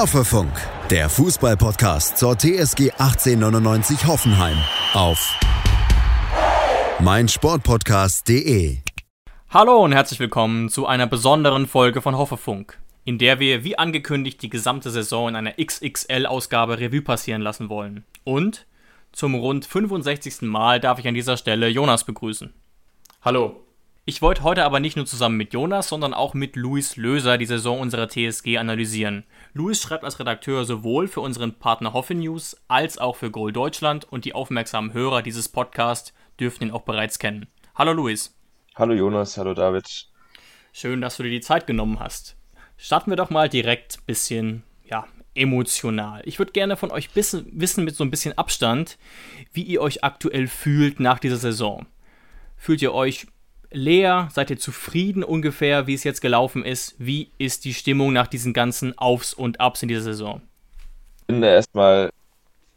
Hoffefunk, der Fußballpodcast zur TSG 1899 Hoffenheim auf meinsportpodcast.de. Hallo und herzlich willkommen zu einer besonderen Folge von Hoffefunk, in der wir wie angekündigt die gesamte Saison in einer XXL-Ausgabe Revue passieren lassen wollen. Und zum rund 65. Mal darf ich an dieser Stelle Jonas begrüßen. Hallo. Ich wollte heute aber nicht nur zusammen mit Jonas, sondern auch mit Luis Löser die Saison unserer TSG analysieren. Luis schreibt als Redakteur sowohl für unseren Partner Hoffe News als auch für Goal Deutschland und die aufmerksamen Hörer dieses Podcasts dürften ihn auch bereits kennen. Hallo Luis. Hallo Jonas, hallo David. Schön, dass du dir die Zeit genommen hast. Starten wir doch mal direkt ein bisschen, ja, emotional. Ich würde gerne von euch wissen, wissen mit so ein bisschen Abstand, wie ihr euch aktuell fühlt nach dieser Saison. Fühlt ihr euch leer? Seid ihr zufrieden ungefähr, wie es jetzt gelaufen ist? Wie ist die Stimmung nach diesen ganzen Aufs und Abs in dieser Saison? Ich bin erstmal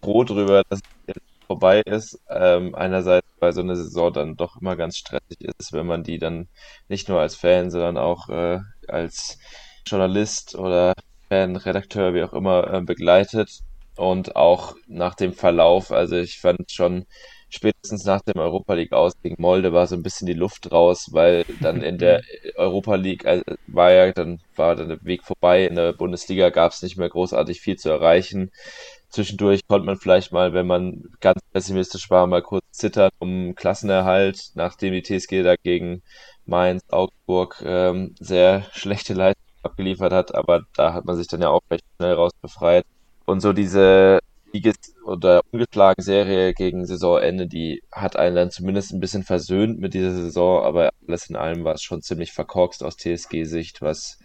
froh darüber, dass es jetzt vorbei ist. Ähm, einerseits, weil so eine Saison dann doch immer ganz stressig ist, wenn man die dann nicht nur als Fan, sondern auch äh, als Journalist oder Fan, Redakteur, wie auch immer, äh, begleitet. Und auch nach dem Verlauf, also ich fand schon spätestens nach dem Europa League aus gegen Molde war so ein bisschen die Luft raus, weil dann in der Europa League also war ja dann war dann der Weg vorbei. In der Bundesliga gab es nicht mehr großartig viel zu erreichen. Zwischendurch konnte man vielleicht mal, wenn man ganz pessimistisch war, mal kurz zittern um Klassenerhalt, nachdem die TSG dagegen Mainz, Augsburg ähm, sehr schlechte Leistung abgeliefert hat, aber da hat man sich dann ja auch recht schnell raus befreit. Und so diese Sieges- oder ungeschlagen Serie gegen Saisonende, die hat einen dann zumindest ein bisschen versöhnt mit dieser Saison, aber alles in allem war es schon ziemlich verkorkst aus TSG-Sicht, was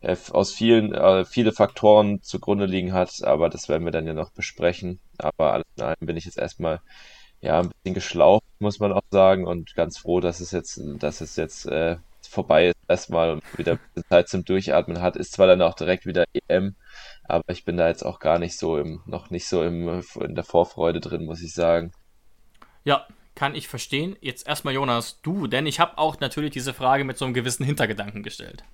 äh, aus vielen, äh, viele Faktoren zugrunde liegen hat, aber das werden wir dann ja noch besprechen. Aber alles in allem bin ich jetzt erstmal ja ein bisschen geschlaucht, muss man auch sagen, und ganz froh, dass es jetzt, dass es jetzt äh, vorbei ist erstmal und wieder Zeit zum Durchatmen hat. Ist zwar dann auch direkt wieder EM, aber ich bin da jetzt auch gar nicht so im, noch nicht so im, in der Vorfreude drin, muss ich sagen. Ja, kann ich verstehen. Jetzt erstmal Jonas, du, denn ich habe auch natürlich diese Frage mit so einem gewissen Hintergedanken gestellt.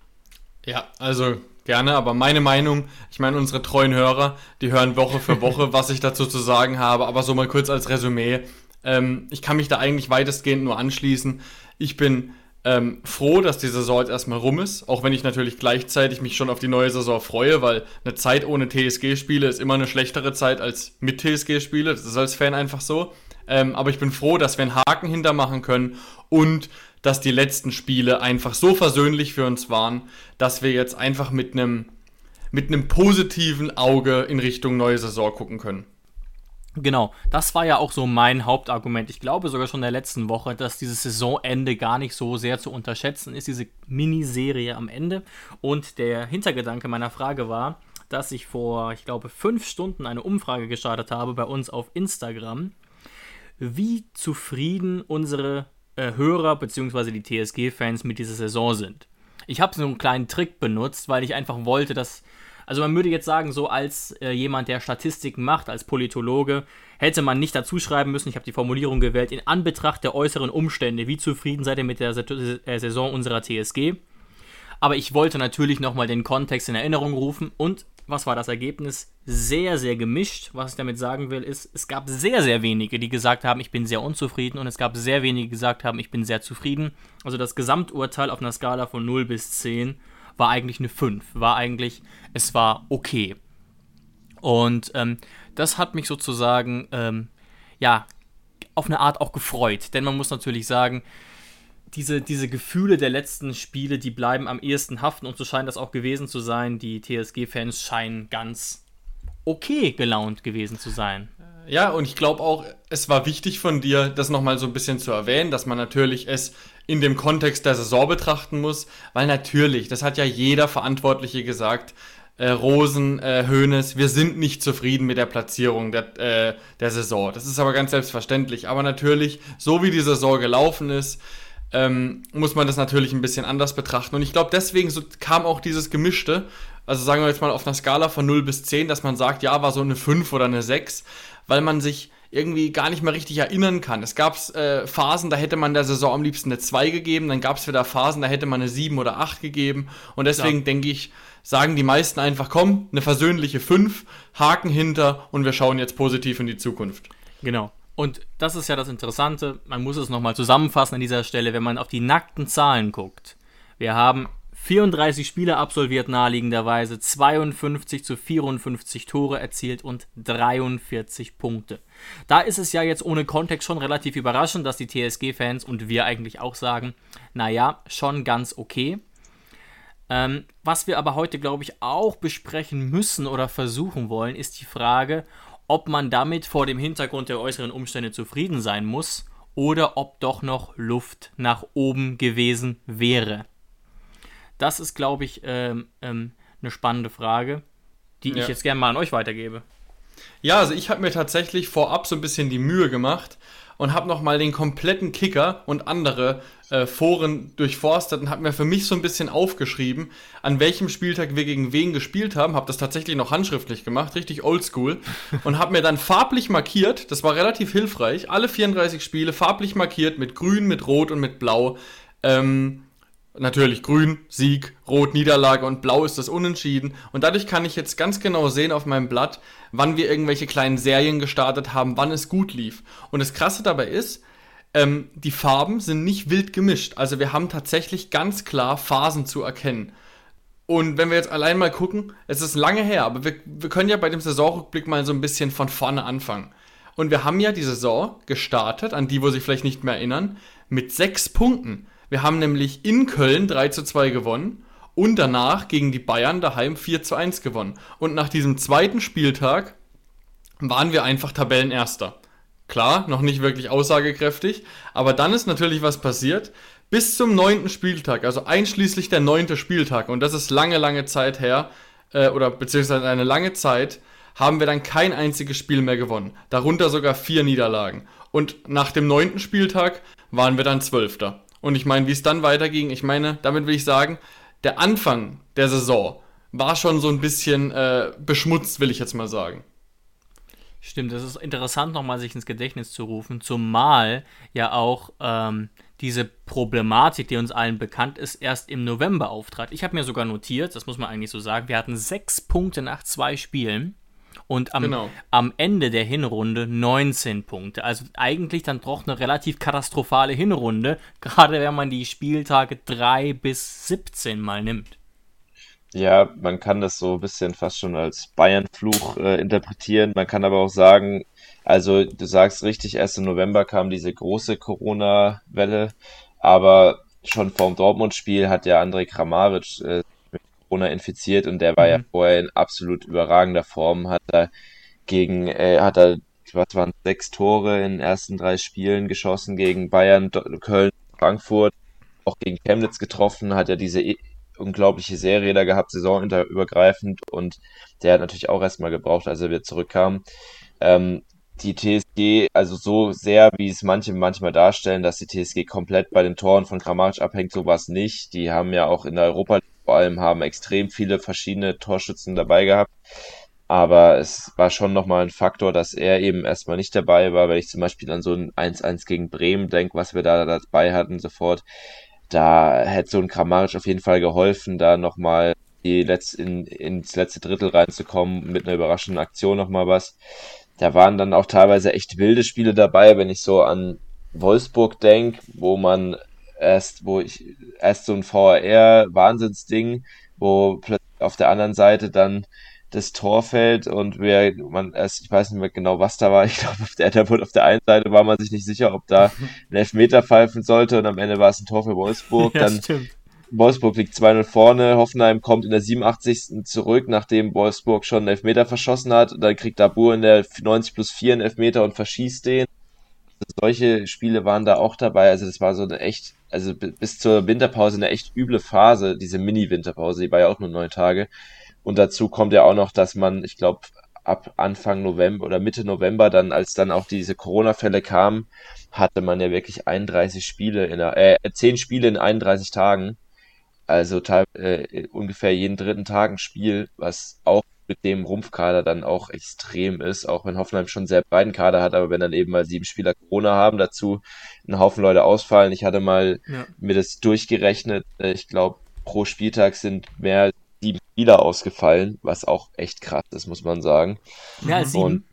Ja, also gerne, aber meine Meinung, ich meine, unsere treuen Hörer, die hören Woche für Woche, was ich dazu zu sagen habe, aber so mal kurz als Resümee. Ähm, ich kann mich da eigentlich weitestgehend nur anschließen. Ich bin ähm, froh, dass die Saison jetzt erstmal rum ist, auch wenn ich natürlich gleichzeitig mich schon auf die neue Saison freue, weil eine Zeit ohne TSG-Spiele ist immer eine schlechtere Zeit als mit TSG-Spiele. Das ist als Fan einfach so. Ähm, aber ich bin froh, dass wir einen Haken hintermachen können und dass die letzten Spiele einfach so versöhnlich für uns waren, dass wir jetzt einfach mit einem mit einem positiven Auge in Richtung neue Saison gucken können. Genau, das war ja auch so mein Hauptargument. Ich glaube sogar schon in der letzten Woche, dass dieses Saisonende gar nicht so sehr zu unterschätzen ist, diese Miniserie am Ende. Und der Hintergedanke meiner Frage war, dass ich vor, ich glaube, fünf Stunden eine Umfrage gestartet habe bei uns auf Instagram, wie zufrieden unsere äh, Hörer bzw. die TSG-Fans mit dieser Saison sind. Ich habe so einen kleinen Trick benutzt, weil ich einfach wollte, dass also man würde jetzt sagen, so als äh, jemand, der Statistiken macht, als Politologe, hätte man nicht dazu schreiben müssen, ich habe die Formulierung gewählt, in Anbetracht der äußeren Umstände, wie zufrieden seid ihr mit der äh, Saison unserer TSG. Aber ich wollte natürlich nochmal den Kontext in Erinnerung rufen und was war das Ergebnis? Sehr, sehr gemischt. Was ich damit sagen will, ist, es gab sehr, sehr wenige, die gesagt haben, ich bin sehr unzufrieden und es gab sehr wenige, die gesagt haben, ich bin sehr zufrieden. Also das Gesamturteil auf einer Skala von 0 bis 10 war eigentlich eine 5. War eigentlich, es war okay. Und ähm, das hat mich sozusagen, ähm, ja, auf eine Art auch gefreut. Denn man muss natürlich sagen, diese, diese Gefühle der letzten Spiele, die bleiben am ehesten haften und so scheint das auch gewesen zu sein. Die TSG-Fans scheinen ganz okay gelaunt gewesen zu sein. Ja, und ich glaube auch, es war wichtig von dir, das nochmal so ein bisschen zu erwähnen, dass man natürlich es in dem Kontext der Saison betrachten muss, weil natürlich, das hat ja jeder Verantwortliche gesagt, äh, Rosen, äh, Hoeneß, wir sind nicht zufrieden mit der Platzierung der, äh, der Saison. Das ist aber ganz selbstverständlich. Aber natürlich, so wie die Saison gelaufen ist, ähm, muss man das natürlich ein bisschen anders betrachten. Und ich glaube, deswegen so kam auch dieses Gemischte, also sagen wir jetzt mal auf einer Skala von 0 bis 10, dass man sagt, ja, war so eine 5 oder eine 6, weil man sich irgendwie gar nicht mehr richtig erinnern kann. Es gab äh, Phasen, da hätte man der Saison am liebsten eine 2 gegeben, dann gab es wieder Phasen, da hätte man eine 7 oder 8 gegeben. Und deswegen ja. denke ich, sagen die meisten einfach, komm, eine versöhnliche 5, Haken hinter und wir schauen jetzt positiv in die Zukunft. Genau. Und das ist ja das Interessante, man muss es nochmal zusammenfassen an dieser Stelle, wenn man auf die nackten Zahlen guckt. Wir haben 34 Spiele absolviert naheliegenderweise, 52 zu 54 Tore erzielt und 43 Punkte. Da ist es ja jetzt ohne Kontext schon relativ überraschend, dass die TSG-Fans und wir eigentlich auch sagen, naja, schon ganz okay. Ähm, was wir aber heute, glaube ich, auch besprechen müssen oder versuchen wollen, ist die Frage, ob man damit vor dem Hintergrund der äußeren Umstände zufrieden sein muss oder ob doch noch Luft nach oben gewesen wäre. Das ist, glaube ich, ähm, ähm, eine spannende Frage, die ja. ich jetzt gerne mal an euch weitergebe. Ja, also ich habe mir tatsächlich vorab so ein bisschen die Mühe gemacht und habe nochmal den kompletten Kicker und andere äh, Foren durchforstet und habe mir für mich so ein bisschen aufgeschrieben, an welchem Spieltag wir gegen wen gespielt haben. Habe das tatsächlich noch handschriftlich gemacht, richtig oldschool. und habe mir dann farblich markiert, das war relativ hilfreich, alle 34 Spiele farblich markiert mit grün, mit rot und mit blau. Ähm, Natürlich grün, Sieg, rot, Niederlage und blau ist das Unentschieden. Und dadurch kann ich jetzt ganz genau sehen auf meinem Blatt, wann wir irgendwelche kleinen Serien gestartet haben, wann es gut lief. Und das Krasse dabei ist, ähm, die Farben sind nicht wild gemischt. Also wir haben tatsächlich ganz klar Phasen zu erkennen. Und wenn wir jetzt allein mal gucken, es ist lange her, aber wir, wir können ja bei dem Saisonrückblick mal so ein bisschen von vorne anfangen. Und wir haben ja die Saison gestartet, an die, wo sich vielleicht nicht mehr erinnern, mit sechs Punkten. Wir haben nämlich in Köln 3 zu 2 gewonnen und danach gegen die Bayern daheim 4 zu 1 gewonnen. Und nach diesem zweiten Spieltag waren wir einfach Tabellenerster. Klar, noch nicht wirklich aussagekräftig, aber dann ist natürlich was passiert. Bis zum neunten Spieltag, also einschließlich der neunte Spieltag, und das ist lange, lange Zeit her, äh, oder beziehungsweise eine lange Zeit, haben wir dann kein einziges Spiel mehr gewonnen. Darunter sogar vier Niederlagen. Und nach dem neunten Spieltag waren wir dann Zwölfter. Und ich meine, wie es dann weiterging, ich meine, damit will ich sagen, der Anfang der Saison war schon so ein bisschen äh, beschmutzt, will ich jetzt mal sagen. Stimmt, das ist interessant, nochmal sich ins Gedächtnis zu rufen, zumal ja auch ähm, diese Problematik, die uns allen bekannt ist, erst im November auftrat. Ich habe mir sogar notiert, das muss man eigentlich so sagen, wir hatten sechs Punkte nach zwei Spielen und am, genau. am Ende der Hinrunde 19 Punkte. Also eigentlich dann doch eine relativ katastrophale Hinrunde, gerade wenn man die Spieltage 3 bis 17 mal nimmt. Ja, man kann das so ein bisschen fast schon als Bayern-Fluch äh, interpretieren. Man kann aber auch sagen, also du sagst richtig, erst im November kam diese große Corona-Welle, aber schon vorm Dortmund-Spiel hat ja André Kramaric äh, Corona infiziert und der war mhm. ja vorher in absolut überragender Form, hat er gegen, äh, hat er, was waren sechs Tore in den ersten drei Spielen geschossen gegen Bayern, Köln, Frankfurt, auch gegen Chemnitz getroffen, hat ja diese e, unglaubliche Serie da gehabt, saisonübergreifend und der hat natürlich auch erstmal gebraucht, als er wieder zurückkam. Ähm, die TSG, also so sehr, wie es manche manchmal darstellen, dass die TSG komplett bei den Toren von Kramaric abhängt, so war es nicht. Die haben ja auch in der Europa vor allem haben extrem viele verschiedene Torschützen dabei gehabt. Aber es war schon nochmal ein Faktor, dass er eben erstmal nicht dabei war, wenn ich zum Beispiel an so ein 1-1 gegen Bremen denke, was wir da dabei hatten sofort. Da hätte so ein Kramaric auf jeden Fall geholfen, da nochmal die Letz in, ins letzte Drittel reinzukommen, mit einer überraschenden Aktion nochmal was. Da waren dann auch teilweise echt wilde Spiele dabei, wenn ich so an Wolfsburg denke, wo man erst, wo ich erst so ein VAR-Wahnsinnsding, wo plötzlich auf der anderen Seite dann das Tor fällt und wer man erst, ich weiß nicht mehr genau, was da war. Ich glaube, auf der, der auf der einen Seite war man sich nicht sicher, ob da ein Elfmeter pfeifen sollte und am Ende war es ein Tor für Wolfsburg. Ja, dann stimmt. Wolfsburg liegt 2-0 vorne, Hoffenheim kommt in der 87. zurück, nachdem Wolfsburg schon einen Elfmeter verschossen hat. Und dann kriegt Dabur in der 90 plus 4 einen Elfmeter und verschießt den. Solche Spiele waren da auch dabei. Also das war so eine echt also bis zur Winterpause eine echt üble Phase, diese Mini-Winterpause, die war ja auch nur neun Tage. Und dazu kommt ja auch noch, dass man, ich glaube, ab Anfang November oder Mitte November dann, als dann auch diese Corona-Fälle kamen, hatte man ja wirklich 31 Spiele in der, äh, 10 Spiele in 31 Tagen. Also äh, ungefähr jeden dritten Tag ein Spiel, was auch mit dem Rumpfkader dann auch extrem ist, auch wenn Hoffenheim schon sehr breiten Kader hat, aber wenn dann eben mal sieben Spieler Corona haben, dazu ein Haufen Leute ausfallen. Ich hatte mal ja. mir das durchgerechnet, äh, ich glaube, pro Spieltag sind mehr als sieben Spieler ausgefallen, was auch echt krass ist, muss man sagen. Mehr als sieben? Und,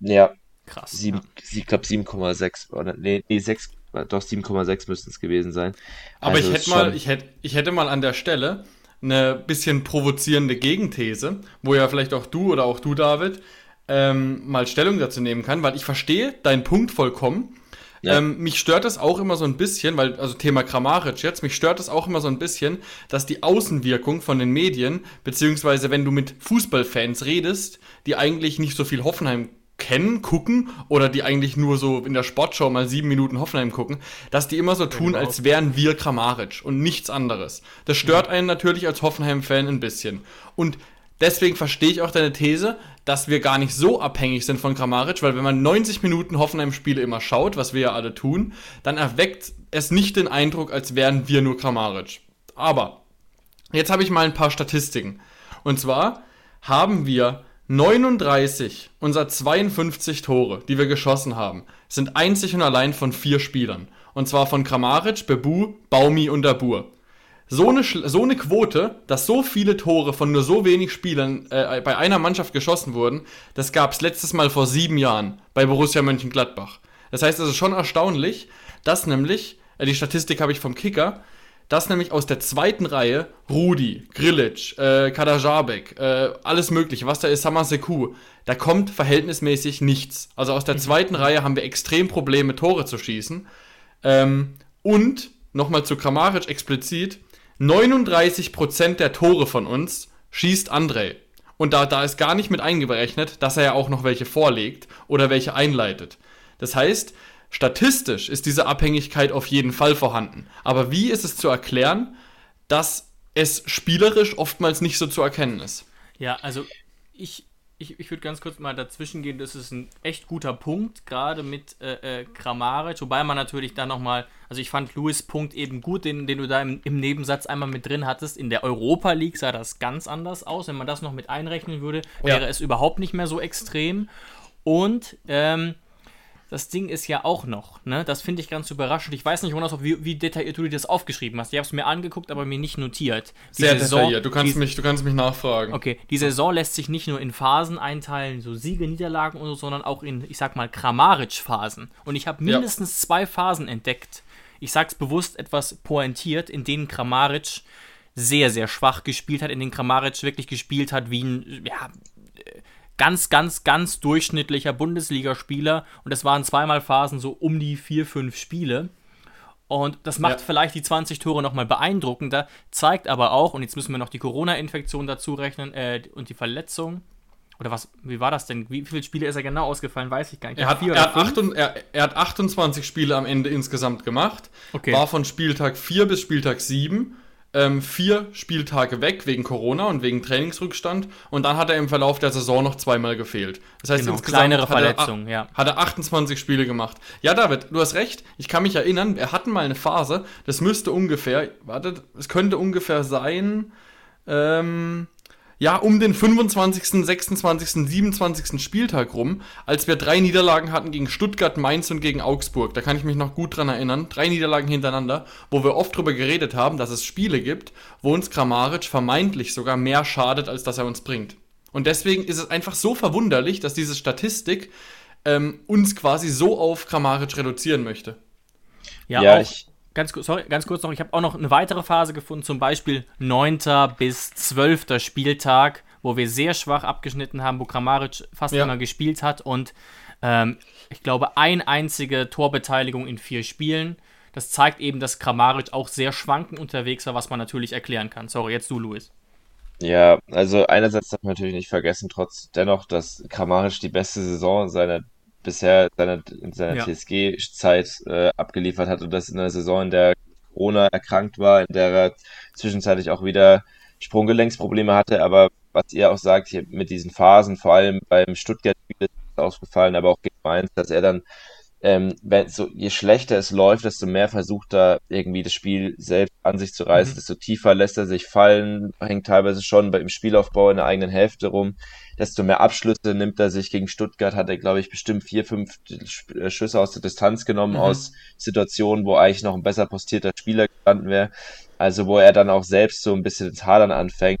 ja. Krass. Sieben, ja. Ich glaube 7,6 oder nee, nee 6, doch 7,6 müssten es gewesen sein. Aber also ich hätte mal, ich hätte, ich hätte mal an der Stelle eine bisschen provozierende Gegenthese, wo ja vielleicht auch du oder auch du, David, ähm, mal Stellung dazu nehmen kann, weil ich verstehe deinen Punkt vollkommen. Ja. Ähm, mich stört es auch immer so ein bisschen, weil, also Thema Grammarisch jetzt, mich stört es auch immer so ein bisschen, dass die Außenwirkung von den Medien, beziehungsweise wenn du mit Fußballfans redest, die eigentlich nicht so viel Hoffenheim kennen, gucken oder die eigentlich nur so in der Sportschau mal sieben Minuten Hoffenheim gucken, dass die immer so tun, genau. als wären wir Kramaric und nichts anderes. Das stört einen natürlich als Hoffenheim-Fan ein bisschen. Und deswegen verstehe ich auch deine These, dass wir gar nicht so abhängig sind von Kramaric, weil wenn man 90 Minuten Hoffenheim-Spiele immer schaut, was wir ja alle tun, dann erweckt es nicht den Eindruck, als wären wir nur Kramaric. Aber jetzt habe ich mal ein paar Statistiken. Und zwar haben wir 39 unserer 52 Tore, die wir geschossen haben, sind einzig und allein von vier Spielern. Und zwar von Kramaric, Bebu, Baumi und Dabur. So eine, so eine Quote, dass so viele Tore von nur so wenig Spielern äh, bei einer Mannschaft geschossen wurden, das gab es letztes Mal vor sieben Jahren bei Borussia Mönchengladbach. Das heißt, es ist schon erstaunlich, dass nämlich, äh, die Statistik habe ich vom Kicker, dass nämlich aus der zweiten Reihe Rudi, Grilic, äh, Kadajabek, äh, alles mögliche, was da ist, Samaseku, da kommt verhältnismäßig nichts. Also aus der zweiten Reihe haben wir extrem Probleme, Tore zu schießen. Ähm, und, nochmal zu Kramaric explizit, 39% der Tore von uns schießt Andrei. Und da, da ist gar nicht mit eingerechnet, dass er ja auch noch welche vorlegt oder welche einleitet. Das heißt, Statistisch ist diese Abhängigkeit auf jeden Fall vorhanden. Aber wie ist es zu erklären, dass es spielerisch oftmals nicht so zu erkennen ist? Ja, also ich, ich, ich würde ganz kurz mal dazwischen gehen. Das ist ein echt guter Punkt, gerade mit äh, äh, Kramaric. Wobei man natürlich da nochmal, also ich fand Louis Punkt eben gut, den, den du da im, im, Nebensatz einmal mit drin hattest. In der Europa League sah das ganz anders aus. Wenn man das noch mit einrechnen würde, wäre ja. es überhaupt nicht mehr so extrem. Und ähm, das Ding ist ja auch noch, ne? Das finde ich ganz überraschend. Ich weiß nicht, Jonas, wie, wie detailliert du dir das aufgeschrieben hast. Ich habe es mir angeguckt, aber mir nicht notiert. Die Sehr Saison, detailliert. Du kannst, die, mich, du kannst mich nachfragen. Okay, die Saison lässt sich nicht nur in Phasen einteilen, so Siege, Niederlagen und so, sondern auch in, ich sag mal, Kramaric-Phasen. Und ich habe mindestens ja. zwei Phasen entdeckt. Ich sag's bewusst etwas pointiert, in denen Kramaric sehr, sehr schwach gespielt hat, in denen Kramaric wirklich gespielt hat wie ein, ja, ganz, ganz, ganz durchschnittlicher Bundesligaspieler und es waren zweimal Phasen so um die vier, fünf Spiele. Und das macht ja. vielleicht die 20 Tore nochmal beeindruckender, zeigt aber auch, und jetzt müssen wir noch die Corona-Infektion dazu rechnen äh, und die Verletzung. Oder was, wie war das denn? Wie viele Spiele ist er genau ausgefallen? Weiß ich gar nicht. Er hat, er hat, 8, er, er hat 28 Spiele am Ende insgesamt gemacht. Okay. War von Spieltag 4 bis Spieltag 7 ähm, vier Spieltage weg wegen Corona und wegen Trainingsrückstand und dann hat er im Verlauf der Saison noch zweimal gefehlt. Das heißt, genau, insgesamt kleinere Verletzung, ja. hat er 28 Spiele gemacht. Ja, David, du hast recht. Ich kann mich erinnern, wir hatten mal eine Phase, das müsste ungefähr, warte, es könnte ungefähr sein, ähm, ja, um den 25., 26., 27. Spieltag rum, als wir drei Niederlagen hatten gegen Stuttgart, Mainz und gegen Augsburg. Da kann ich mich noch gut dran erinnern. Drei Niederlagen hintereinander, wo wir oft darüber geredet haben, dass es Spiele gibt, wo uns Kramaric vermeintlich sogar mehr schadet, als dass er uns bringt. Und deswegen ist es einfach so verwunderlich, dass diese Statistik ähm, uns quasi so auf Kramaric reduzieren möchte. Ja, ja ich, ganz, sorry, ganz kurz noch, ich habe auch noch eine weitere Phase gefunden, zum Beispiel 9. bis 12. Spieltag, wo wir sehr schwach abgeschnitten haben, wo Kramaric fast ja. immer gespielt hat und ähm, ich glaube, ein einzige Torbeteiligung in vier Spielen. Das zeigt eben, dass Kramaric auch sehr schwankend unterwegs war, was man natürlich erklären kann. Sorry, jetzt du, Luis. Ja, also einerseits darf man natürlich nicht vergessen, trotz dennoch, dass Kramaric die beste Saison seiner bisher seiner, in seiner ja. TSG-Zeit äh, abgeliefert hat und das in einer Saison, in der Corona erkrankt war, in der er zwischenzeitlich auch wieder Sprunggelenksprobleme hatte, aber was ihr auch sagt, hier mit diesen Phasen, vor allem beim Stuttgart-Spiel ist ausgefallen, aber auch gegen Mainz, dass er dann ähm, wenn, so, je schlechter es läuft, desto mehr versucht er irgendwie das Spiel selbst an sich zu reißen, mhm. desto tiefer lässt er sich fallen, hängt teilweise schon beim Spielaufbau in der eigenen Hälfte rum, desto mehr Abschlüsse nimmt er sich. Gegen Stuttgart hat er, glaube ich, bestimmt vier, fünf äh, Schüsse aus der Distanz genommen, mhm. aus Situationen, wo eigentlich noch ein besser postierter Spieler gestanden wäre. Also wo er dann auch selbst so ein bisschen ins Hadern anfängt.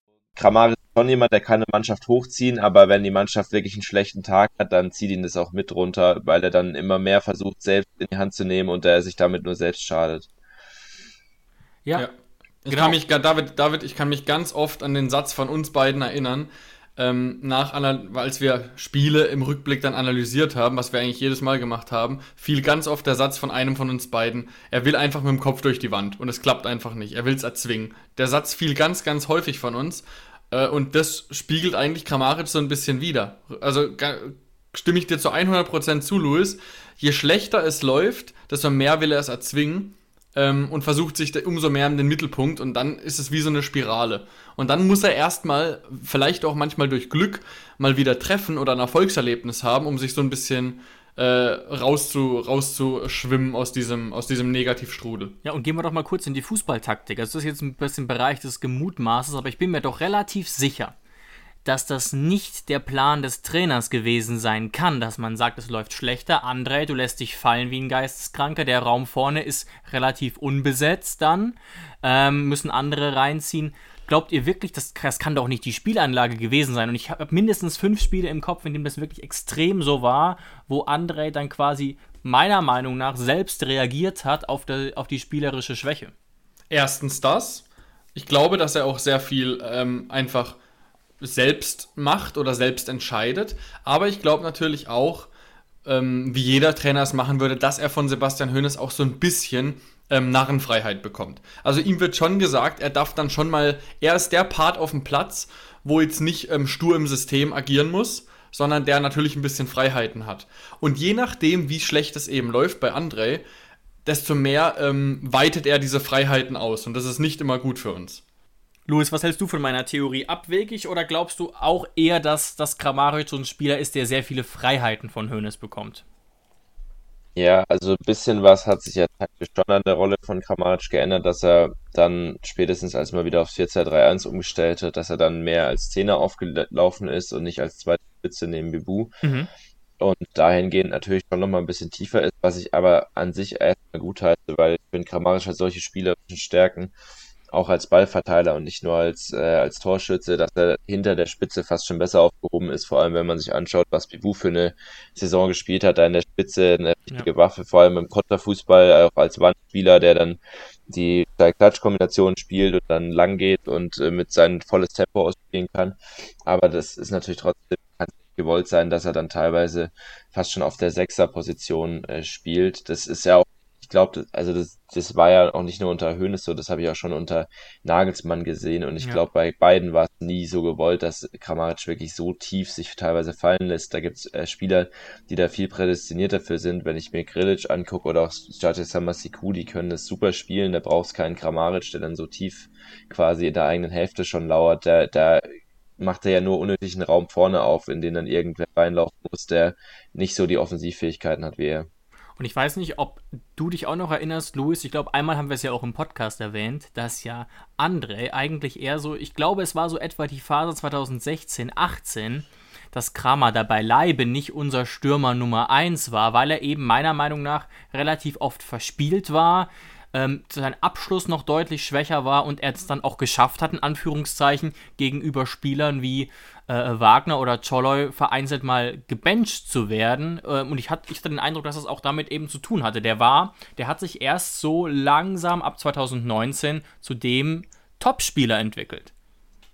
Kramaric ist schon jemand, der kann eine Mannschaft hochziehen, aber wenn die Mannschaft wirklich einen schlechten Tag hat, dann zieht ihn das auch mit runter, weil er dann immer mehr versucht, selbst in die Hand zu nehmen und er sich damit nur selbst schadet. Ja. ja. Ich genau. kann mich, David, David, ich kann mich ganz oft an den Satz von uns beiden erinnern, ähm, nach, als wir Spiele im Rückblick dann analysiert haben, was wir eigentlich jedes Mal gemacht haben, fiel ganz oft der Satz von einem von uns beiden, er will einfach mit dem Kopf durch die Wand und es klappt einfach nicht, er will es erzwingen. Der Satz fiel ganz, ganz häufig von uns und das spiegelt eigentlich Kramaric so ein bisschen wider. Also stimme ich dir zu 100% zu, Louis, je schlechter es läuft, desto mehr will er es erzwingen ähm, und versucht sich umso mehr in den Mittelpunkt und dann ist es wie so eine Spirale. Und dann muss er erstmal, vielleicht auch manchmal durch Glück, mal wieder treffen oder ein Erfolgserlebnis haben, um sich so ein bisschen äh, rauszu, rauszuschwimmen aus diesem, aus diesem Negativstrudel. Ja, und gehen wir doch mal kurz in die Fußballtaktik. Also das ist jetzt ein bisschen Bereich des Gemutmaßes, aber ich bin mir doch relativ sicher, dass das nicht der Plan des Trainers gewesen sein kann, dass man sagt, es läuft schlechter. André, du lässt dich fallen wie ein Geisteskranker. Der Raum vorne ist relativ unbesetzt dann. Ähm, müssen andere reinziehen. Glaubt ihr wirklich, das, das kann doch nicht die Spielanlage gewesen sein? Und ich habe mindestens fünf Spiele im Kopf, in denen das wirklich extrem so war, wo André dann quasi meiner Meinung nach selbst reagiert hat auf, der, auf die spielerische Schwäche. Erstens das. Ich glaube, dass er auch sehr viel ähm, einfach selbst macht oder selbst entscheidet. Aber ich glaube natürlich auch, ähm, wie jeder Trainer es machen würde, dass er von Sebastian Hoeneß auch so ein bisschen ähm, Narrenfreiheit bekommt. Also ihm wird schon gesagt, er darf dann schon mal, er ist der Part auf dem Platz, wo jetzt nicht ähm, stur im System agieren muss, sondern der natürlich ein bisschen Freiheiten hat. Und je nachdem, wie schlecht es eben läuft bei André, desto mehr ähm, weitet er diese Freiheiten aus. Und das ist nicht immer gut für uns. Luis, was hältst du von meiner Theorie? Abwegig oder glaubst du auch eher, dass, dass Kramaric so ein Spieler ist, der sehr viele Freiheiten von Hoeneß bekommt? Ja, also ein bisschen was hat sich ja taktisch schon an der Rolle von Kramaric geändert, dass er dann spätestens als man wieder aufs 4-2-3-1 umgestellt hat, dass er dann mehr als Zehner aufgelaufen ist und nicht als zweite Spitze neben Bibu. Mhm. Und dahingehend natürlich schon nochmal ein bisschen tiefer ist, was ich aber an sich erstmal gut heiße, weil ich finde, Kramaric hat solche spielerischen Stärken, auch als Ballverteiler und nicht nur als, äh, als Torschütze, dass er hinter der Spitze fast schon besser aufgehoben ist, vor allem wenn man sich anschaut, was Bibu für eine Saison gespielt hat, da in der Spitze eine richtige ja. Waffe, vor allem im Konterfußball, auch als Wandspieler, der dann die Klatsch-Kombination spielt und dann lang geht und äh, mit seinem volles Tempo ausspielen kann. Aber das ist natürlich trotzdem kann gewollt sein, dass er dann teilweise fast schon auf der Sechser-Position äh, spielt. Das ist ja auch glaube, also das, das war ja auch nicht nur unter Hönes so, das habe ich auch schon unter Nagelsmann gesehen und ich ja. glaube, bei beiden war es nie so gewollt, dass Kramaric wirklich so tief sich teilweise fallen lässt. Da gibt es äh, Spieler, die da viel prädestiniert dafür sind. Wenn ich mir Grilic angucke oder auch Jate Samasiku, die können das super spielen, da brauchst keinen Kramaric, der dann so tief quasi in der eigenen Hälfte schon lauert. Da, da macht er ja nur unnötigen Raum vorne auf, in den dann irgendwer reinlaufen muss, der nicht so die Offensivfähigkeiten hat wie er. Und ich weiß nicht, ob du dich auch noch erinnerst, Luis, ich glaube, einmal haben wir es ja auch im Podcast erwähnt, dass ja André eigentlich eher so, ich glaube, es war so etwa die Phase 2016, 18, dass Kramer dabei Leibe nicht unser Stürmer Nummer 1 war, weil er eben meiner Meinung nach relativ oft verspielt war, ähm, sein Abschluss noch deutlich schwächer war und er es dann auch geschafft hat, in Anführungszeichen, gegenüber Spielern wie äh, Wagner oder Choloy vereinzelt mal gebencht zu werden. Ähm, und ich hatte, ich hatte den Eindruck, dass das auch damit eben zu tun hatte. Der war, der hat sich erst so langsam ab 2019 zu dem Topspieler entwickelt.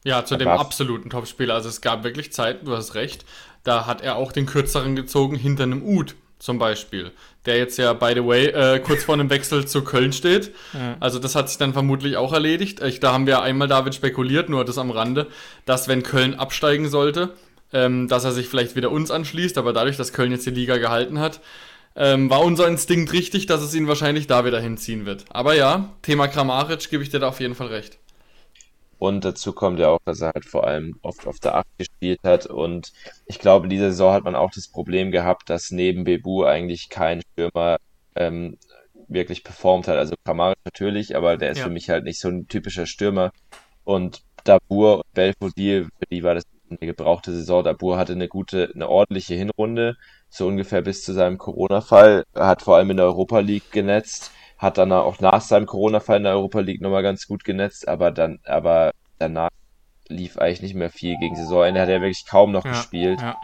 Ja, zu dem absoluten Topspieler. Also es gab wirklich Zeiten, du hast recht, da hat er auch den kürzeren gezogen hinter einem Ud zum Beispiel, der jetzt ja, by the way, äh, kurz vor einem Wechsel zu Köln steht. Ja. Also das hat sich dann vermutlich auch erledigt. Ich, da haben wir einmal David spekuliert, nur das am Rande, dass wenn Köln absteigen sollte, ähm, dass er sich vielleicht wieder uns anschließt, aber dadurch, dass Köln jetzt die Liga gehalten hat, ähm, war unser Instinkt richtig, dass es ihn wahrscheinlich da wieder hinziehen wird. Aber ja, Thema Kramaric gebe ich dir da auf jeden Fall recht. Und dazu kommt ja auch, dass er halt vor allem oft auf der 8 gespielt hat. Und ich glaube, in dieser Saison hat man auch das Problem gehabt, dass neben Bebu eigentlich kein Stürmer ähm, wirklich performt hat. Also Kramaric natürlich, aber der ist ja. für mich halt nicht so ein typischer Stürmer. Und Dabur und Belfodil, für die war das eine gebrauchte Saison. Dabur hatte eine gute, eine ordentliche Hinrunde, so ungefähr bis zu seinem Corona-Fall. Er hat vor allem in der Europa League genetzt hat dann auch nach seinem Corona-Fall in der Europa League nochmal ganz gut genetzt, aber dann, aber danach lief eigentlich nicht mehr viel gegen Saisonende, hat er wirklich kaum noch ja, gespielt. Ja.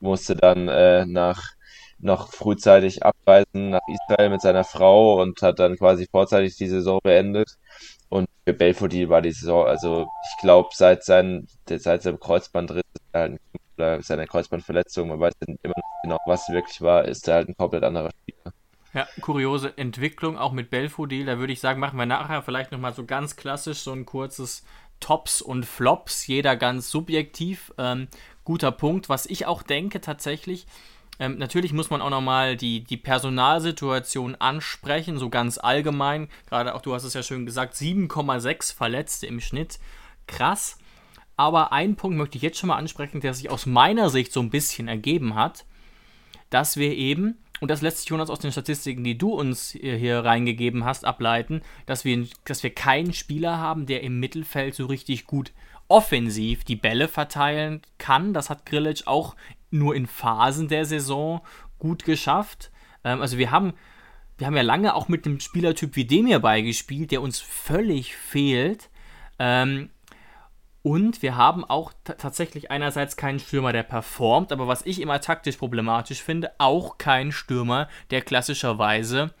Musste dann äh, nach noch frühzeitig abreisen nach Israel mit seiner Frau und hat dann quasi vorzeitig die Saison beendet. Und für Belfodil war die Saison, also ich glaube, seit, sein, seit seinem Kreuzbandriss oder seiner Kreuzbandverletzung, man weiß immer noch genau, was wirklich war, ist er halt ein komplett anderer. Ja, kuriose Entwicklung, auch mit Belfodil. Da würde ich sagen, machen wir nachher vielleicht nochmal so ganz klassisch so ein kurzes Tops und Flops, jeder ganz subjektiv. Ähm, guter Punkt. Was ich auch denke tatsächlich, ähm, natürlich muss man auch nochmal die, die Personalsituation ansprechen, so ganz allgemein. Gerade auch, du hast es ja schön gesagt, 7,6 Verletzte im Schnitt. Krass. Aber einen Punkt möchte ich jetzt schon mal ansprechen, der sich aus meiner Sicht so ein bisschen ergeben hat, dass wir eben und das lässt sich Jonas aus den Statistiken, die du uns hier reingegeben hast, ableiten, dass wir, dass wir keinen Spieler haben, der im Mittelfeld so richtig gut offensiv die Bälle verteilen kann. Das hat Grilic auch nur in Phasen der Saison gut geschafft. Ähm, also wir haben, wir haben ja lange auch mit einem Spielertyp wie dem hier beigespielt, der uns völlig fehlt. Ähm, und wir haben auch tatsächlich einerseits keinen Stürmer, der performt, aber was ich immer taktisch problematisch finde, auch keinen Stürmer, der klassischerweise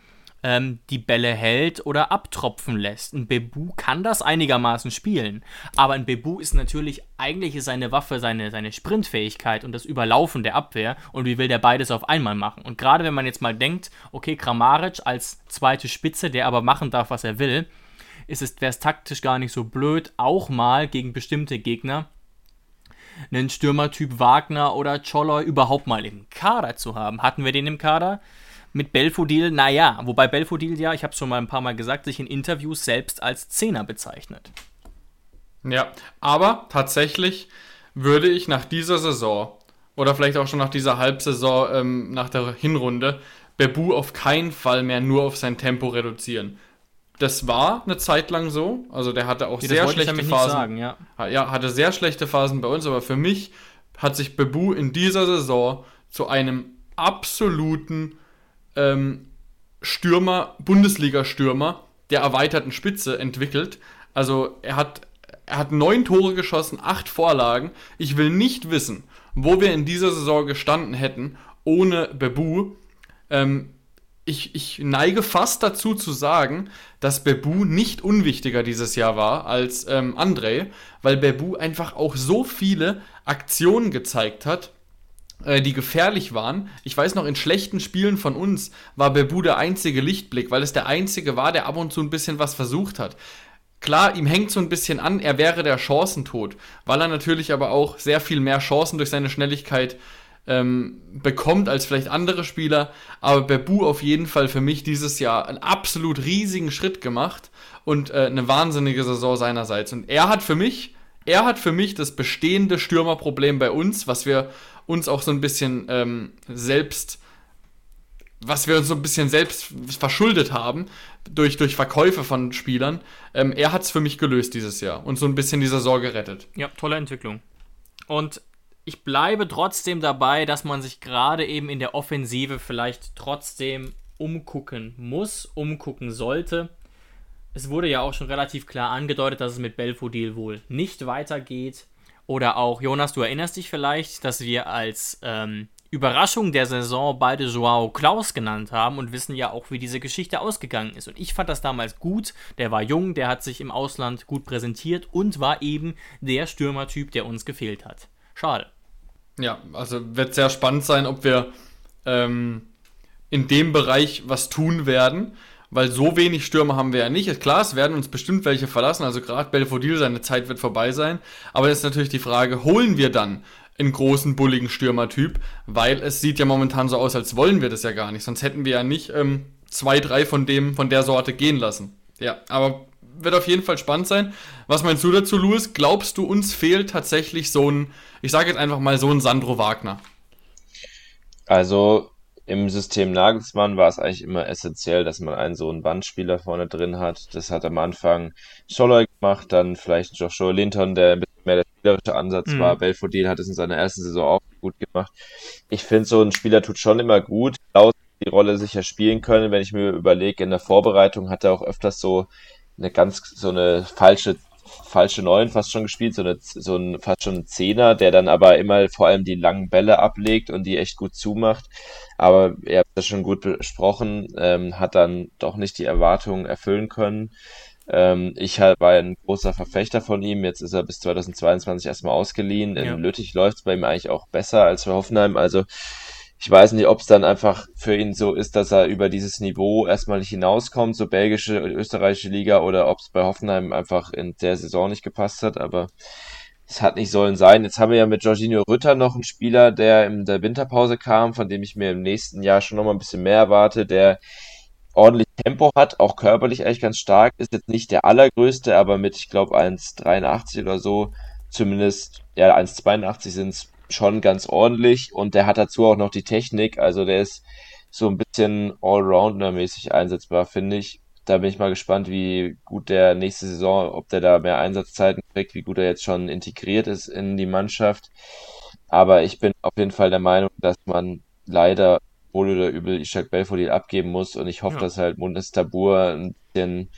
ähm, die Bälle hält oder abtropfen lässt. Ein Bebu kann das einigermaßen spielen, aber ein Bebu ist natürlich, eigentlich seine Waffe seine, seine Sprintfähigkeit und das Überlaufen der Abwehr und wie will der beides auf einmal machen? Und gerade wenn man jetzt mal denkt, okay, Kramaric als zweite Spitze, der aber machen darf, was er will, ist es, wäre es taktisch gar nicht so blöd, auch mal gegen bestimmte Gegner einen Stürmertyp Wagner oder Choloy überhaupt mal im Kader zu haben. Hatten wir den im Kader? Mit Belfodil, naja, wobei Belfodil ja, ich habe es schon mal ein paar Mal gesagt, sich in Interviews selbst als Zehner bezeichnet. Ja, aber tatsächlich würde ich nach dieser Saison oder vielleicht auch schon nach dieser Halbsaison, ähm, nach der Hinrunde, Bebu auf keinen Fall mehr nur auf sein Tempo reduzieren das war eine Zeit lang so. Also der hatte auch nee, sehr schlechte Phasen. Sagen, ja. ja, hatte sehr schlechte Phasen bei uns, aber für mich hat sich Bebu in dieser Saison zu einem absoluten ähm, Stürmer, Bundesliga-Stürmer der erweiterten Spitze entwickelt. Also er hat, er hat neun Tore geschossen, acht Vorlagen. Ich will nicht wissen, wo wir in dieser Saison gestanden hätten ohne Bebu. Ähm, ich, ich neige fast dazu zu sagen, dass Bebu nicht unwichtiger dieses Jahr war als ähm, André, weil Bebu einfach auch so viele Aktionen gezeigt hat, äh, die gefährlich waren. Ich weiß noch, in schlechten Spielen von uns war Bebu der einzige Lichtblick, weil es der einzige war, der ab und zu ein bisschen was versucht hat. Klar, ihm hängt so ein bisschen an, er wäre der Chancentod, weil er natürlich aber auch sehr viel mehr Chancen durch seine Schnelligkeit ähm, bekommt als vielleicht andere Spieler. Aber Bebu auf jeden Fall für mich dieses Jahr einen absolut riesigen Schritt gemacht und äh, eine wahnsinnige Saison seinerseits. Und er hat für mich, er hat für mich das bestehende Stürmerproblem bei uns, was wir uns auch so ein bisschen ähm, selbst was wir uns so ein bisschen selbst verschuldet haben durch, durch Verkäufe von Spielern. Ähm, er hat es für mich gelöst dieses Jahr und so ein bisschen dieser Sorge rettet. Ja, tolle Entwicklung. Und ich bleibe trotzdem dabei, dass man sich gerade eben in der Offensive vielleicht trotzdem umgucken muss, umgucken sollte. Es wurde ja auch schon relativ klar angedeutet, dass es mit Belfodil wohl nicht weitergeht. Oder auch, Jonas, du erinnerst dich vielleicht, dass wir als ähm, Überraschung der Saison beide Joao Klaus genannt haben und wissen ja auch, wie diese Geschichte ausgegangen ist. Und ich fand das damals gut. Der war jung, der hat sich im Ausland gut präsentiert und war eben der Stürmertyp, der uns gefehlt hat. Schade. Ja, also wird sehr spannend sein, ob wir ähm, in dem Bereich was tun werden, weil so wenig Stürmer haben wir ja nicht. Klar, es werden uns bestimmt welche verlassen, also gerade Belfodil, seine Zeit wird vorbei sein. Aber jetzt ist natürlich die Frage, holen wir dann einen großen, bulligen Stürmertyp? Weil es sieht ja momentan so aus, als wollen wir das ja gar nicht. Sonst hätten wir ja nicht ähm, zwei, drei von dem, von der Sorte gehen lassen. Ja, aber wird auf jeden Fall spannend sein. Was meinst du dazu, Louis? Glaubst du, uns fehlt tatsächlich so ein, ich sage jetzt einfach mal so ein Sandro Wagner? Also im System Nagelsmann war es eigentlich immer essentiell, dass man einen so einen Bandspieler vorne drin hat. Das hat am Anfang Scholler gemacht, dann vielleicht Joshua Linton, der ein bisschen mehr der spielerische Ansatz mhm. war. Belfodil hat es in seiner ersten Saison auch gut gemacht. Ich finde, so ein Spieler tut schon immer gut. Klaus die Rolle sicher spielen können. Wenn ich mir überlege, in der Vorbereitung hat er auch öfters so eine ganz, so eine falsche falsche Neun fast schon gespielt, so, eine, so ein fast schon ein Zehner, der dann aber immer vor allem die langen Bälle ablegt und die echt gut zumacht. Aber ihr habt das schon gut besprochen, ähm, hat dann doch nicht die Erwartungen erfüllen können. Ähm, ich halt war ein großer Verfechter von ihm. Jetzt ist er bis 2022 erstmal ausgeliehen. In ja. Lüttich läuft es bei ihm eigentlich auch besser als für Hoffenheim. Also ich weiß nicht, ob es dann einfach für ihn so ist, dass er über dieses Niveau erstmal nicht hinauskommt, so belgische, österreichische Liga, oder ob es bei Hoffenheim einfach in der Saison nicht gepasst hat, aber es hat nicht sollen sein. Jetzt haben wir ja mit Jorginho Rütter noch einen Spieler, der in der Winterpause kam, von dem ich mir im nächsten Jahr schon nochmal ein bisschen mehr erwarte, der ordentlich Tempo hat, auch körperlich eigentlich ganz stark, ist jetzt nicht der allergrößte, aber mit, ich glaube, 1,83 oder so, zumindest, ja, 1,82 sind es schon ganz ordentlich und der hat dazu auch noch die Technik, also der ist so ein bisschen Allrounder-mäßig einsetzbar, finde ich. Da bin ich mal gespannt, wie gut der nächste Saison, ob der da mehr Einsatzzeiten kriegt, wie gut er jetzt schon integriert ist in die Mannschaft. Aber ich bin auf jeden Fall der Meinung, dass man leider wohl oder übel Ishak Belfodil abgeben muss und ich hoffe, ja. dass halt Mundes Tabur ein bisschen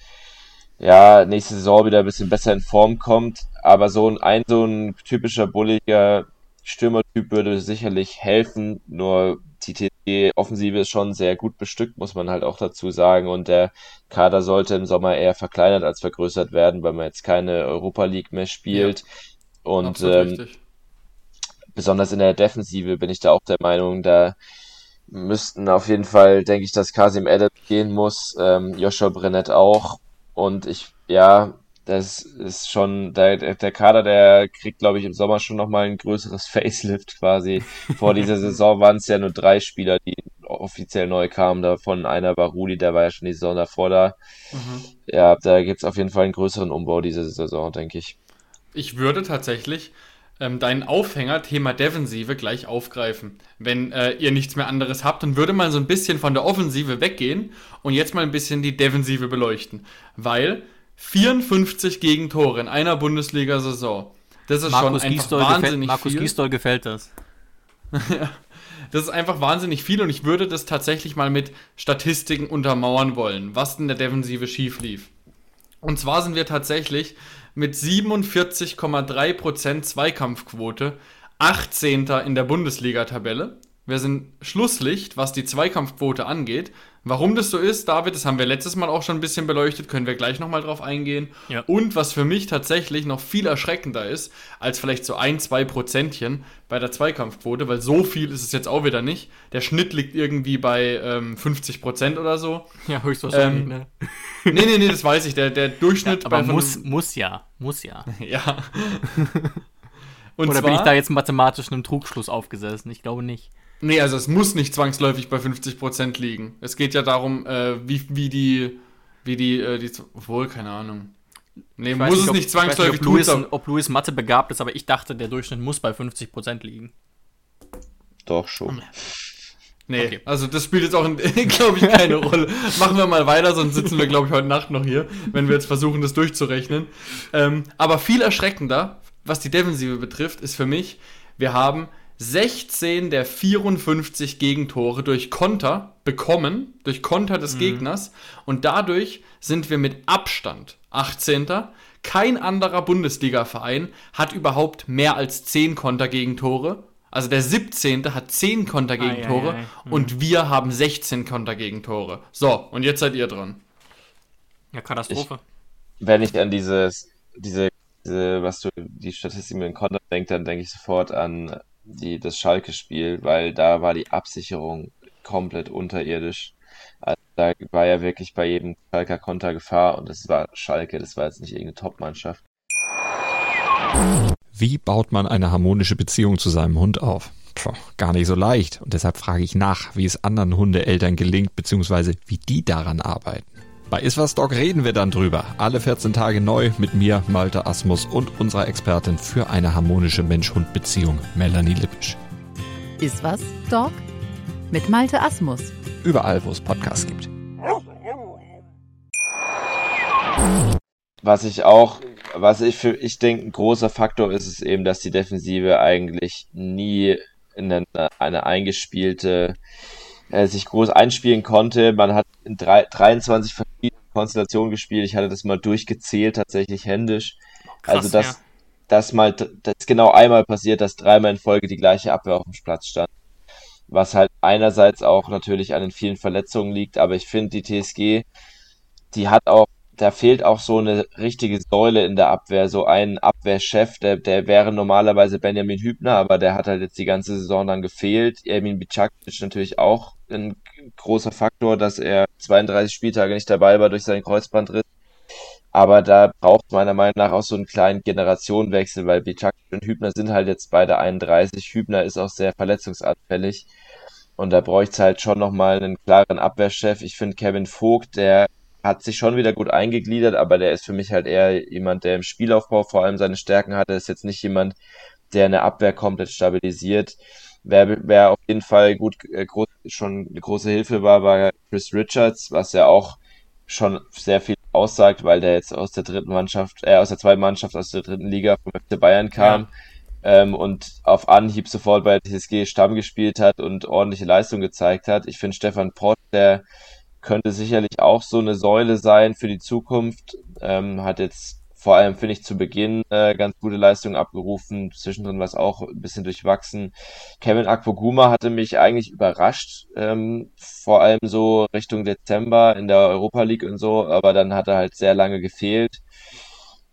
ja, nächste Saison wieder ein bisschen besser in Form kommt. Aber so ein, ein so ein typischer bulliger Stürmertyp würde sicherlich helfen, nur die TT-Offensive ist schon sehr gut bestückt, muss man halt auch dazu sagen. Und der Kader sollte im Sommer eher verkleinert als vergrößert werden, weil man jetzt keine Europa League mehr spielt. Ja, und ähm, besonders in der Defensive bin ich da auch der Meinung, da müssten auf jeden Fall, denke ich, dass Kasim Adams gehen muss, ähm, Joshua Brennett auch. Und ich, ja, das ist schon, der, der Kader, der kriegt, glaube ich, im Sommer schon nochmal ein größeres Facelift quasi. Vor dieser Saison waren es ja nur drei Spieler, die offiziell neu kamen. Davon einer war Rudi, der war ja schon die Saison davor da. Mhm. Ja, da gibt es auf jeden Fall einen größeren Umbau diese Saison, denke ich. Ich würde tatsächlich ähm, deinen Aufhänger, Thema Defensive, gleich aufgreifen. Wenn äh, ihr nichts mehr anderes habt, dann würde man so ein bisschen von der Offensive weggehen und jetzt mal ein bisschen die Defensive beleuchten. Weil 54 Gegentore in einer Bundesliga-Saison. Das ist Markus schon einfach Gisdol wahnsinnig gefällt, Markus viel. Gisdol gefällt das. das ist einfach wahnsinnig viel und ich würde das tatsächlich mal mit Statistiken untermauern wollen, was in der Defensive schief lief. Und zwar sind wir tatsächlich mit 47,3% Zweikampfquote 18. in der Bundesliga-Tabelle. Wir sind Schlusslicht, was die Zweikampfquote angeht. Warum das so ist, David, das haben wir letztes Mal auch schon ein bisschen beleuchtet, können wir gleich nochmal drauf eingehen. Ja. Und was für mich tatsächlich noch viel erschreckender ist, als vielleicht so ein, zwei Prozentchen bei der Zweikampfquote, weil so viel ist es jetzt auch wieder nicht. Der Schnitt liegt irgendwie bei ähm, 50 Prozent oder so. Ja, höchstwahrscheinlich, ähm, ne? Nee, nee, nee, das weiß ich. Der, der Durchschnitt ja, aber bei muss, muss ja, muss ja. ja. Und oder zwar, bin ich da jetzt mathematisch einem Trugschluss aufgesessen? Ich glaube nicht. Nee, also es muss nicht zwangsläufig bei 50% liegen. Es geht ja darum, äh, wie, wie die, wie die, äh, die, wohl, keine Ahnung. Nee, muss nicht, es ob, nicht zwangsläufig nicht, ob, Louis, tun, ob Louis Mathe begabt ist, aber ich dachte, der Durchschnitt muss bei 50% liegen. Doch, schon. Nee, okay. also das spielt jetzt auch, glaube ich, keine Rolle. Machen wir mal weiter, sonst sitzen wir, glaube ich, heute Nacht noch hier, wenn wir jetzt versuchen, das durchzurechnen. Ähm, aber viel erschreckender, was die Defensive betrifft, ist für mich, wir haben 16 der 54 Gegentore durch Konter bekommen, durch Konter des mhm. Gegners. Und dadurch sind wir mit Abstand 18. Kein anderer Bundesliga-Verein hat überhaupt mehr als 10 Konter-Gegentore Also der 17. hat 10 Kontergegentore Ei, ei, ei. Mhm. und wir haben 16 Kontergegentore. So, und jetzt seid ihr dran. Ja, Katastrophe. Wenn ich an dieses, diese, diese, was du, die Statistik mit dem Konter denke, dann denke ich sofort an die, das Schalke-Spiel, weil da war die Absicherung komplett unterirdisch. Also da war ja wirklich bei jedem Schalker Konter Gefahr und das war Schalke, das war jetzt nicht irgendeine Top-Mannschaft. Wie baut man eine harmonische Beziehung zu seinem Hund auf? Puh, gar nicht so leicht. Und deshalb frage ich nach, wie es anderen Hundeeltern gelingt, beziehungsweise wie die daran arbeiten. Bei Iswas Dog reden wir dann drüber. Alle 14 Tage neu mit mir, Malte Asmus und unserer Expertin für eine harmonische Mensch-Hund-Beziehung, Melanie Lippisch. Ist was, Dog? Mit Malte Asmus. Überall, wo es Podcasts gibt. Was ich auch, was ich für, ich denke, ein großer Faktor ist es eben, dass die Defensive eigentlich nie in eine, eine eingespielte, äh, sich groß einspielen konnte. Man hat in drei, 23 verschiedenen Konstellationen gespielt. Ich hatte das mal durchgezählt, tatsächlich händisch. Krass, also, dass, ja. dass mal, das ist genau einmal passiert, dass dreimal in Folge die gleiche Abwehr auf dem Platz stand. Was halt einerseits auch natürlich an den vielen Verletzungen liegt, aber ich finde, die TSG, die hat auch, da fehlt auch so eine richtige Säule in der Abwehr, so ein Abwehrchef, der, der wäre normalerweise Benjamin Hübner, aber der hat halt jetzt die ganze Saison dann gefehlt. Ermin Bicakic natürlich auch ein großer Faktor, dass er 32 Spieltage nicht dabei war durch seinen Kreuzbandriss. Aber da braucht meiner Meinung nach auch so einen kleinen Generationenwechsel, weil Bicakic und Hübner sind halt jetzt beide 31. Hübner ist auch sehr verletzungsanfällig. Und da bräuchte es halt schon nochmal einen klaren Abwehrchef. Ich finde Kevin Vogt, der hat sich schon wieder gut eingegliedert, aber der ist für mich halt eher jemand, der im Spielaufbau vor allem seine Stärken hatte. Ist jetzt nicht jemand, der eine Abwehr komplett stabilisiert. Wer, wer auf jeden Fall gut äh, groß, schon eine große Hilfe war, war Chris Richards, was ja auch schon sehr viel aussagt, weil der jetzt aus der dritten Mannschaft, äh, aus der zweiten Mannschaft, aus der dritten Liga vom FC Bayern kam ähm, und auf Anhieb sofort bei TSG Stamm gespielt hat und ordentliche Leistung gezeigt hat. Ich finde Stefan Pott, der könnte sicherlich auch so eine Säule sein für die Zukunft. Ähm, hat jetzt vor allem, finde ich, zu Beginn äh, ganz gute Leistungen abgerufen. Zwischendrin war es auch ein bisschen durchwachsen. Kevin Akpoguma hatte mich eigentlich überrascht, ähm, vor allem so Richtung Dezember in der Europa League und so, aber dann hat er halt sehr lange gefehlt.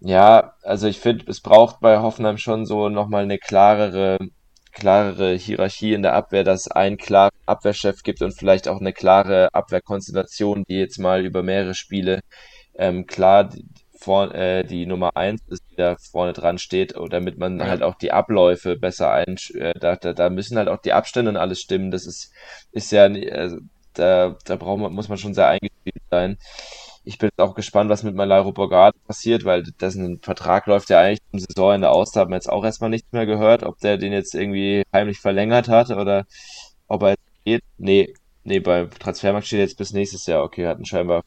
Ja, also ich finde, es braucht bei Hoffenheim schon so nochmal eine klarere, klarere Hierarchie in der Abwehr, dass einen klaren Abwehrchef gibt und vielleicht auch eine klare Abwehrkonstellation, die jetzt mal über mehrere Spiele ähm, klar vor, äh, die Nummer eins ist, die da vorne dran steht, damit man Ja. halt auch die Abläufe besser ein, äh, da, da, da müssen halt auch die Abstände und alles stimmen. Das ist, ist ja, also, da, da braucht man, muss man schon sehr eingespielt sein. Ich bin auch gespannt, was mit Malairo Borgard passiert, weil dessen Vertrag läuft ja eigentlich zum Saisonende aus. Da haben wir jetzt auch erstmal nichts mehr gehört, ob der den jetzt irgendwie heimlich verlängert hat oder ob er jetzt geht. Nee, nee, beim Transfermarkt steht jetzt bis nächstes Jahr. Okay, hatten scheinbar.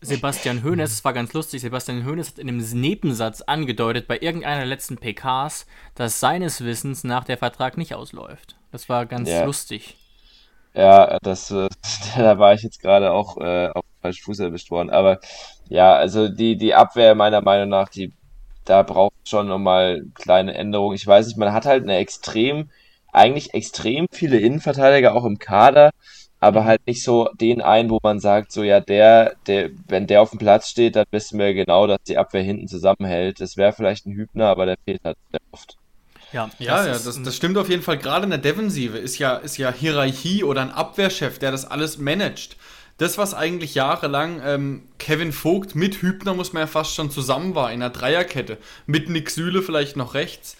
Sebastian Hoeneß, es war ganz lustig, Sebastian Hoeneß hat in einem Nebensatz angedeutet bei irgendeiner der letzten PKs, dass seines Wissens nach der Vertrag nicht ausläuft. Das war ganz Ja. lustig. Ja, das, da war ich jetzt gerade auch äh, auf falschen Fuß erwischt worden. Aber ja, also die, die Abwehr meiner Meinung nach, die, da braucht es schon nochmal kleine Änderungen. Ich weiß nicht, man hat halt eine extrem, eigentlich extrem viele Innenverteidiger auch im Kader, aber halt nicht so den einen, wo man sagt, so ja, der, der, wenn der auf dem Platz steht, dann wissen wir genau, dass die Abwehr hinten zusammenhält. Das wäre vielleicht ein Hübner, aber der fehlt halt sehr oft. Ja, Ja, ja, ist das, das stimmt auf jeden Fall. Gerade in der Defensive ist ja, ist ja Hierarchie oder ein Abwehrchef, der das alles managt. Das, was eigentlich jahrelang ähm, Kevin Vogt mit Hübner, muss man ja fast schon zusammen war, in einer Dreierkette, mit Nick Süle vielleicht noch rechts,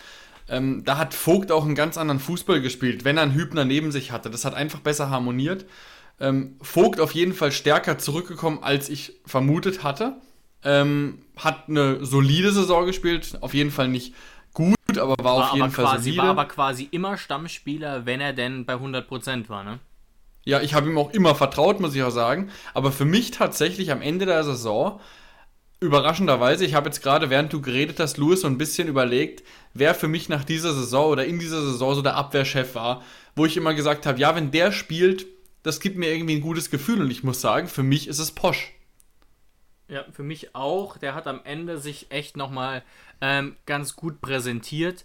ähm, da hat Vogt auch einen ganz anderen Fußball gespielt, wenn er einen Hübner neben sich hatte. Das hat einfach besser harmoniert. Ähm, Vogt auf jeden Fall stärker zurückgekommen, als ich vermutet hatte. Ähm, hat eine solide Saison gespielt, auf jeden Fall nicht gut, aber war, war auf jeden Fall quasi, solide. war aber quasi immer Stammspieler, wenn er denn bei 100% war, ne? Ja, ich habe ihm auch immer vertraut, muss ich auch sagen. Aber für mich tatsächlich am Ende der Saison, überraschenderweise, ich habe jetzt gerade, während du geredet hast, Louis, so ein bisschen überlegt, wer für mich nach dieser Saison oder in dieser Saison so der Abwehrchef war, wo ich immer gesagt habe, ja, wenn der spielt, das gibt mir irgendwie ein gutes Gefühl. Und ich muss sagen, für mich ist es Posch. Ja, für mich auch. Der hat am Ende sich echt nochmal ähm, ganz gut präsentiert.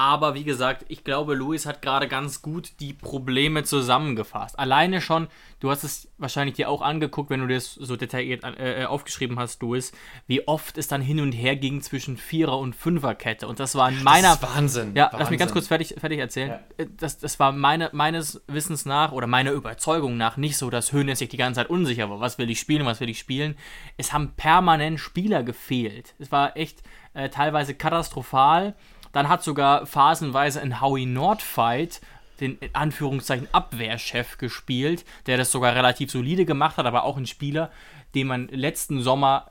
Aber wie gesagt, ich glaube, Luis hat gerade ganz gut die Probleme zusammengefasst. Alleine schon, du hast es wahrscheinlich dir auch angeguckt, wenn du das so detailliert äh, aufgeschrieben hast, Luis, wie oft es dann hin und her ging zwischen Vierer- und Fünferkette. Und das war in meiner. Das ist Wahnsinn. Ja, Wahnsinn. lass mich ganz kurz fertig, fertig erzählen. Ja. Äh, das, das war meine, meines Wissens nach oder meiner Überzeugung nach nicht so, dass Höhnes sich die ganze Zeit unsicher war. Was will ich spielen, was will ich spielen? Es haben permanent Spieler gefehlt. Es war echt äh, teilweise katastrophal. Dann hat sogar phasenweise ein Howie Nordfight den in Anführungszeichen Abwehrchef gespielt, der das sogar relativ solide gemacht hat, aber auch ein Spieler, dem man letzten Sommer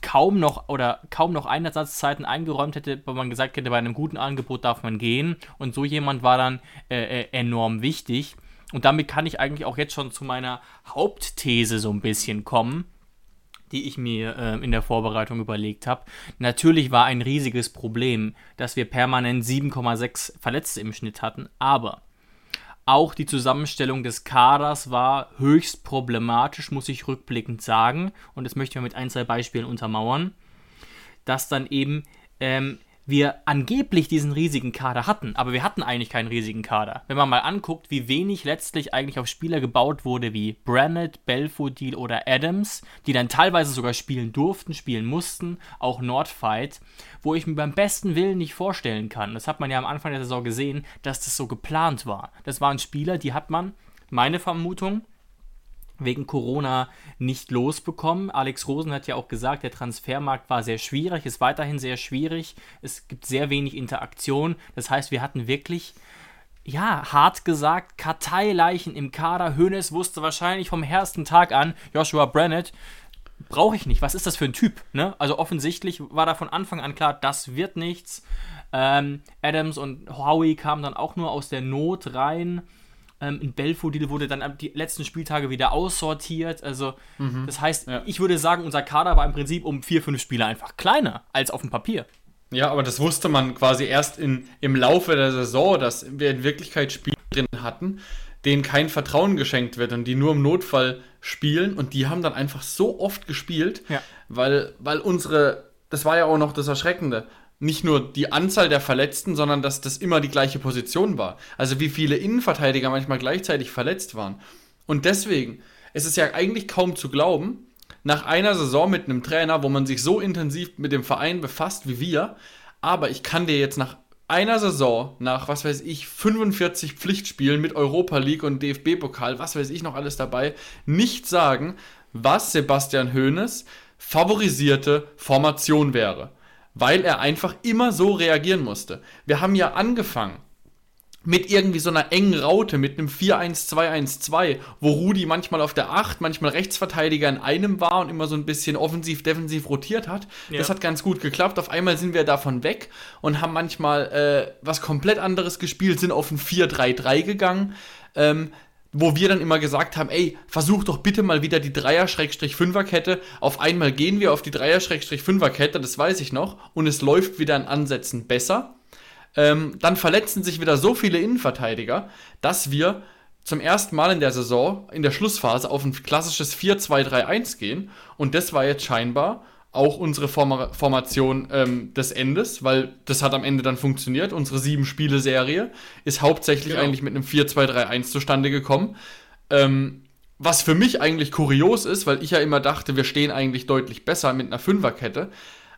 kaum noch oder kaum noch Einsatzzeiten eingeräumt hätte, wo man gesagt hätte, bei einem guten Angebot darf man gehen. Und so jemand war dann äh, äh enorm wichtig. Und damit kann ich eigentlich auch jetzt schon zu meiner Hauptthese so ein bisschen kommen die ich mir äh, in der Vorbereitung überlegt habe. Natürlich war ein riesiges Problem, dass wir permanent 7,6 Verletzte im Schnitt hatten, aber auch die Zusammenstellung des Kaders war höchst problematisch, muss ich rückblickend sagen. Und das möchte ich mit ein, zwei Beispielen untermauern. Dass dann eben ähm, wir angeblich diesen riesigen Kader hatten, aber wir hatten eigentlich keinen riesigen Kader. Wenn man mal anguckt, wie wenig letztlich eigentlich auf Spieler gebaut wurde wie Brannett, Belfodil oder Adams, die dann teilweise sogar spielen durften, spielen mussten, auch Nordfight, wo ich mir beim besten Willen nicht vorstellen kann. Das hat man ja am Anfang der Saison gesehen, dass das so geplant war. Das waren Spieler, die hat man, meine Vermutung, wegen Corona nicht losbekommen. Alex Rosen hat ja auch gesagt, der Transfermarkt war sehr schwierig, ist weiterhin sehr schwierig. Es gibt sehr wenig Interaktion. Das heißt, wir hatten wirklich, ja, hart gesagt, Karteileichen im Kader. Hoeneß wusste wahrscheinlich vom ersten Tag an, Joshua Brennett, brauche ich nicht. Was ist das für ein Typ? Ne? Also offensichtlich war da von Anfang an klar, das wird nichts. Ähm, Adams und Howie kamen dann auch nur aus der Not rein. Ähm, in Belfodil wurde dann die letzten Spieltage wieder aussortiert. Also, mhm. das heißt, ja. ich würde sagen, unser Kader war im Prinzip um vier, fünf Spieler einfach kleiner als auf dem Papier. Ja, aber das wusste man quasi erst in, im Laufe der Saison, dass wir in Wirklichkeit Spieler drin hatten, denen kein Vertrauen geschenkt wird und die nur im Notfall spielen. Und die haben dann einfach so oft gespielt, ja. weil, weil unsere, das war ja auch noch das Erschreckende, nicht nur die Anzahl der Verletzten, sondern dass das immer die gleiche Position war. Also wie viele Innenverteidiger manchmal gleichzeitig verletzt waren. Und deswegen ist es ja eigentlich kaum zu glauben, nach einer Saison mit einem Trainer, wo man sich so intensiv mit dem Verein befasst wie wir, aber ich kann dir jetzt nach einer Saison, nach was weiß ich, 45 Pflichtspielen mit Europa League und DFB-Pokal, was weiß ich noch alles dabei, nicht sagen, was Sebastian Hoeneß favorisierte Formation wäre weil er einfach immer so reagieren musste. Wir haben ja angefangen mit irgendwie so einer engen Raute, mit einem 4-1-2-1-2, wo Rudi manchmal auf der 8, manchmal Rechtsverteidiger in einem war und immer so ein bisschen offensiv-defensiv rotiert hat. Ja. Das hat ganz gut geklappt. Auf einmal sind wir davon weg und haben manchmal äh, was komplett anderes gespielt, sind auf ein 4-3-3 gegangen. Ähm, wo wir dann immer gesagt haben, ey, versuch doch bitte mal wieder die Dreier-Fünfer-Kette. Auf einmal gehen wir auf die Dreier-Fünfer-Kette, das weiß ich noch, und es läuft wieder in Ansätzen besser. Ähm, dann verletzen sich wieder so viele Innenverteidiger, dass wir zum ersten Mal in der Saison, in der Schlussphase, auf ein klassisches 4-2-3-1 gehen. Und das war jetzt scheinbar auch unsere Form Formation ähm, des Endes, weil das hat am Ende dann funktioniert. Unsere sieben-Spiele-Serie ist hauptsächlich genau. eigentlich mit einem 4-2-3-1 zustande gekommen. Ähm, was für mich eigentlich kurios ist, weil ich ja immer dachte, wir stehen eigentlich deutlich besser mit einer Fünferkette.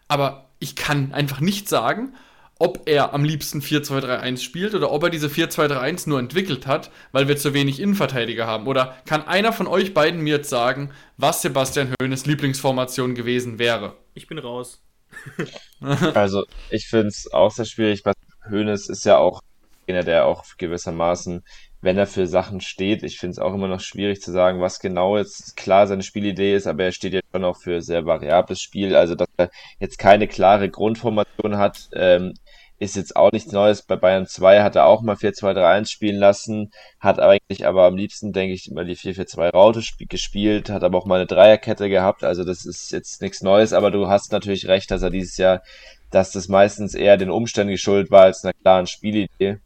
Aber ich kann einfach nicht sagen, ob er am liebsten 4-2-3-1 spielt oder ob er diese 4-2-3-1 nur entwickelt hat, weil wir zu wenig Innenverteidiger haben. Oder kann einer von euch beiden mir jetzt sagen, was Sebastian Hoeneß Lieblingsformation gewesen wäre? Ich bin raus. also, ich finde es auch sehr schwierig. Hoeneß ist ja auch einer, der auch gewissermaßen, wenn er für Sachen steht, ich finde es auch immer noch schwierig zu sagen, was genau jetzt klar seine Spielidee ist, aber er steht ja schon auch für sehr variables Spiel. Also, dass er jetzt keine klare Grundformation hat, ähm, ist jetzt auch nichts Neues. Bei Bayern 2 hat er auch mal 4-2-3-1 spielen lassen, hat eigentlich aber am liebsten, denke ich, immer die 4-4-2-Raute gespielt, hat aber auch mal eine Dreierkette gehabt. Also das ist jetzt nichts Neues, aber du hast natürlich recht, dass er dieses Jahr, dass das meistens eher den Umständen geschuldet war als einer klaren Spielidee.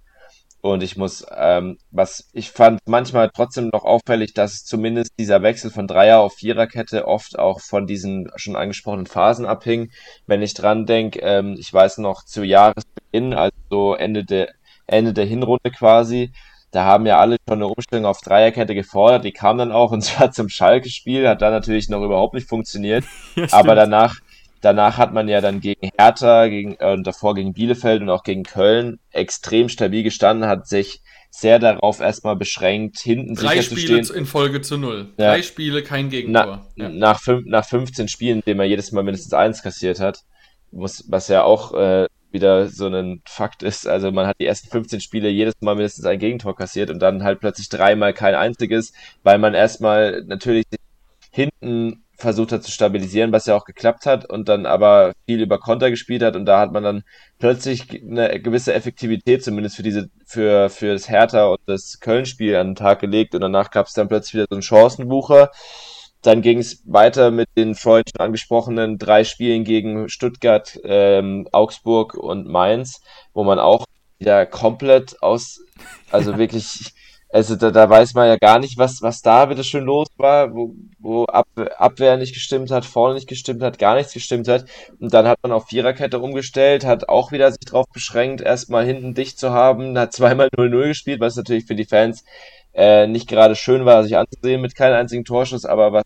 Und ich muss, ähm, was ich fand manchmal trotzdem noch auffällig, dass zumindest dieser Wechsel von Dreier auf Viererkette oft auch von diesen schon angesprochenen Phasen abhing. Wenn ich dran denke, ähm, ich weiß noch zu Jahresbeginn, also Ende der, Ende der Hinrunde quasi, da haben ja alle schon eine Umstellung auf Dreierkette gefordert. Die kam dann auch und zwar zum Schalke-Spiel, hat dann natürlich noch überhaupt nicht funktioniert. Ja, aber danach Danach hat man ja dann gegen Hertha gegen, äh, davor gegen Bielefeld und auch gegen Köln extrem stabil gestanden, hat sich sehr darauf erstmal beschränkt, hinten Drei sicher Spiele zu stehen. in Folge zu null. Ja. Drei Spiele, kein Gegentor. Na, ja. nach, fünf, nach 15 Spielen, in denen er jedes Mal mindestens eins kassiert hat, muss, was ja auch äh, wieder so ein Fakt ist. Also man hat die ersten 15 Spiele jedes Mal mindestens ein Gegentor kassiert und dann halt plötzlich dreimal kein einziges, weil man erstmal natürlich hinten versucht hat zu stabilisieren, was ja auch geklappt hat und dann aber viel über Konter gespielt hat und da hat man dann plötzlich eine gewisse Effektivität zumindest für diese für für das Hertha und das Köln-Spiel an den Tag gelegt und danach gab es dann plötzlich wieder so einen Chancenbucher. Dann ging es weiter mit den vorhin schon angesprochenen drei Spielen gegen Stuttgart, ähm, Augsburg und Mainz, wo man auch wieder komplett aus, also wirklich also da, da weiß man ja gar nicht, was, was da bitte schön los war, wo, wo Ab, Abwehr nicht gestimmt hat, vorne nicht gestimmt hat, gar nichts gestimmt hat. Und dann hat man auf Viererkette umgestellt, hat auch wieder sich darauf beschränkt, erstmal hinten dicht zu haben, hat zweimal 0-0 gespielt, was natürlich für die Fans äh, nicht gerade schön war, sich anzusehen mit keinem einzigen Torschuss, aber was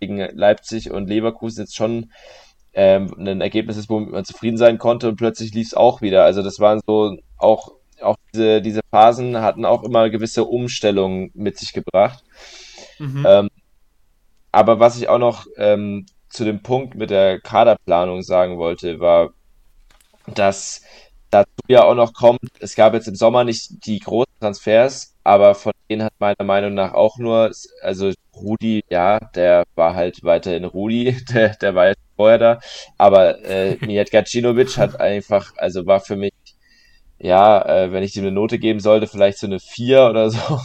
gegen Leipzig und Leverkusen jetzt schon ähm, ein Ergebnis ist, womit man zufrieden sein konnte und plötzlich lief es auch wieder. Also das waren so auch auch diese, diese Phasen hatten auch immer gewisse Umstellungen mit sich gebracht. Mhm. Ähm, aber was ich auch noch ähm, zu dem Punkt mit der Kaderplanung sagen wollte, war, dass dazu ja auch noch kommt, es gab jetzt im Sommer nicht die großen Transfers, aber von denen hat meiner Meinung nach auch nur, also Rudi, ja, der war halt weiterhin Rudi, der, der war jetzt vorher da, aber äh, Mijat Gacinovic hat einfach, also war für mich ja, äh, wenn ich ihm eine Note geben sollte, vielleicht so eine 4 oder so.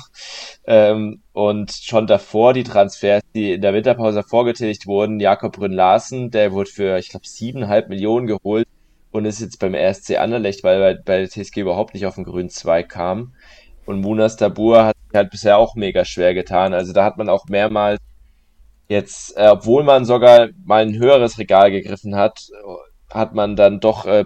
ähm, und schon davor die Transfers, die in der Winterpause vorgetätigt wurden, Jakob Brünn Larsen, der wurde für, ich glaube, 7,5 Millionen geholt und ist jetzt beim RSC Anderlecht, weil bei, bei der TSG überhaupt nicht auf den grünen Zweig kam. Und Munas Tabur hat sich halt bisher auch mega schwer getan. Also da hat man auch mehrmals jetzt, äh, obwohl man sogar mal ein höheres Regal gegriffen hat, hat man dann doch äh,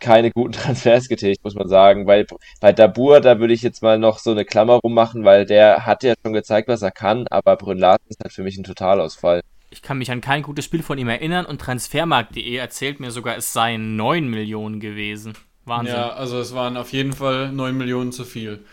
keine guten Transfers getätigt, muss man sagen. Weil bei Dabur, da würde ich jetzt mal noch so eine Klammer rummachen, weil der hat ja schon gezeigt, was er kann, aber Brünn Larsen ist halt für mich ein Totalausfall. Ich kann mich an kein gutes Spiel von ihm erinnern und Transfermarkt.de erzählt mir sogar, es seien 9 Millionen gewesen. Wahnsinn. Ja, also es waren auf jeden Fall 9 Millionen zu viel.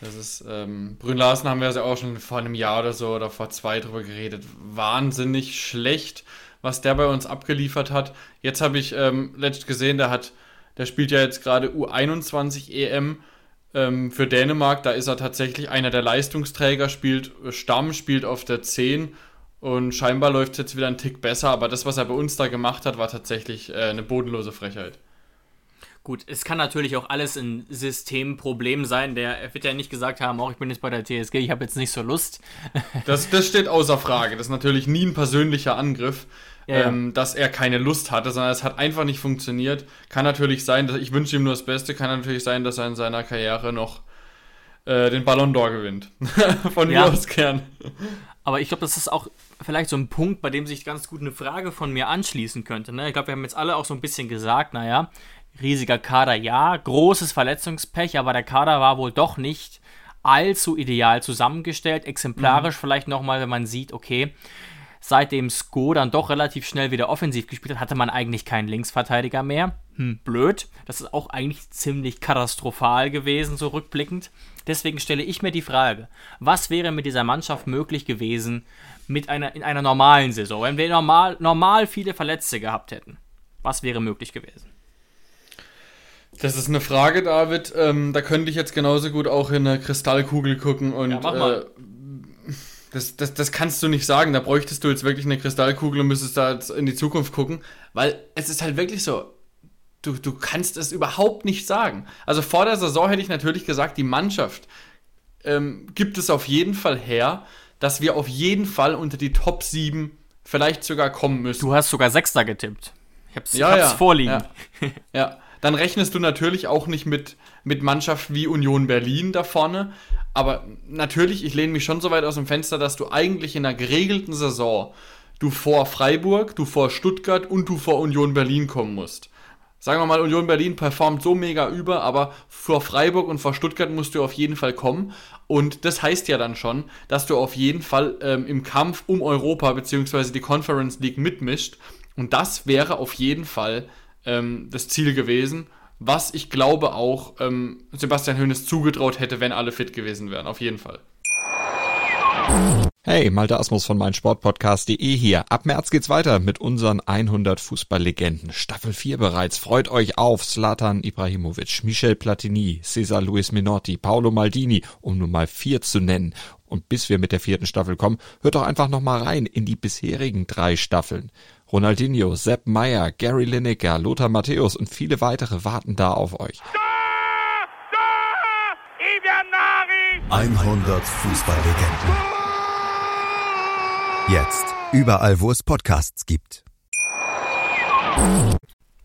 Das ist, ähm, Brünn Larsen haben wir ja auch schon vor einem Jahr oder so oder vor zwei drüber geredet. Wahnsinnig schlecht, was der bei uns abgeliefert hat. Jetzt habe ich ähm, letztens gesehen, der hat der spielt ja jetzt gerade U21 EM ähm, für Dänemark. Da ist er tatsächlich einer der Leistungsträger, spielt äh, Stamm, spielt auf der 10 und scheinbar läuft es jetzt wieder ein Tick besser. Aber das, was er bei uns da gemacht hat, war tatsächlich äh, eine bodenlose Frechheit. Gut, es kann natürlich auch alles ein Systemproblem sein. Der wird ja nicht gesagt haben, auch ich bin jetzt bei der TSG, ich habe jetzt nicht so Lust. Das, das steht außer Frage. Das ist natürlich nie ein persönlicher Angriff ja, ähm, dass er keine Lust hatte, sondern es hat einfach nicht funktioniert. Kann natürlich sein, dass ich wünsche ihm nur das Beste, kann natürlich sein, dass er in seiner Karriere noch äh, den Ballon d'Or gewinnt. von mir aus gern. Aber ich glaube, das ist auch vielleicht so ein Punkt, bei dem sich ganz gut eine Frage von mir anschließen könnte. Ne? Ich glaube, wir haben jetzt alle auch so ein bisschen gesagt, naja, riesiger Kader ja, großes Verletzungspech, aber der Kader war wohl doch nicht allzu ideal zusammengestellt, exemplarisch mhm. vielleicht nochmal, wenn man sieht, okay, Seitdem Sko dann doch relativ schnell wieder offensiv gespielt hat, hatte man eigentlich keinen Linksverteidiger mehr. Hm, blöd. Das ist auch eigentlich ziemlich katastrophal gewesen, so rückblickend. Deswegen stelle ich mir die Frage, was wäre mit dieser Mannschaft möglich gewesen mit einer, in einer normalen Saison, wenn wir normal, normal viele Verletzte gehabt hätten? Was wäre möglich gewesen? Das ist eine Frage, David. Ähm, da könnte ich jetzt genauso gut auch in eine Kristallkugel gucken und ja, äh, das, das, das kannst du nicht sagen. Da bräuchtest du jetzt wirklich eine Kristallkugel und müsstest da in die Zukunft gucken. Weil es ist halt wirklich so. Du, du kannst es überhaupt nicht sagen. Also vor der Saison hätte ich natürlich gesagt, die Mannschaft ähm, gibt es auf jeden Fall her, dass wir auf jeden Fall unter die Top 7 vielleicht sogar kommen müssen. Du hast sogar Sechster getippt. Ich hab's, ja, ich hab's ja, vorliegen. Ja. ja. dann rechnest du natürlich auch nicht mit, mit Mannschaften wie Union Berlin da vorne. Aber natürlich, ich lehne mich schon so weit aus dem Fenster, dass du eigentlich in einer geregelten Saison du vor Freiburg, du vor Stuttgart und du vor Union Berlin kommen musst. Sagen wir mal, Union Berlin performt so mega über, aber vor Freiburg und vor Stuttgart musst du auf jeden Fall kommen. Und das heißt ja dann schon, dass du auf jeden Fall ähm, im Kampf um Europa bzw. die Conference League mitmischt. Und das wäre auf jeden Fall ähm, das Ziel gewesen, was ich glaube auch ähm, Sebastian Hoeneß zugetraut hätte, wenn alle fit gewesen wären. Auf jeden Fall. Hey, Malte Asmus von meinsportpodcast.de hier. Ab März geht's weiter mit unseren 100 Fußballlegenden. Staffel 4 bereits. Freut euch auf Zlatan Ibrahimovic, Michel Platini, Cesar Luis Minotti, Paolo Maldini, um nur mal vier zu nennen. Und bis wir mit der vierten Staffel kommen, hört doch einfach noch mal rein in die bisherigen drei Staffeln. Ronaldinho, Sepp Meyer, Gary Lineker, Lothar Matthäus und viele weitere warten da auf euch. 100 Fußballlegenden. Jetzt. Überall, wo es Podcasts gibt.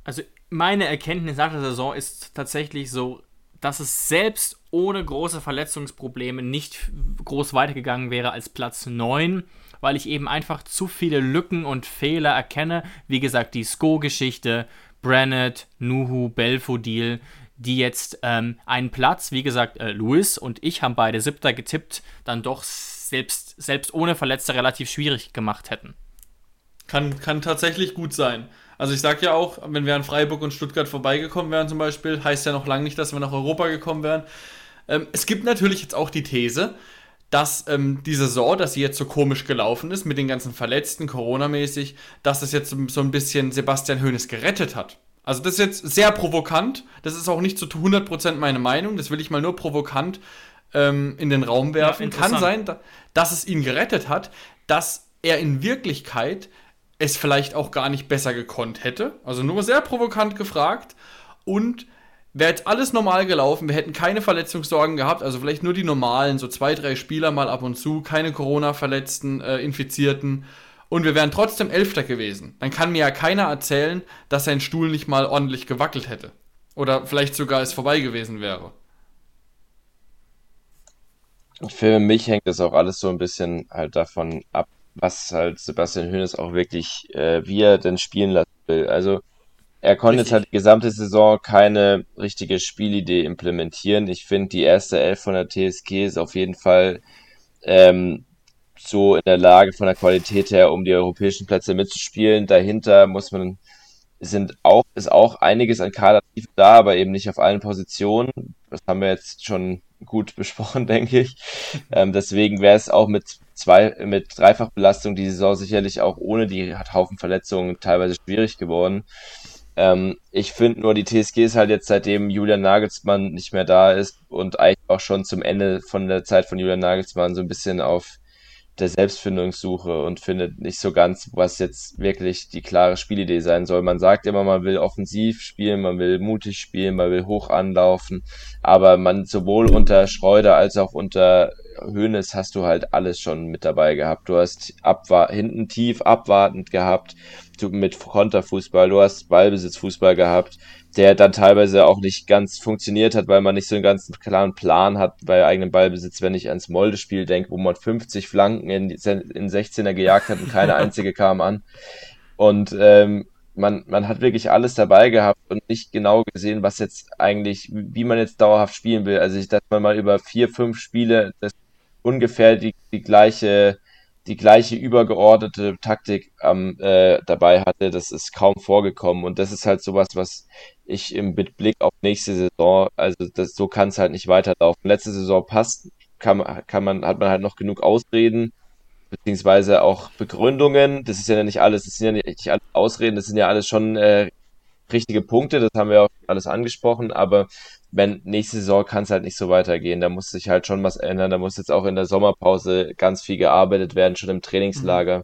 Also meine Erkenntnis nach der Saison ist tatsächlich so, dass es selbst ohne große Verletzungsprobleme nicht groß weitergegangen wäre als Platz 9, weil ich eben einfach zu viele Lücken und Fehler erkenne. Wie gesagt, die Sko-Geschichte, Brennett, Nuhu, Belfodil, die jetzt ähm, einen Platz, wie gesagt, äh, Louis und ich haben beide Siebter getippt, dann doch selbst, selbst ohne Verletzte relativ schwierig gemacht hätten. Kann, kann tatsächlich gut sein. Also ich sag ja auch, wenn wir an Freiburg und Stuttgart vorbeigekommen wären zum Beispiel, heißt ja noch lange nicht, dass wir nach Europa gekommen wären. Ähm, es gibt natürlich jetzt auch die These, dass ähm, die Saison, dass sie jetzt so komisch gelaufen ist mit den ganzen Verletzten, Corona-mäßig, dass das jetzt so ein bisschen Sebastian Hoeneß gerettet hat. Also das ist jetzt sehr provokant, das ist auch nicht zu 100% meine Meinung, das will ich mal nur provokant ähm, in den Raum werfen. Ja, Kann sein, dass es ihn gerettet hat, dass er in Wirklichkeit es vielleicht auch gar nicht besser gekonnt hätte. Also nur sehr provokant gefragt. Und wäre jetzt alles normal gelaufen, wir hätten keine Verletzungssorgen gehabt, also vielleicht nur die normalen, so zwei, drei Spieler mal ab und zu, keine Corona-Verletzten, äh, Infizierten. Und wir wären trotzdem Elfter gewesen. Dann kann mir ja keiner erzählen, dass sein Stuhl nicht mal ordentlich gewackelt hätte. Oder vielleicht sogar es vorbei gewesen wäre. Für mich hängt das auch alles so ein bisschen halt davon ab, was halt Sebastian Hoeneß auch wirklich, äh, wie er denn spielen lassen will. Also er konnte jetzt halt die gesamte Saison keine richtige Spielidee implementieren. Ich finde, die erste Elf von der TSG ist auf jeden Fall ähm, so in der Lage von der Qualität her, um die europäischen Plätze mitzuspielen. Dahinter muss man sind auch, ist auch einiges an Kadertiefe da, aber eben nicht auf allen Positionen. Das haben wir jetzt schon gut besprochen, denke ich. Ähm, deswegen wäre es auch mit zwei, mit Dreifachbelastung die Saison sicherlich auch ohne die Haufen Verletzungen teilweise schwierig geworden. Ähm, ich finde nur, die TSG ist halt jetzt seitdem Julian Nagelsmann nicht mehr da ist und eigentlich auch schon zum Ende von der Zeit von Julian Nagelsmann so ein bisschen auf der Selbstfindungssuche und findet nicht so ganz, was jetzt wirklich die klare Spielidee sein soll. Man sagt immer, man will offensiv spielen, man will mutig spielen, man will hoch anlaufen, aber man sowohl unter Schreuder als auch unter Hönes hast du halt alles schon mit dabei gehabt. Du hast hinten tief abwartend gehabt, du mit Konterfußball, du hast Ballbesitzfußball gehabt, der dann teilweise auch nicht ganz funktioniert hat, weil man nicht so einen ganz klaren Plan hat bei eigenem Ballbesitz, wenn ich ans Molde-Spiel denke, wo man 50 Flanken in, in 16er gejagt hat und keine einzige kam an. Und ähm, man, man hat wirklich alles dabei gehabt und nicht genau gesehen, was jetzt eigentlich, wie man jetzt dauerhaft spielen will. Also, ich, dass man mal über vier, fünf Spiele das ungefähr die, die gleiche die gleiche übergeordnete Taktik ähm, äh, dabei hatte, das ist kaum vorgekommen. Und das ist halt sowas, was ich im mit Blick auf nächste Saison, also das, so kann es halt nicht weiterlaufen. Letzte Saison passt, kann, kann man, hat man halt noch genug Ausreden, beziehungsweise auch Begründungen. Das ist ja nicht alles, das sind ja nicht alle Ausreden, das sind ja alles schon äh, richtige Punkte, das haben wir auch alles angesprochen, aber wenn nächste Saison kann es halt nicht so weitergehen. Da muss sich halt schon was ändern. Da muss jetzt auch in der Sommerpause ganz viel gearbeitet werden, schon im Trainingslager. Mhm.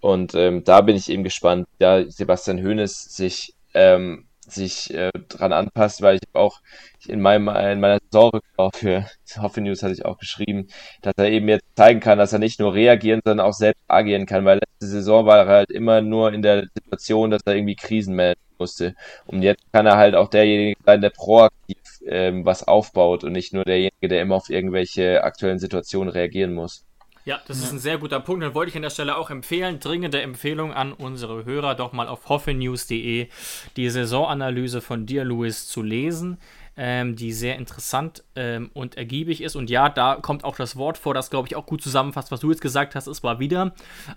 Und ähm, da bin ich eben gespannt, da Sebastian Hoeneß sich ähm, sich äh, dran anpasst, weil ich auch in meinem in meiner Saisonrückschau für Hoffe News hatte ich auch geschrieben, dass er eben jetzt zeigen kann, dass er nicht nur reagieren, sondern auch selbst agieren kann, weil letzte Saison war er halt immer nur in der Situation, dass er irgendwie Krisen meldet musste. Und jetzt kann er halt auch derjenige sein, der proaktiv ähm, was aufbaut und nicht nur derjenige, der immer auf irgendwelche aktuellen Situationen reagieren muss. Ja, das ja. ist ein sehr guter Punkt. Dann wollte ich an der Stelle auch empfehlen, dringende Empfehlung an unsere Hörer, doch mal auf hoffenews.de die Saisonanalyse von dir, Louis, zu lesen, ähm, die sehr interessant ähm, und ergiebig ist. Und ja, da kommt auch das Wort vor, das, glaube ich, auch gut zusammenfasst, was du jetzt gesagt hast. Es war wieder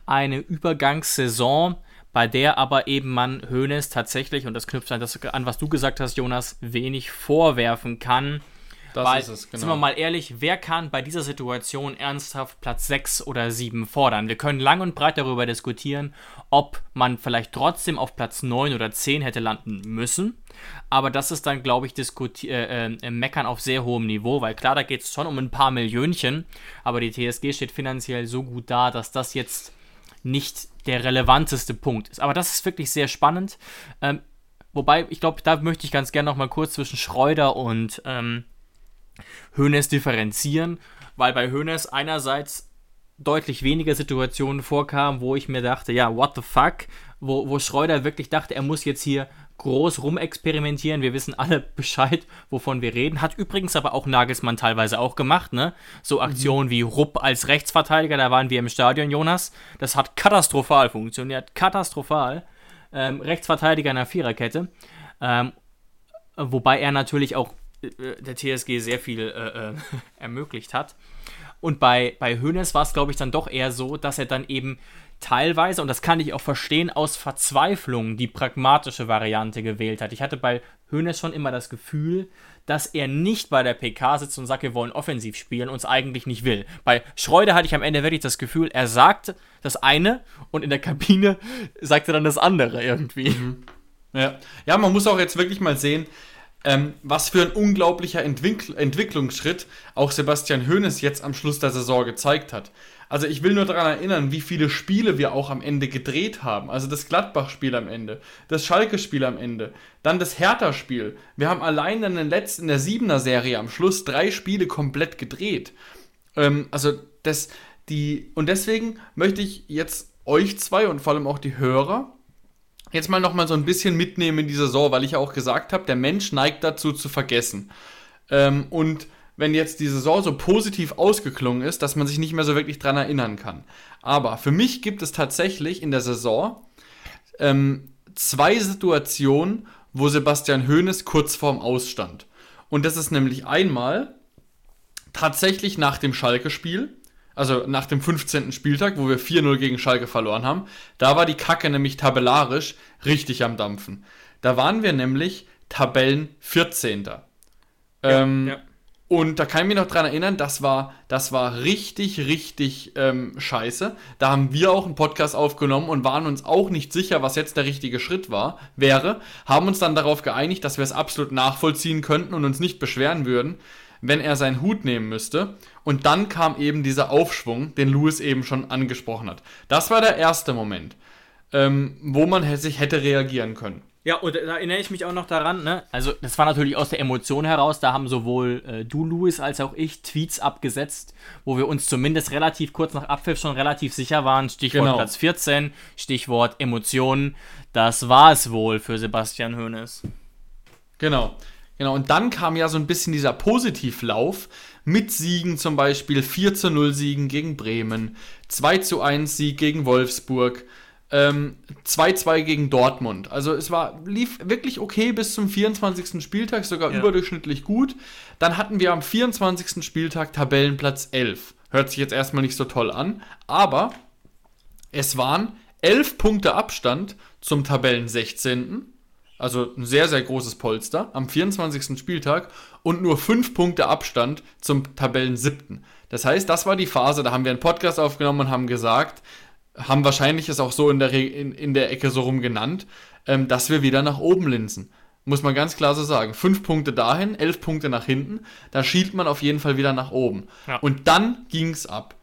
eine Übergangssaison bei der aber eben man Hoeneß tatsächlich, und das knüpft an das an, was du gesagt hast, Jonas, wenig vorwerfen kann. Das Weil, ist es, genau. Sind wir mal ehrlich, wer kann bei dieser Situation ernsthaft Platz 6 oder 7 fordern? Wir können lang und breit darüber diskutieren, ob man vielleicht trotzdem auf Platz 9 oder 10 hätte landen müssen. Aber das ist dann, glaube ich, äh, äh, Meckern auf sehr hohem Niveau, weil klar, da geht es schon um ein paar Millionchen, aber die TSG steht finanziell so gut da, dass das jetzt nicht der relevanteste Punkt ist. Aber das ist wirklich sehr spannend. Ähm, wobei, ich glaube, da möchte ich ganz gerne noch mal kurz zwischen Schreuder und ähm, Hoeneß differenzieren, weil bei Hoeneß einerseits deutlich weniger Situationen vorkamen, wo ich mir dachte, ja, what the fuck, wo, wo Schreuder wirklich dachte, er muss jetzt hier groß rumexperimentieren. Wir wissen alle Bescheid, wovon wir reden. Hat übrigens aber auch Nagelsmann teilweise auch gemacht, ne? So Aktionen mhm. wie Rupp als Rechtsverteidiger, da waren wir im Stadion, Jonas. Das hat katastrophal funktioniert. Katastrophal. Ähm, Rechtsverteidiger in der Viererkette. Ähm, wobei er natürlich auch äh, der TSG sehr viel äh, äh, ermöglicht hat. Und bei, bei Hoeneß war es, glaube ich, dann doch eher so, dass er dann eben teilweise, und das kann ich auch verstehen, aus Verzweiflung die pragmatische Variante gewählt hat. Ich hatte bei Hoeneß schon immer das Gefühl, dass er nicht bei der PK sitzt und sagt, wir wollen offensiv spielen und es eigentlich nicht will. Bei Schreuder hatte ich am Ende wirklich das Gefühl, er sagt das eine und in der Kabine sagt er dann das andere irgendwie. Mhm. Ja. ja, man muss auch jetzt wirklich mal sehen, ähm, was für ein unglaublicher Entwickl Entwicklungsschritt auch Sebastian Hoeneß jetzt am Schluss der Saison gezeigt hat. Also ich will nur daran erinnern, wie viele Spiele wir auch am Ende gedreht haben. Also das Gladbach-Spiel am Ende, das Schalke-Spiel am Ende, dann das Hertha-Spiel. Wir haben allein in, den letzten, in der Siebener-Serie am Schluss drei Spiele komplett gedreht. Ähm, also das, die, und deswegen möchte ich jetzt euch zwei und vor allem auch die Hörer jetzt mal nochmal so ein bisschen mitnehmen in die Saison, weil ich ja auch gesagt habe, der Mensch neigt dazu zu vergessen. Ähm, und wenn jetzt die Saison so positiv ausgeklungen ist, dass man sich nicht mehr so wirklich dran erinnern kann. Aber für mich gibt es tatsächlich in der Saison ähm, zwei Situationen, wo Sebastian Hoeneß kurz vorm Ausstand. Und das ist nämlich einmal tatsächlich nach dem Schalke-Spiel, also nach dem 15. Spieltag, wo wir 4-0 gegen Schalke verloren haben. Da war die Kacke nämlich tabellarisch richtig am Dampfen. Da waren wir nämlich Tabellen 14. Ja, ähm, ja. Und da kann ich mich noch dran erinnern, das war, das war richtig, richtig ähm, scheiße. Da haben wir auch einen Podcast aufgenommen und waren uns auch nicht sicher, was jetzt der richtige Schritt war, wäre. Haben uns dann darauf geeinigt, dass wir es absolut nachvollziehen könnten und uns nicht beschweren würden, wenn er seinen Hut nehmen müsste. Und dann kam eben dieser Aufschwung, den Louis eben schon angesprochen hat. Das war der erste Moment, ähm, wo man sich hätte reagieren können. Ja, und da erinnere ich mich auch noch daran, ne? Also, das war natürlich aus der Emotion heraus. Da haben sowohl äh, du, Louis, als auch ich Tweets abgesetzt, wo wir uns zumindest relativ kurz nach Abpfiff schon relativ sicher waren. Stichwort genau. Platz 14, Stichwort Emotionen. Das war es wohl für Sebastian Hoeneß. Genau. Genau, und dann kam ja so ein bisschen dieser Positivlauf mit Siegen, zum Beispiel 4 zu 0 Siegen gegen Bremen, 2 zu 1 Sieg gegen Wolfsburg, 2-2 ähm, gegen Dortmund. Also es war, lief wirklich okay bis zum 24. Spieltag, sogar ja. überdurchschnittlich gut. Dann hatten wir am 24. Spieltag Tabellenplatz 11. Hört sich jetzt erstmal nicht so toll an, aber es waren 11 Punkte Abstand zum Tabellen 16. Also ein sehr, sehr großes Polster am 24. Spieltag und nur 5 Punkte Abstand zum Tabellen 7. Das heißt, das war die Phase, da haben wir einen Podcast aufgenommen und haben gesagt, haben wahrscheinlich es auch so in der, in, in der Ecke so rum genannt, ähm, dass wir wieder nach oben linsen. Muss man ganz klar so sagen. Fünf Punkte dahin, elf Punkte nach hinten, da schielt man auf jeden Fall wieder nach oben. Ja. Und dann ging es ab.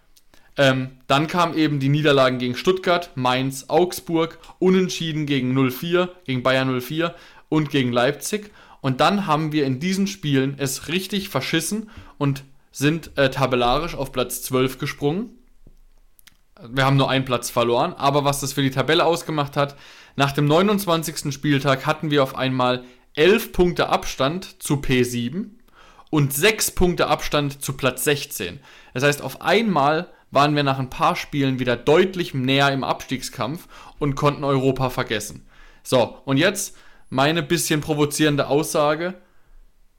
Ähm, dann kamen eben die Niederlagen gegen Stuttgart, Mainz, Augsburg, Unentschieden gegen 04, gegen Bayern 04 und gegen Leipzig. Und dann haben wir in diesen Spielen es richtig verschissen und sind äh, tabellarisch auf Platz 12 gesprungen wir haben nur einen Platz verloren, aber was das für die Tabelle ausgemacht hat, nach dem 29. Spieltag hatten wir auf einmal 11 Punkte Abstand zu P7 und 6 Punkte Abstand zu Platz 16. Das heißt, auf einmal waren wir nach ein paar Spielen wieder deutlich näher im Abstiegskampf und konnten Europa vergessen. So, und jetzt meine bisschen provozierende Aussage.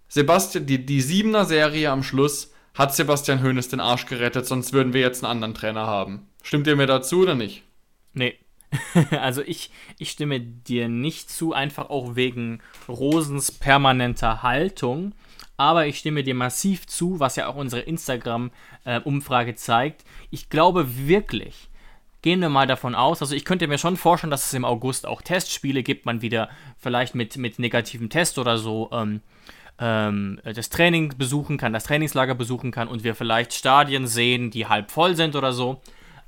Sebastian, die, die siebener Serie am Schluss hat Sebastian Hoeneß den Arsch gerettet, sonst würden wir jetzt einen anderen Trainer haben. Stimmt ihr mir dazu oder nicht? Nee. also ich, ich stimme dir nicht zu, einfach auch wegen Rosens permanenter Haltung. Aber ich stimme dir massiv zu, was ja auch unsere Instagram-Umfrage äh, zeigt. Ich glaube wirklich, gehen wir mal davon aus, also ich könnte mir schon vorstellen, dass es im August auch Testspiele gibt, man wieder vielleicht mit, mit negativem Test oder so ähm, ähm, das Training besuchen kann, das Trainingslager besuchen kann und wir vielleicht Stadien sehen, die halb voll sind oder so.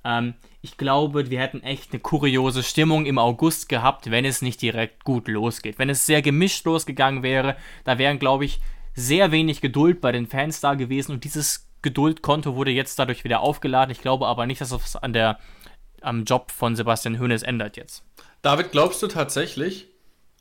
Ähm, ich glaube, wir hätten echt eine kuriose Stimmung im August gehabt, wenn es nicht direkt gut losgeht. Wenn es sehr gemischt losgegangen wäre, da wären, glaube ich, sehr wenig Geduld bei den Fans da gewesen und dieses Geduldkonto wurde jetzt dadurch wieder aufgeladen. Ich glaube aber nicht, dass es an der, am Job von Sebastian Hoeneß ändert jetzt. David, glaubst du tatsächlich,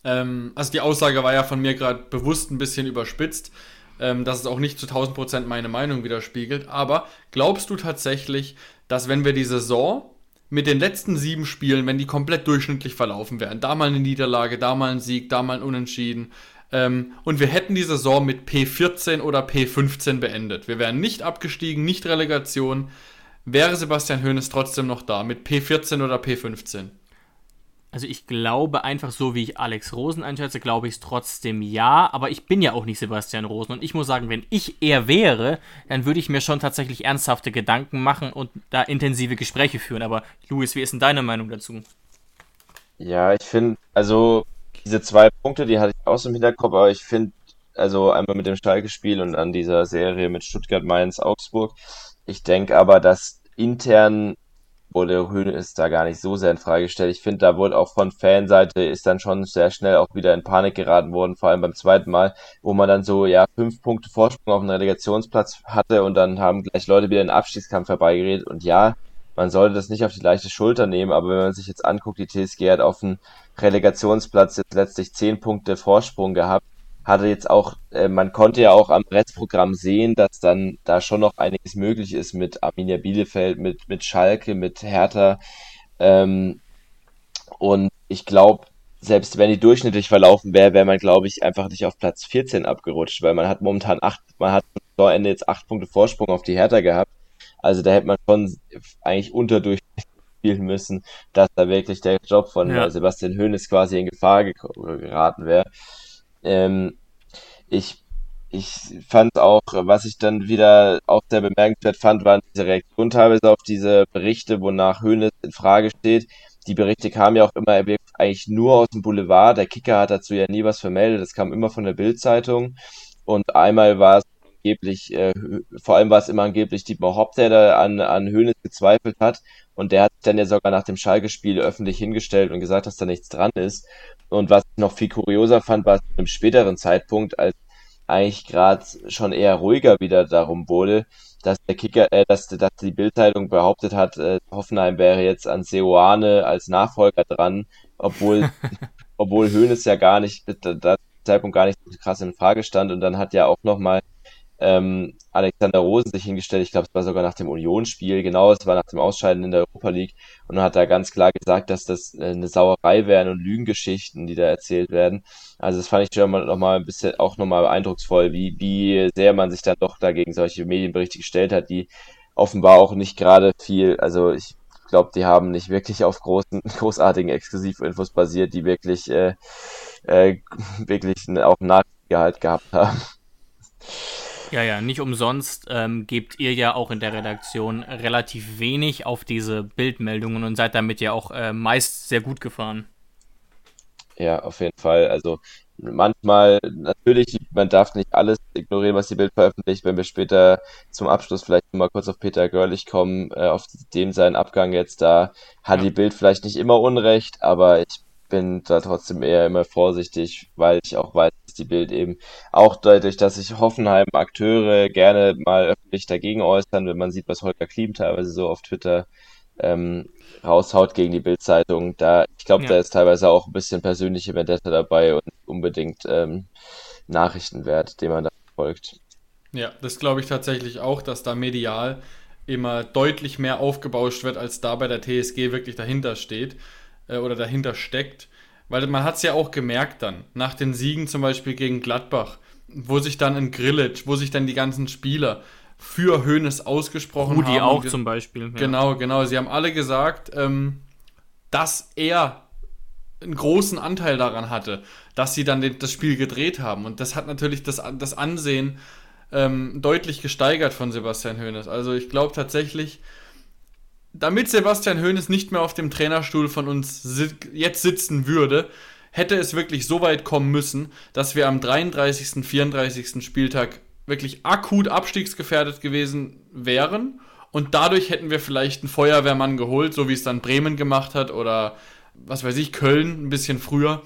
ähm, also die Aussage war ja von mir gerade bewusst ein bisschen überspitzt, ähm, dass es auch nicht zu 1000% meine Meinung widerspiegelt, aber glaubst du tatsächlich, dass wenn wir die Saison mit den letzten sieben Spielen, wenn die komplett durchschnittlich verlaufen wären, da mal eine Niederlage, da mal ein Sieg, da mal ein Unentschieden, ähm, und wir hätten die Saison mit P14 oder P15 beendet. Wir wären nicht abgestiegen, nicht Relegation. Wäre Sebastian Hoeneß trotzdem noch da mit P14 oder P15? Also ich glaube einfach so, wie ich Alex Rosen einschätze, glaube ich es trotzdem ja. Aber ich bin ja auch nicht Sebastian Rosen. Und ich muss sagen, wenn ich er wäre, dann würde ich mir schon tatsächlich ernsthafte Gedanken machen und da intensive Gespräche führen. Aber Luis, wie ist denn deine Meinung dazu? Ja, ich finde, also diese zwei Punkte, die hatte ich auch so im Hinterkopf, aber ich finde, also einmal mit dem Schalke-Spiel und an dieser Serie mit Stuttgart, Mainz, Augsburg. Ich denke aber, dass intern wurde Hönes da gar nicht so sehr in Frage gestellt. Ich finde, da wurde auch von Fanseite ist dann schon sehr schnell auch wieder in Panik geraten worden, vor allem beim zweiten Mal, wo man dann so, ja, fünf Punkte Vorsprung auf den Relegationsplatz hatte und dann haben gleich Leute wieder den Abstiegskampf herbeigeredet und ja, man sollte das nicht auf die leichte Schulter nehmen, aber wenn man sich jetzt anguckt, die TSG hat auf dem Relegationsplatz jetzt letztlich zehn Punkte Vorsprung gehabt hatte jetzt auch, äh, man konnte ja auch am Restprogramm sehen, dass dann da schon noch einiges möglich ist mit Arminia Bielefeld, mit, mit Schalke, mit Hertha. Ähm, und ich glaube, selbst wenn die durchschnittlich verlaufen wäre, wäre man, glaube ich, einfach nicht auf Platz 14 abgerutscht, weil man hat momentan acht, man hat am Ende jetzt acht Punkte Vorsprung auf die Hertha gehabt. Also da hätte man schon eigentlich unterdurchschnittlich spielen müssen, dass da wirklich der Job von ja. Sebastian Hoeneß quasi in Gefahr geraten wäre. Ähm, ich ich fand auch, was ich dann wieder auch sehr bemerkenswert fand, waren diese Reaktionen teilweise auf diese Berichte, wonach Höhnes in Frage steht. Die Berichte kamen ja auch immer eigentlich nur aus dem Boulevard. Der Kicker hat dazu ja nie was vermeldet. Das kam immer von der Bildzeitung. Und einmal war es angeblich, äh, vor allem war es immer angeblich Dietmar Hopp, der da an, an Höhnes gezweifelt hat. Und der hat dann ja sogar nach dem Schalke-Spiel öffentlich hingestellt und gesagt, dass da nichts dran ist. Und was ich noch viel kurioser fand, war zu einem späteren Zeitpunkt, als eigentlich gerade schon eher ruhiger wieder darum wurde, dass der Kicker, äh, dass, dass die Bildzeitung behauptet hat, äh, Hoffenheim wäre jetzt an Seoane als Nachfolger dran, obwohl, obwohl Hoeneß ja gar nicht, da Zeitpunkt gar nicht so krass in Frage stand und dann hat ja auch nochmal ähm, Alexander Rosen sich hingestellt, ich glaube, es war sogar nach dem Unionsspiel, genau, es war nach dem Ausscheiden in der Europa League und hat da ganz klar gesagt, dass das äh, eine Sauerei wären und Lügengeschichten, die da erzählt werden. Also das fand ich schon mal nochmal ein bisschen auch nochmal eindrucksvoll, wie, wie sehr man sich dann doch dagegen solche Medienberichte gestellt hat, die offenbar auch nicht gerade viel, also ich glaube, die haben nicht wirklich auf großen, großartigen Exklusivinfos basiert, die wirklich, äh, äh, wirklich auch einen Nachgehalt gehabt haben. Ja, ja, nicht umsonst ähm, gebt ihr ja auch in der Redaktion relativ wenig auf diese Bildmeldungen und seid damit ja auch äh, meist sehr gut gefahren. Ja, auf jeden Fall. Also manchmal, natürlich, man darf nicht alles ignorieren, was die Bild veröffentlicht. Wenn wir später zum Abschluss vielleicht mal kurz auf Peter Görlich kommen, äh, auf dem seinen Abgang jetzt, da hat ja. die Bild vielleicht nicht immer Unrecht, aber ich bin da trotzdem eher immer vorsichtig, weil ich auch weiß, die Bild eben auch dadurch, dass sich Hoffenheim Akteure gerne mal öffentlich dagegen äußern, wenn man sieht, was Holger Klim teilweise so auf Twitter ähm, raushaut gegen die Bildzeitung. Da, ich glaube, Ja. da ist teilweise auch ein bisschen persönliche Vendetta dabei und unbedingt ähm, Nachrichtenwert, den man da folgt. Ja, das glaube ich tatsächlich auch, dass da medial immer deutlich mehr aufgebauscht wird, als da bei der TSG wirklich dahinter steht äh, oder dahinter steckt. Weil man hat es ja auch gemerkt dann, nach den Siegen zum Beispiel gegen Gladbach, wo sich dann in Grillitsch, wo sich dann die ganzen Spieler für Hoeneß ausgesprochen Rudi haben. auch und ge- zum Beispiel. Ja. Genau, genau. Sie haben alle gesagt, ähm, dass er einen großen Anteil daran hatte, dass sie dann den, das Spiel gedreht haben. Und das hat natürlich das, das Ansehen ähm, deutlich gesteigert von Sebastian Hoeneß. Also ich glaube tatsächlich, damit Sebastian Hoeneß nicht mehr auf dem Trainerstuhl von uns si jetzt sitzen würde, hätte es wirklich so weit kommen müssen, dass wir am 33., 34. Spieltag wirklich akut abstiegsgefährdet gewesen wären und dadurch hätten wir vielleicht einen Feuerwehrmann geholt, so wie es dann Bremen gemacht hat oder was weiß ich, Köln ein bisschen früher.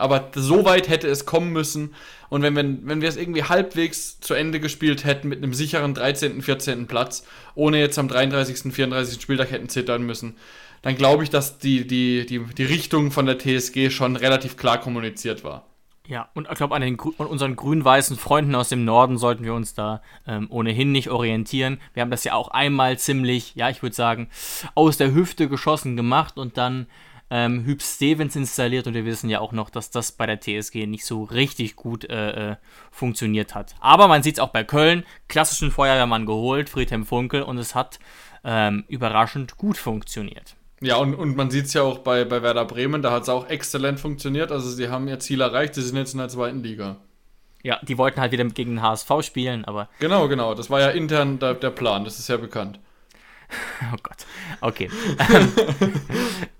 Aber so weit hätte es kommen müssen. Und wenn, wenn, wenn wir es irgendwie halbwegs zu Ende gespielt hätten mit einem sicheren 13., 14. Platz, ohne jetzt am 33., 34. Spieltag hätten zittern müssen, dann glaube ich, dass die, die, die, die Richtung von der TSG schon relativ klar kommuniziert war. Ja, und ich glaube, an, an unseren grün-weißen Freunden aus dem Norden sollten wir uns da ähm, ohnehin nicht orientieren. Wir haben das ja auch einmal ziemlich, ja, ich würde sagen, aus der Hüfte geschossen gemacht und dann ähm, Hüb Stevens installiert und wir wissen ja auch noch, dass das bei der TSG nicht so richtig gut äh, äh, funktioniert hat. Aber man sieht es auch bei Köln, klassischen Feuerwehrmann geholt, Friedhelm Funkel, und es hat ähm, überraschend gut funktioniert. Ja, und, und man sieht es ja auch bei, bei Werder Bremen, da hat es auch exzellent funktioniert. Also sie haben ihr Ziel erreicht, sie sind jetzt in der zweiten Liga. Ja, die wollten halt wieder gegen den HSV spielen, aber Genau, genau. Das war ja intern der, der Plan, das ist ja bekannt. oh Gott. Okay.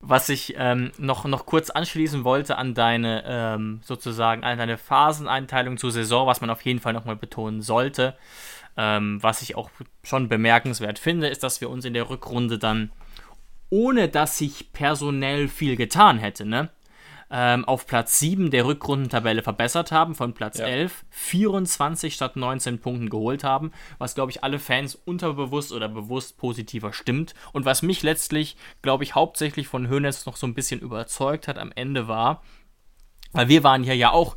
Was ich ähm, noch, noch kurz anschließen wollte an deine ähm, sozusagen an deine Phaseneinteilung zur Saison, was man auf jeden Fall nochmal betonen sollte, ähm, was ich auch schon bemerkenswert finde, ist, dass wir uns in der Rückrunde dann, ohne dass sich personell viel getan hätte, ne? Ähm, auf Platz 7 der Rückrundentabelle verbessert haben, von Platz Ja. 11 24 statt 19 Punkten geholt haben, was, glaube ich, alle Fans unterbewusst oder bewusst positiver stimmt. Und was mich letztlich, glaube ich, hauptsächlich von Hoeneß noch so ein bisschen überzeugt hat am Ende war, weil wir waren hier ja auch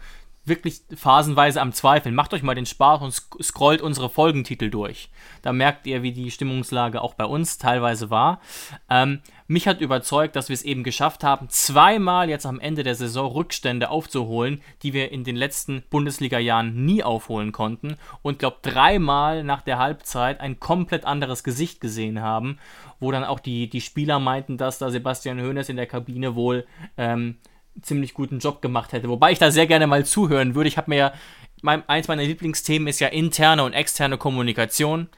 wirklich phasenweise am Zweifeln. Macht euch mal den Spaß und scrollt unsere Folgentitel durch. Da merkt ihr, wie die Stimmungslage auch bei uns teilweise war. Ähm, mich hat überzeugt, dass wir es eben geschafft haben, zweimal jetzt am Ende der Saison Rückstände aufzuholen, die wir in den letzten Bundesliga-Jahren nie aufholen konnten. Und glaube dreimal nach der Halbzeit ein komplett anderes Gesicht gesehen haben, wo dann auch die, die Spieler meinten, dass da Sebastian Hoeneß in der Kabine wohl ähm, ziemlich guten Job gemacht hätte. Wobei ich da sehr gerne mal zuhören würde. Ich habe mir ja, mein, eins meiner Lieblingsthemen ist ja interne und externe Kommunikation.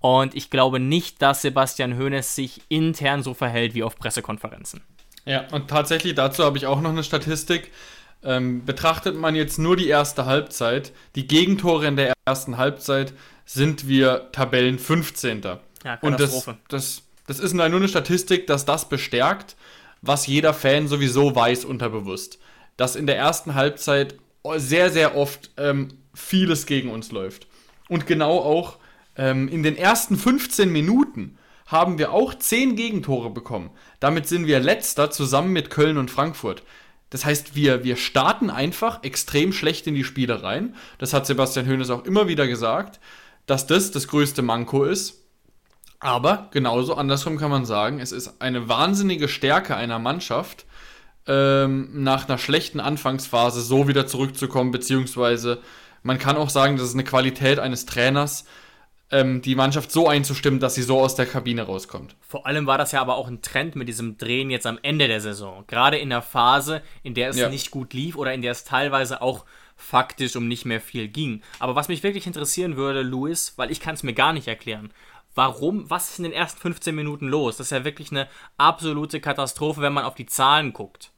Und ich glaube nicht, dass Sebastian Hoeneß sich intern so verhält wie auf Pressekonferenzen. Ja, und tatsächlich dazu habe ich auch noch eine Statistik. Ähm, betrachtet man jetzt nur die erste Halbzeit, die Gegentore in der ersten Halbzeit, sind wir Tabellen 15. Ja, Und das, das, das ist nur eine Statistik, dass das bestärkt, was jeder Fan sowieso weiß unterbewusst. Dass in der ersten Halbzeit sehr, sehr oft ähm, vieles gegen uns läuft. Und genau auch ähm, in den ersten 15 Minuten haben wir auch 10 Gegentore bekommen. Damit sind wir letzter zusammen mit Köln und Frankfurt. Das heißt, wir, wir starten einfach extrem schlecht in die Spiele rein. Das hat Sebastian Hoeneß auch immer wieder gesagt, dass das das größte Manko ist. Aber genauso andersrum kann man sagen, es ist eine wahnsinnige Stärke einer Mannschaft, ähm, nach einer schlechten Anfangsphase so wieder zurückzukommen, beziehungsweise man kann auch sagen, das ist eine Qualität eines Trainers, ähm, die Mannschaft so einzustimmen, dass sie so aus der Kabine rauskommt. Vor allem war das ja aber auch ein Trend mit diesem Drehen jetzt am Ende der Saison. Gerade in der Phase, in der es Ja. nicht gut lief oder in der es teilweise auch faktisch um nicht mehr viel ging. Aber was mich wirklich interessieren würde, Luis, weil ich kann es mir gar nicht erklären, warum, was ist in den ersten 15 Minuten los? Das ist ja wirklich eine absolute Katastrophe, wenn man auf die Zahlen guckt.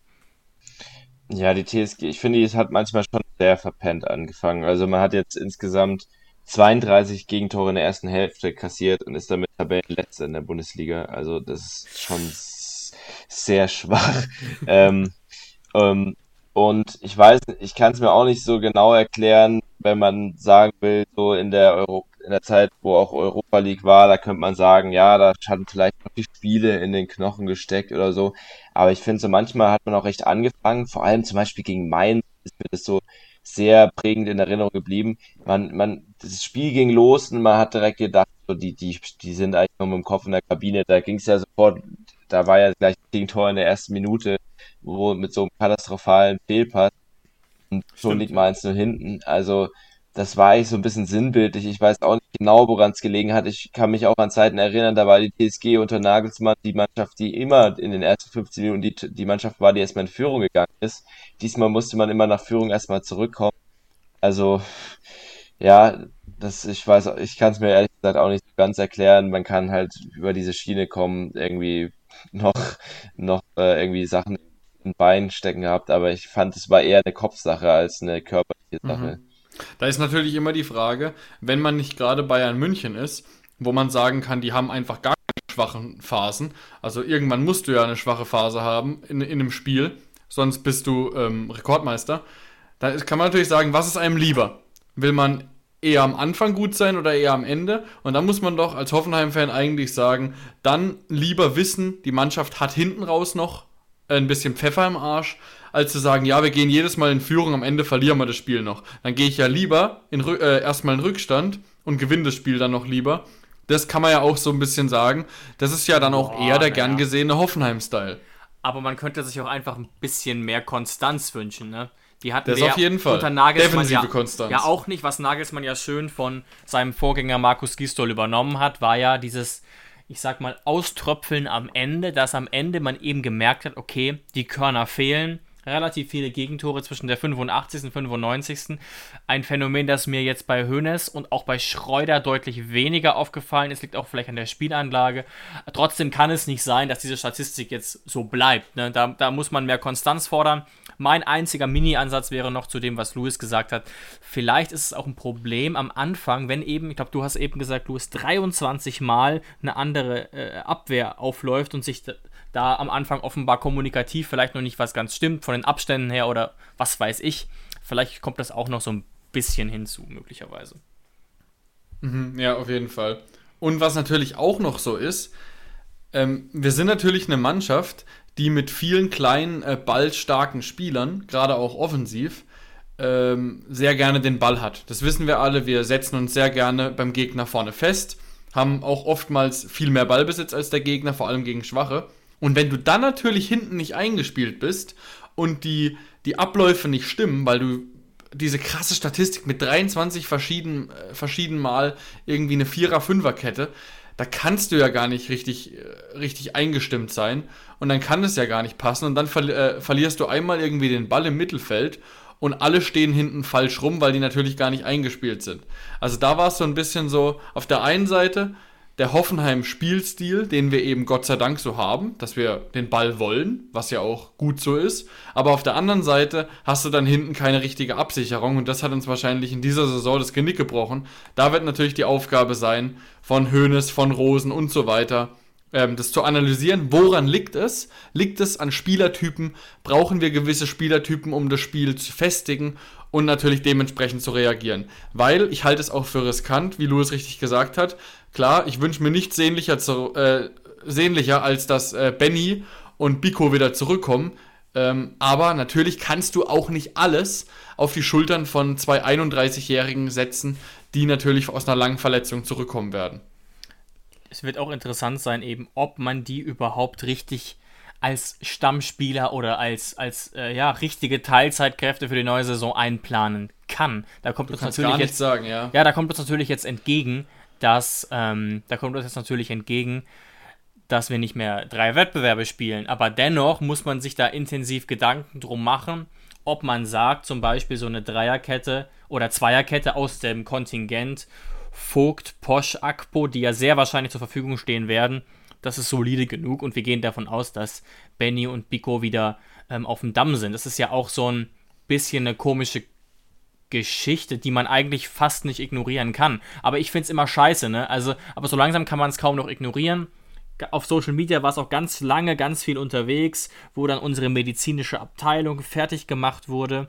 Ja, die TSG, ich finde, es hat manchmal schon sehr verpennt angefangen. Also man hat jetzt insgesamt 32 Gegentore in der ersten Hälfte kassiert und ist damit Tabellenletzter in der Bundesliga. Also das ist schon sehr schwach. ähm, ähm, und ich weiß, ich kann es mir auch nicht so genau erklären, wenn man sagen will, so in der Euro in der Zeit, wo auch Europa League war, da könnte man sagen, ja, da hatten vielleicht noch die Spiele in den Knochen gesteckt oder so. Aber ich finde so manchmal hat man auch recht angefangen, vor allem zum Beispiel gegen Mainz ist mir das so sehr prägend in Erinnerung geblieben. Man, man, das Spiel ging los und man hat direkt gedacht, so die, die, die sind eigentlich noch mit dem Kopf in der Kabine. Da ging es ja sofort, da war ja gleich das Gegentor in der ersten Minute, wo mit so einem katastrophalen Fehlpass und schon liegt man eins nur hinten. Also das war eigentlich so ein bisschen sinnbildlich. Ich weiß auch nicht genau, woran es gelegen hat. Ich kann mich auch an Zeiten erinnern, da war die TSG unter Nagelsmann die Mannschaft, die immer in den ersten 15 Minuten die, die Mannschaft war, die erstmal in Führung gegangen ist. Diesmal musste man immer nach Führung erstmal zurückkommen. Also, ja, das, ich weiß, ich kann es mir ehrlich gesagt auch nicht ganz erklären. Man kann halt über diese Schiene kommen, irgendwie noch, noch äh, irgendwie Sachen in Beinen stecken gehabt, aber ich fand, es war eher eine Kopfsache als eine körperliche Sache. Mhm. Da ist natürlich immer die Frage, wenn man nicht gerade Bayern München ist, wo man sagen kann, die haben einfach gar keine schwachen Phasen. Also irgendwann musst du ja eine schwache Phase haben in, in einem Spiel, sonst bist du ähm, Rekordmeister. Da kann man natürlich sagen, was ist einem lieber? Will man eher am Anfang gut sein oder eher am Ende? Und da muss man doch als Hoffenheim-Fan eigentlich sagen, dann lieber wissen, die Mannschaft hat hinten raus noch ein bisschen Pfeffer im Arsch, als zu sagen, ja, wir gehen jedes Mal in Führung, am Ende verlieren wir das Spiel noch. Dann gehe ich ja lieber in, äh, erstmal in Rückstand und gewinne das Spiel dann noch lieber. Das kann man ja auch so ein bisschen sagen. Das ist ja dann auch Boah, eher der ja. gern gesehene Hoffenheim-Style. Aber man könnte sich auch einfach ein bisschen mehr Konstanz wünschen, ne? Die hatten das auf jeden Fall. unter Nagelsmann ja, ja, auch nicht, was Nagelsmann ja schön von seinem Vorgänger Markus Gistol übernommen hat, war ja dieses, ich sag mal, Auströpfeln am Ende, dass am Ende man eben gemerkt hat, okay, die Körner fehlen, relativ viele Gegentore zwischen der 85. und 95. Ein Phänomen, das mir jetzt bei Hoeneß und auch bei Schreuder deutlich weniger aufgefallen ist, liegt auch vielleicht an der Spielanlage. Trotzdem kann es nicht sein, dass diese Statistik jetzt so bleibt. Ne? Da, da muss man mehr Konstanz fordern. Mein einziger Mini-Ansatz wäre noch zu dem, was Louis gesagt hat. Vielleicht ist es auch ein Problem am Anfang, wenn eben, ich glaube, du hast eben gesagt, Louis, 23 Mal eine andere äh, Abwehr aufläuft und sich da am Anfang offenbar kommunikativ vielleicht noch nicht was ganz stimmt, von den Abständen her oder was weiß ich. Vielleicht kommt das auch noch so ein bisschen hinzu, möglicherweise. Mhm, ja, auf jeden Fall. Und was natürlich auch noch so ist, ähm, wir sind natürlich eine Mannschaft, die mit vielen kleinen, äh, ballstarken Spielern, gerade auch offensiv, ähm, sehr gerne den Ball hat. Das wissen wir alle. Wir setzen uns sehr gerne beim Gegner vorne fest, haben auch oftmals viel mehr Ballbesitz als der Gegner, vor allem gegen Schwache. Und wenn du dann natürlich hinten nicht eingespielt bist und die, die Abläufe nicht stimmen, weil du diese krasse Statistik mit 23 verschieden, äh, verschieden Mal irgendwie eine Vierer-Fünfer-Kette, da kannst du ja gar nicht richtig, äh, richtig eingestimmt sein und dann kann es ja gar nicht passen und dann ver äh, verlierst du einmal irgendwie den Ball im Mittelfeld und alle stehen hinten falsch rum, weil die natürlich gar nicht eingespielt sind. Also da war es so ein bisschen so, auf der einen Seite der Hoffenheim-Spielstil, den wir eben Gott sei Dank so haben, dass wir den Ball wollen, was ja auch gut so ist. Aber auf der anderen Seite hast du dann hinten keine richtige Absicherung und das hat uns wahrscheinlich in dieser Saison das Genick gebrochen. Da wird natürlich die Aufgabe sein, von Hoeneß, von Rosen und so weiter, ähm, das zu analysieren. Woran liegt es? Liegt es an Spielertypen? Brauchen wir gewisse Spielertypen, um das Spiel zu festigen? Und natürlich dementsprechend zu reagieren. Weil ich halte es auch für riskant, wie Louis richtig gesagt hat. Klar, ich wünsche mir nichts sehnlicher, zu, äh, sehnlicher als dass äh, Benny und Biko wieder zurückkommen. Ähm, aber natürlich kannst du auch nicht alles auf die Schultern von zwei 31-Jährigen setzen, die natürlich aus einer langen Verletzung zurückkommen werden. Es wird auch interessant sein, eben, ob man die überhaupt richtig als Stammspieler oder als, als äh, ja, richtige Teilzeitkräfte für die neue Saison einplanen kann. Da kommt du uns natürlich jetzt sagen, ja. Ja, da kommt uns natürlich jetzt entgegen, dass ähm, da kommt uns jetzt natürlich entgegen, dass wir nicht mehr drei Wettbewerbe spielen. Aber dennoch muss man sich da intensiv Gedanken drum machen, ob man sagt, zum Beispiel so eine Dreierkette oder Zweierkette aus dem Kontingent Vogt, Posch, Akpo, die ja sehr wahrscheinlich zur Verfügung stehen werden, das ist solide genug und wir gehen davon aus, dass Benny und Biko wieder ähm, auf dem Damm sind. Das ist ja auch so ein bisschen eine komische Geschichte, die man eigentlich fast nicht ignorieren kann. Aber ich finde es immer scheiße, ne? Also, aber so langsam kann man es kaum noch ignorieren. Auf Social Media war es auch ganz lange, ganz viel unterwegs, wo dann unsere medizinische Abteilung fertig gemacht wurde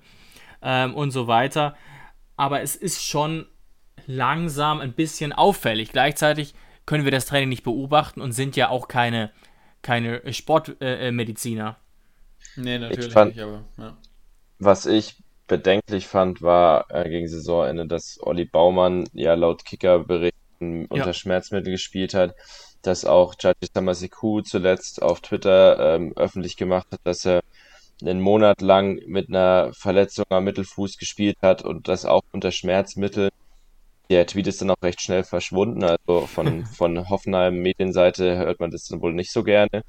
ähm, und so weiter. Aber es ist schon langsam ein bisschen auffällig. Gleichzeitig können wir das Training nicht beobachten und sind ja auch keine, keine Sportmediziner. Äh, nee, natürlich fand, nicht, aber ja. Was ich bedenklich fand, war äh, gegen Saisonende, dass Olli Baumann ja laut Kickerberichten ja. unter Schmerzmittel gespielt hat, dass auch Judge Samasiku zuletzt auf Twitter ähm, öffentlich gemacht hat, dass er einen Monat lang mit einer Verletzung am Mittelfuß gespielt hat und das auch unter Schmerzmitteln. Der Tweet ist dann auch recht schnell verschwunden, also von, von Hoffenheim Medienseite hört man das dann wohl nicht so gerne.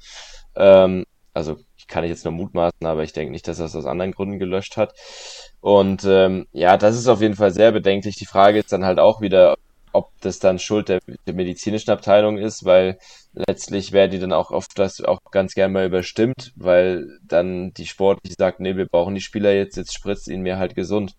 Ähm, also kann ich jetzt nur mutmaßen, aber ich denke nicht, dass er es aus anderen Gründen gelöscht hat. Und ähm, ja, das ist auf jeden Fall sehr bedenklich. Die Frage ist dann halt auch wieder, ob das dann Schuld der, der medizinischen Abteilung ist, weil letztlich wäre die dann auch oft das auch ganz gern mal überstimmt, weil dann die Sportliche sagt, nee, wir brauchen die Spieler jetzt, jetzt spritzt ihnen mir halt gesund.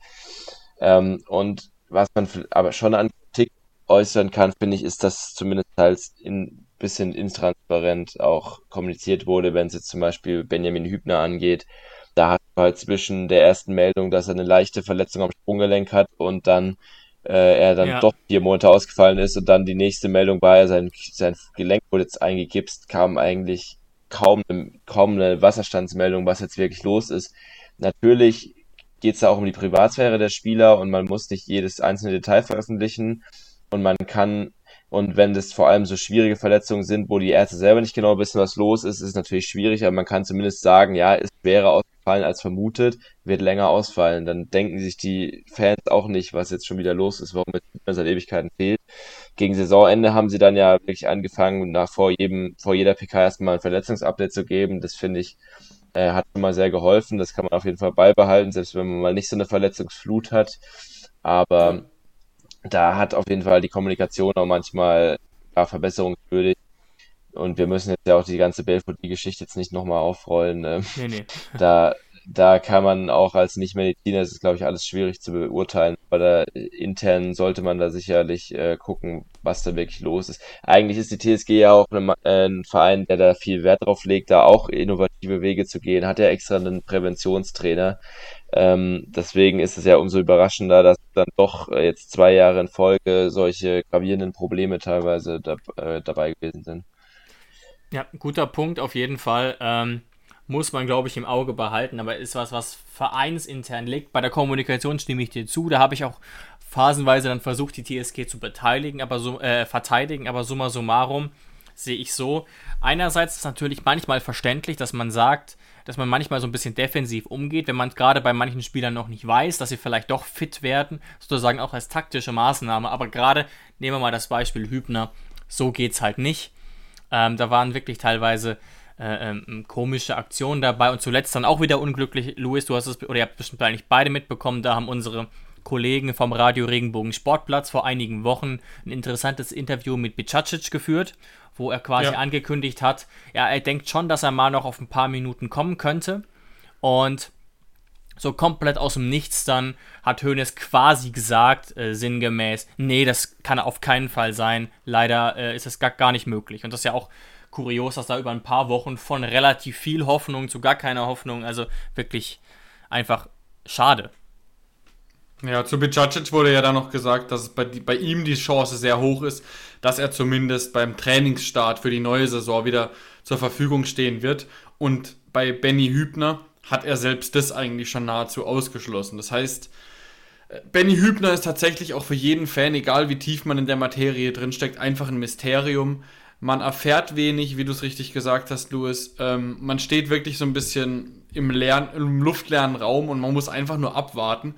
Ähm, und was man aber schon an Kritik äußern kann, finde ich, ist, dass zumindest halt in bisschen intransparent auch kommuniziert wurde, wenn es jetzt zum Beispiel Benjamin Hübner angeht. Da hat man halt zwischen der ersten Meldung, dass er eine leichte Verletzung am Sprunggelenk hat und dann äh, er dann ja. doch vier Monate ausgefallen ist und dann die nächste Meldung war, er sein, sein Gelenk wurde jetzt eingegipst, kam eigentlich kaum, kaum eine Wasserstandsmeldung, was jetzt wirklich los ist. Natürlich geht es da auch um die Privatsphäre der Spieler und man muss nicht jedes einzelne Detail veröffentlichen und man kann und wenn das vor allem so schwierige Verletzungen sind, wo die Ärzte selber nicht genau wissen, was los ist, ist es natürlich schwierig, aber man kann zumindest sagen, ja, ist schwerer ausgefallen als vermutet, wird länger ausfallen. Dann denken sich die Fans auch nicht, was jetzt schon wieder los ist, warum es seit Ewigkeiten fehlt. Gegen Saisonende haben sie dann ja wirklich angefangen, nach vor jedem, vor jeder PK erstmal ein Verletzungsupdate zu geben. Das finde ich, äh, hat schon mal sehr geholfen. Das kann man auf jeden Fall beibehalten, selbst wenn man mal nicht so eine Verletzungsflut hat. Aber da hat auf jeden Fall die Kommunikation auch manchmal ja, verbesserungswürdig. Und wir müssen jetzt ja auch die ganze Belfodil-Geschichte jetzt nicht nochmal aufrollen. Ähm, nee, nee. Da, da kann man auch als Nicht-Mediziner, das ist glaube ich alles schwierig zu beurteilen, aber da intern sollte man da sicherlich äh, gucken, was da wirklich los ist. Eigentlich ist die TSG ja auch eine, äh, ein Verein, der da viel Wert drauf legt, da auch innovative Wege zu gehen, hat ja extra einen Präventionstrainer, ähm, deswegen ist es ja umso überraschender, dass dann doch äh, jetzt zwei Jahre in Folge solche gravierenden Probleme teilweise da, äh, dabei gewesen sind. Ja, guter Punkt auf jeden Fall. Ähm, muss man, glaube ich, im Auge behalten, aber ist was, was vereinsintern liegt. Bei der Kommunikation stimme ich dir zu. Da habe ich auch phasenweise dann versucht, die TSG zu beteiligen, aber so, äh, verteidigen, aber summa summarum sehe ich so. Einerseits ist es natürlich manchmal verständlich, dass man sagt, dass man manchmal so ein bisschen defensiv umgeht, wenn man gerade bei manchen Spielern noch nicht weiß, dass sie vielleicht doch fit werden, sozusagen auch als taktische Maßnahme. Aber gerade nehmen wir mal das Beispiel Hübner, so geht es halt nicht. Ähm, da waren wirklich teilweise äh, ähm, komische Aktionen dabei und zuletzt dann auch wieder unglücklich. Luis, du hast es, oder ihr habt bestimmt eigentlich beide mitbekommen, da haben unsere Kollegen vom Radio Regenbogen Sportplatz vor einigen Wochen ein interessantes Interview mit Bicacic geführt wo er quasi ja. angekündigt hat, ja, er denkt schon, dass er mal noch auf ein paar Minuten kommen könnte. Und so komplett aus dem Nichts dann hat Hoeneß quasi gesagt, äh, sinngemäß, nee, das kann auf keinen Fall sein. Leider äh, ist das gar, gar nicht möglich. Und das ist ja auch kurios, dass da über ein paar Wochen von relativ viel Hoffnung zu gar keiner Hoffnung, also wirklich einfach schade. Ja, zu Bicacic wurde ja dann noch gesagt, dass bei, bei ihm die Chance sehr hoch ist, dass er zumindest beim Trainingsstart für die neue Saison wieder zur Verfügung stehen wird. Und bei Benny Hübner hat er selbst das eigentlich schon nahezu ausgeschlossen. Das heißt, Benny Hübner ist tatsächlich auch für jeden Fan, egal wie tief man in der Materie drinsteckt, einfach ein Mysterium. Man erfährt wenig, wie du es richtig gesagt hast, Louis. Ähm, man steht wirklich so ein bisschen im, leeren, im luftleeren Raum und man muss einfach nur abwarten,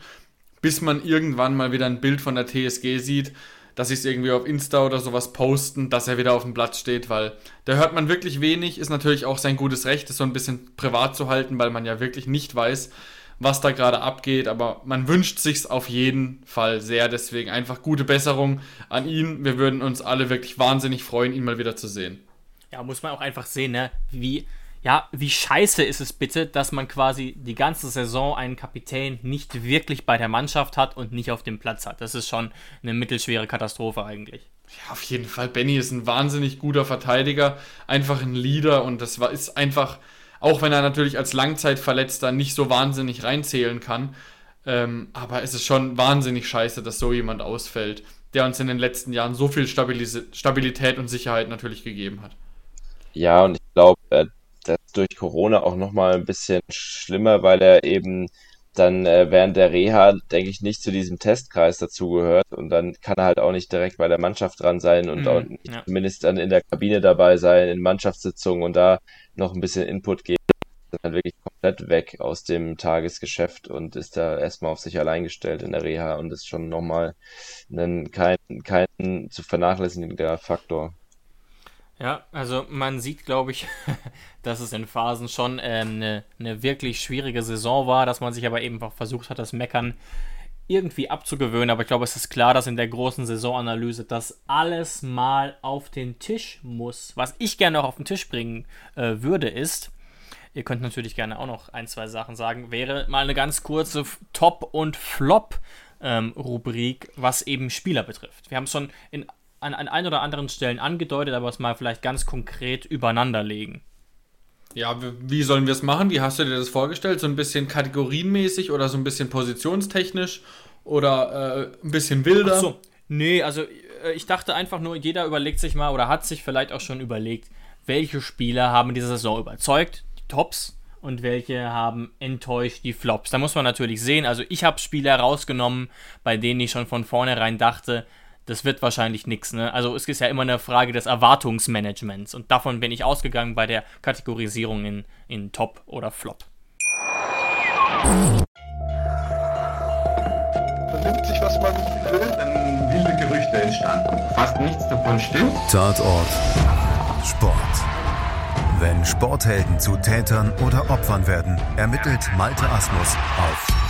bis man irgendwann mal wieder ein Bild von der TSG sieht dass sie es irgendwie auf Insta oder sowas posten, dass er wieder auf dem Platz steht, weil da hört man wirklich wenig, ist natürlich auch sein gutes Recht, das so ein bisschen privat zu halten, weil man ja wirklich nicht weiß, was da gerade abgeht, aber man wünscht sich's auf jeden Fall sehr. Deswegen einfach gute Besserung an ihn. Wir würden uns alle wirklich wahnsinnig freuen, ihn mal wieder zu sehen. Ja, muss man auch einfach sehen, ne? Wie, ja, wie scheiße ist es bitte, dass man quasi die ganze Saison einen Kapitän nicht wirklich bei der Mannschaft hat und nicht auf dem Platz hat. Das ist schon eine mittelschwere Katastrophe eigentlich. Ja, auf jeden Fall. Benny ist ein wahnsinnig guter Verteidiger, einfach ein Leader und das war, ist einfach, auch wenn er natürlich als Langzeitverletzter nicht so wahnsinnig reinzählen kann, ähm, aber es ist schon wahnsinnig scheiße, dass so jemand ausfällt, der uns in den letzten Jahren so viel Stabilis Stabilität und Sicherheit natürlich gegeben hat. Ja, und ich glaube, äh, das ist durch Corona auch nochmal ein bisschen schlimmer, weil er eben dann äh, während der Reha, denke ich, nicht zu diesem Testkreis dazugehört und dann kann er halt auch nicht direkt bei der Mannschaft dran sein und Mhm, auch nicht ja. zumindest dann in der Kabine dabei sein, in Mannschaftssitzungen und da noch ein bisschen Input geben. Dann wirklich komplett weg aus dem Tagesgeschäft und ist da erstmal auf sich allein gestellt in der Reha und ist schon nochmal ein kein, kein zu vernachlässigender Faktor. Ja, also man sieht, glaube ich, dass es in Phasen schon eine, eine wirklich schwierige Saison war, dass man sich aber eben auch versucht hat, das Meckern irgendwie abzugewöhnen. Aber ich glaube, es ist klar, dass in der großen Saisonanalyse das alles mal auf den Tisch muss. Was ich gerne noch auf den Tisch bringen äh, würde, ist, ihr könnt natürlich gerne auch noch ein, zwei Sachen sagen, wäre mal eine ganz kurze Top- und Flop-Rubrik, was eben Spieler betrifft. Wir haben es schon in, an, an ein oder anderen Stellen angedeutet, aber es mal vielleicht ganz konkret übereinander legen. Ja, wie sollen wir es machen? Wie hast du dir das vorgestellt? So ein bisschen kategorienmäßig oder so ein bisschen positionstechnisch oder äh, ein bisschen wilder? Ach so, nee, also äh, ich dachte einfach nur, jeder überlegt sich mal oder hat sich vielleicht auch schon überlegt, welche Spieler haben diese Saison überzeugt, die Tops, und welche haben enttäuscht, die Flops. Da muss man natürlich sehen, also ich habe Spieler rausgenommen, bei denen ich schon von vornherein dachte, das wird wahrscheinlich nichts. Ne? Also es ist ja immer eine Frage des Erwartungsmanagements und davon bin ich ausgegangen bei der Kategorisierung in, in Top oder Flop. Vernimmt sich, was man will. Dann wilde Gerüchte entstanden. Fast nichts davon stimmt. Tatort Sport. Wenn Sporthelden zu Tätern oder Opfern werden, ermittelt Malte Asmus auf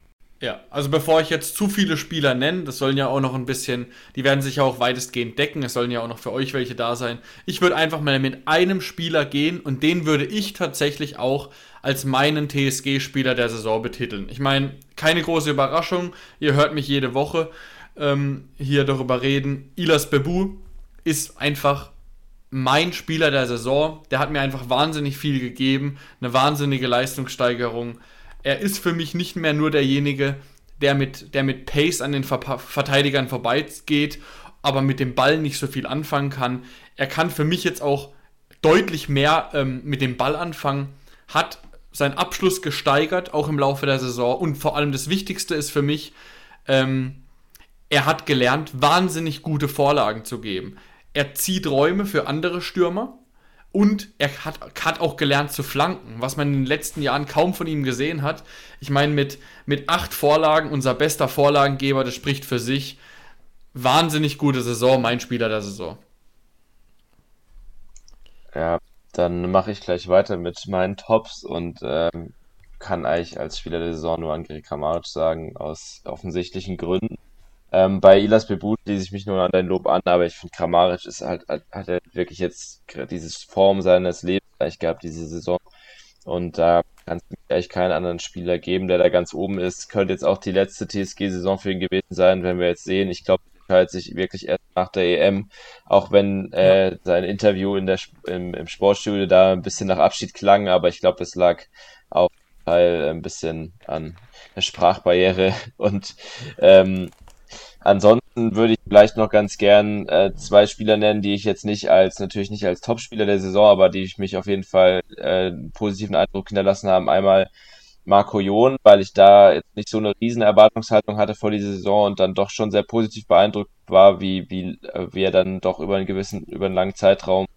Ja, also bevor ich jetzt zu viele Spieler nenne, das sollen ja auch noch ein bisschen, die werden sich ja auch weitestgehend decken, es sollen ja auch noch für euch welche da sein. Ich würde einfach mal mit einem Spieler gehen und den würde ich tatsächlich auch als meinen TSG-Spieler der Saison betiteln. Ich meine, keine große Überraschung, ihr hört mich jede Woche ähm, hier darüber reden. Ilas Bebu ist einfach mein Spieler der Saison. Der hat mir einfach wahnsinnig viel gegeben, eine wahnsinnige Leistungssteigerung. Er ist für mich nicht mehr nur derjenige, der mit, der mit Pace an den Ver Verteidigern vorbeigeht, aber mit dem Ball nicht so viel anfangen kann. Er kann für mich jetzt auch deutlich mehr ähm, mit dem Ball anfangen, hat seinen Abschluss gesteigert, auch im Laufe der Saison. Und vor allem das Wichtigste ist für mich, ähm, er hat gelernt, wahnsinnig gute Vorlagen zu geben. Er zieht Räume für andere Stürmer und er hat, hat auch gelernt zu flanken, was man in den letzten Jahren kaum von ihm gesehen hat. Ich meine, mit, mit acht Vorlagen, unser bester Vorlagengeber, das spricht für sich. Wahnsinnig gute Saison, mein Spieler der Saison. Ja, dann mache ich gleich weiter mit meinen Tops und ähm, kann eigentlich als Spieler der Saison nur Angry Kramaric sagen, aus offensichtlichen Gründen. Ähm, bei Ilas Bebu schließe ich mich nur an dein Lob an, aber ich finde Kramaric ist halt, hat, hat er wirklich jetzt dieses Form seines Lebens eigentlich gehabt, diese Saison. Und da kann es eigentlich keinen anderen Spieler geben, der da ganz oben ist. Könnte jetzt auch die letzte TSG-Saison für ihn gewesen sein, wenn wir jetzt sehen. Ich glaube, er entscheidet sich wirklich erst nach der EM, auch wenn äh, sein Interview in der, im, im Sportstudio da ein bisschen nach Abschied klang, aber ich glaube, es lag auch Teil ein bisschen an der Sprachbarriere und ähm, Ansonsten würde ich vielleicht noch ganz gern äh, zwei Spieler nennen, die ich jetzt nicht als, natürlich nicht als Topspieler der Saison, aber die ich mich auf jeden Fall äh, positiven Eindruck hinterlassen haben. Einmal Marco Jon, weil ich da jetzt nicht so eine riesen Erwartungshaltung hatte vor dieser Saison und dann doch schon sehr positiv beeindruckt war, wie, wie, äh, wie er dann doch über einen gewissen, über einen langen Zeitraum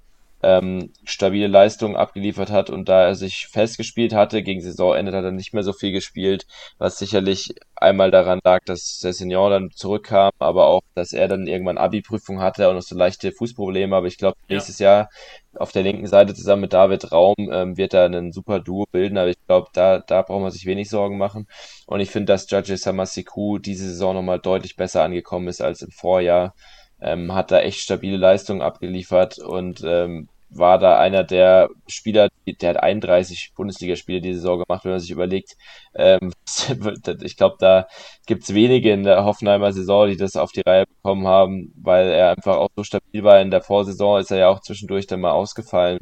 ähm, stabile Leistungen abgeliefert hat und da er sich festgespielt hatte, gegen Saisonende hat er nicht mehr so viel gespielt, was sicherlich einmal daran lag, dass der Senior dann zurückkam, aber auch, dass er dann irgendwann Abi-Prüfung hatte und noch so leichte Fußprobleme, aber ich glaube, nächstes ja. Jahr auf der linken Seite zusammen mit David Raum ähm, wird er einen super Duo bilden, aber ich glaube, da, da braucht man sich wenig Sorgen machen und ich finde, dass Judge Samasiku diese Saison nochmal deutlich besser angekommen ist als im Vorjahr ähm, hat da echt stabile Leistungen abgeliefert und ähm, war da einer der Spieler, der hat 31 Bundesligaspiele diese Saison gemacht, wenn man sich überlegt. Ähm, ich glaube, da gibt's wenige in der Hoffenheimer Saison, die das auf die Reihe bekommen haben, weil er einfach auch so stabil war. In der Vorsaison ist er ja auch zwischendurch dann mal ausgefallen.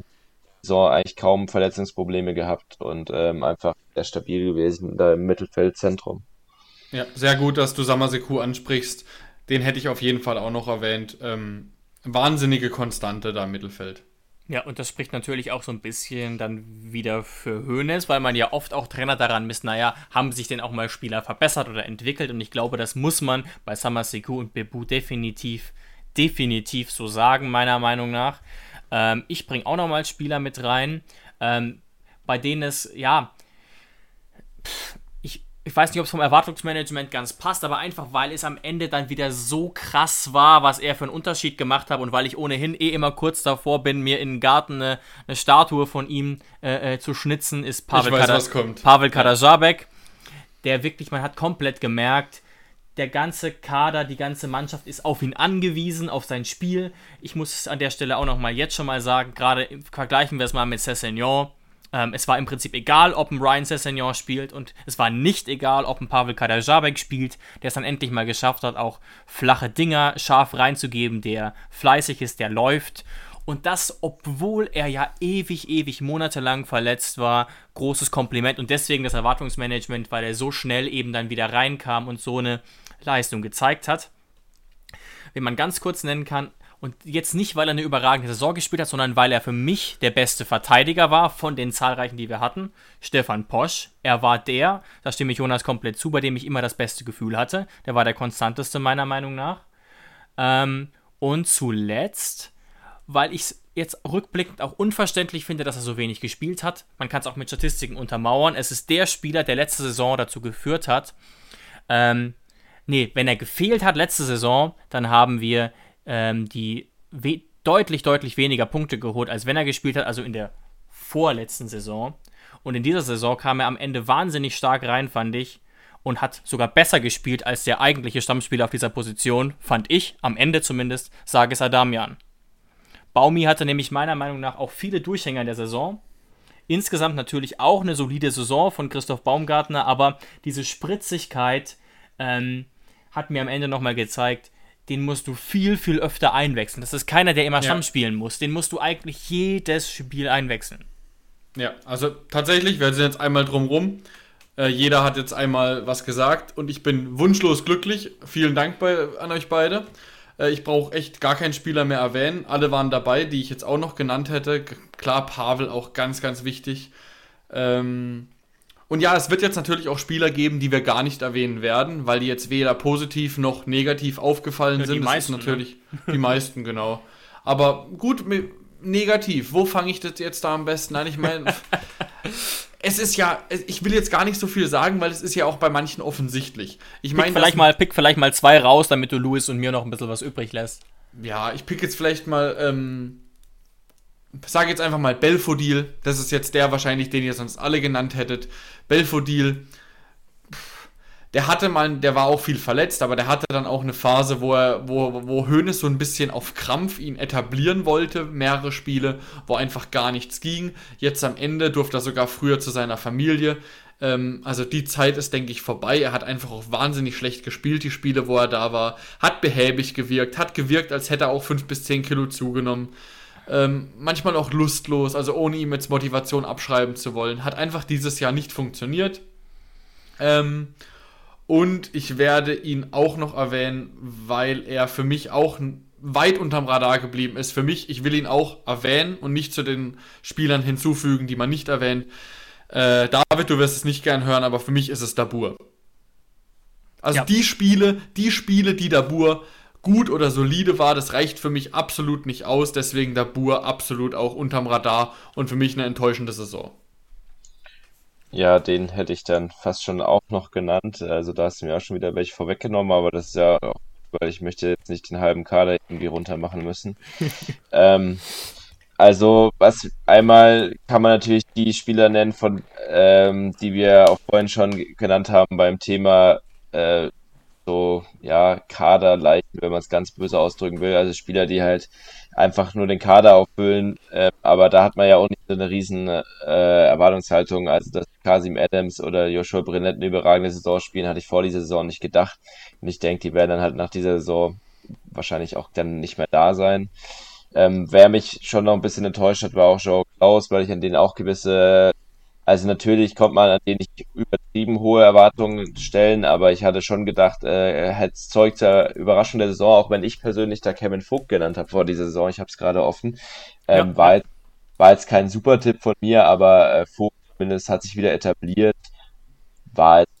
Saison eigentlich kaum Verletzungsprobleme gehabt und ähm, einfach sehr stabil gewesen da im Mittelfeldzentrum. Ja, sehr gut, dass du Samaseku ansprichst. Den hätte ich auf jeden Fall auch noch erwähnt. Ähm, wahnsinnige Konstante da im Mittelfeld. Ja, und das spricht natürlich auch so ein bisschen dann wieder für Hoeneß, weil man ja oft auch Trainer daran misst, naja, haben sich denn auch mal Spieler verbessert oder entwickelt? Und ich glaube, das muss man bei Samaseku und Bebu definitiv, definitiv so sagen, meiner Meinung nach. Ähm, ich bringe auch nochmal Spieler mit rein, ähm, bei denen es, ja, pff, ich weiß nicht, ob es vom Erwartungsmanagement ganz passt, aber einfach, weil es am Ende dann wieder so krass war, was er für einen Unterschied gemacht hat und weil ich ohnehin eh immer kurz davor bin, mir in den Garten eine, eine Statue von ihm äh, äh, zu schnitzen, ist Pavel, weiß, Kada Pavel Kadajabek, der wirklich, man hat komplett gemerkt, der ganze Kader, die ganze Mannschaft ist auf ihn angewiesen, auf sein Spiel. Ich muss es an der Stelle auch noch mal jetzt schon mal sagen, gerade vergleichen wir es mal mit Cessignon ähm, es war im Prinzip egal, ob ein Ryan Sessegnon spielt und es war nicht egal, ob ein Pavel Kadajabek spielt, der es dann endlich mal geschafft hat, auch flache Dinger scharf reinzugeben, der fleißig ist, der läuft. Und das, obwohl er ja ewig, ewig monatelang verletzt war. Großes Kompliment und deswegen das Erwartungsmanagement, weil er so schnell eben dann wieder reinkam und so eine Leistung gezeigt hat. Wenn man ganz kurz nennen kann, und jetzt nicht, weil er eine überragende Saison gespielt hat, sondern weil er für mich der beste Verteidiger war von den zahlreichen, die wir hatten. Stefan Posch. Er war der, da stimme ich Jonas komplett zu, bei dem ich immer das beste Gefühl hatte. Der war der konstanteste meiner Meinung nach. Ähm, und zuletzt, weil ich es jetzt rückblickend auch unverständlich finde, dass er so wenig gespielt hat. Man kann es auch mit Statistiken untermauern. Es ist der Spieler, der letzte Saison dazu geführt hat. Ähm, nee, wenn er gefehlt hat letzte Saison, dann haben wir ähm, die deutlich, deutlich weniger Punkte geholt, als wenn er gespielt hat, also in der vorletzten Saison. Und in dieser Saison kam er am Ende wahnsinnig stark rein, fand ich. Und hat sogar besser gespielt als der eigentliche Stammspieler auf dieser Position, fand ich, am Ende zumindest, Sages Adamian. Baumi hatte nämlich meiner Meinung nach auch viele Durchhänger in der Saison. Insgesamt natürlich auch eine solide Saison von Christoph Baumgartner, aber diese Spritzigkeit ähm, hat mir am Ende nochmal gezeigt, den musst du viel, viel öfter einwechseln. Das ist keiner, der immer ja. Stamm spielen muss. Den musst du eigentlich jedes Spiel einwechseln. Ja, also tatsächlich, wir sind jetzt einmal drumrum. Äh, jeder hat jetzt einmal was gesagt und ich bin wunschlos glücklich. Vielen Dank bei, an euch beide. Äh, ich brauche echt gar keinen Spieler mehr erwähnen. Alle waren dabei, die ich jetzt auch noch genannt hätte. Klar, Pavel auch ganz, ganz wichtig. Ähm, und ja, es wird jetzt natürlich auch Spieler geben, die wir gar nicht erwähnen werden, weil die jetzt weder positiv noch negativ aufgefallen ja, sind. Die meisten, das natürlich ne? die meisten, genau. Aber gut, negativ. Wo fange ich das jetzt da am besten an? Ich meine, es ist ja, ich will jetzt gar nicht so viel sagen, weil es ist ja auch bei manchen offensichtlich. Ich meine, vielleicht mal, pick vielleicht mal zwei raus, damit du Louis und mir noch ein bisschen was übrig lässt. Ja, ich pick jetzt vielleicht mal ähm, sage jetzt einfach mal Belfodil. Das ist jetzt der wahrscheinlich, den ihr sonst alle genannt hättet. Belfodil. Der hatte mal, der war auch viel verletzt, aber der hatte dann auch eine Phase, wo er, wo, wo Hoeneß so ein bisschen auf Krampf ihn etablieren wollte, mehrere Spiele, wo einfach gar nichts ging. Jetzt am Ende durfte er sogar früher zu seiner Familie. Ähm, also die Zeit ist, denke ich, vorbei. Er hat einfach auch wahnsinnig schlecht gespielt, die Spiele, wo er da war. Hat behäbig gewirkt, hat gewirkt, als hätte er auch 5 bis 10 Kilo zugenommen ähm, manchmal auch lustlos, also ohne ihm jetzt Motivation abschreiben zu wollen. Hat einfach dieses Jahr nicht funktioniert. Ähm, und ich werde ihn auch noch erwähnen, weil er für mich auch weit unterm Radar geblieben ist. Für mich, ich will ihn auch erwähnen und nicht zu den Spielern hinzufügen, die man nicht erwähnt. Äh, David, du wirst es nicht gern hören, aber für mich ist es Dabur. Also ja. die Spiele, die Spiele, die Dabur gut oder solide war, das reicht für mich absolut nicht aus. Deswegen der Bur absolut auch unterm Radar und für mich eine enttäuschende Saison. Ja, den hätte ich dann fast schon auch noch genannt. Also da hast du mir auch schon wieder welche vorweggenommen, aber das ist ja auch, weil ich möchte jetzt nicht den halben Kader irgendwie runter machen müssen. ähm, also, was einmal kann man natürlich die Spieler nennen, von ähm, die wir auch vorhin schon genannt haben beim Thema äh, so, ja, Kader leicht, wenn man es ganz böse ausdrücken will. Also Spieler, die halt einfach nur den Kader auffüllen. Äh, aber da hat man ja auch nicht so eine riesen äh, Erwartungshaltung. Also, dass Kasim Adams oder Joshua Brennett eine überragende Saison spielen, hatte ich vor dieser Saison nicht gedacht. Und ich denke, die werden dann halt nach dieser Saison wahrscheinlich auch dann nicht mehr da sein. Ähm, wer mich schon noch ein bisschen enttäuscht hat, war auch Joe Klaus, weil ich an denen auch gewisse also natürlich kommt man an den nicht übertrieben hohe Erwartungen stellen, aber ich hatte schon gedacht, äh, er hat Zeug zur Überraschung der Saison, auch wenn ich persönlich da Kevin Vogt genannt habe vor dieser Saison, ich habe es gerade offen. Ähm, ja. war, jetzt, war jetzt kein super Tipp von mir, aber äh, Vogt zumindest hat sich wieder etabliert. War jetzt,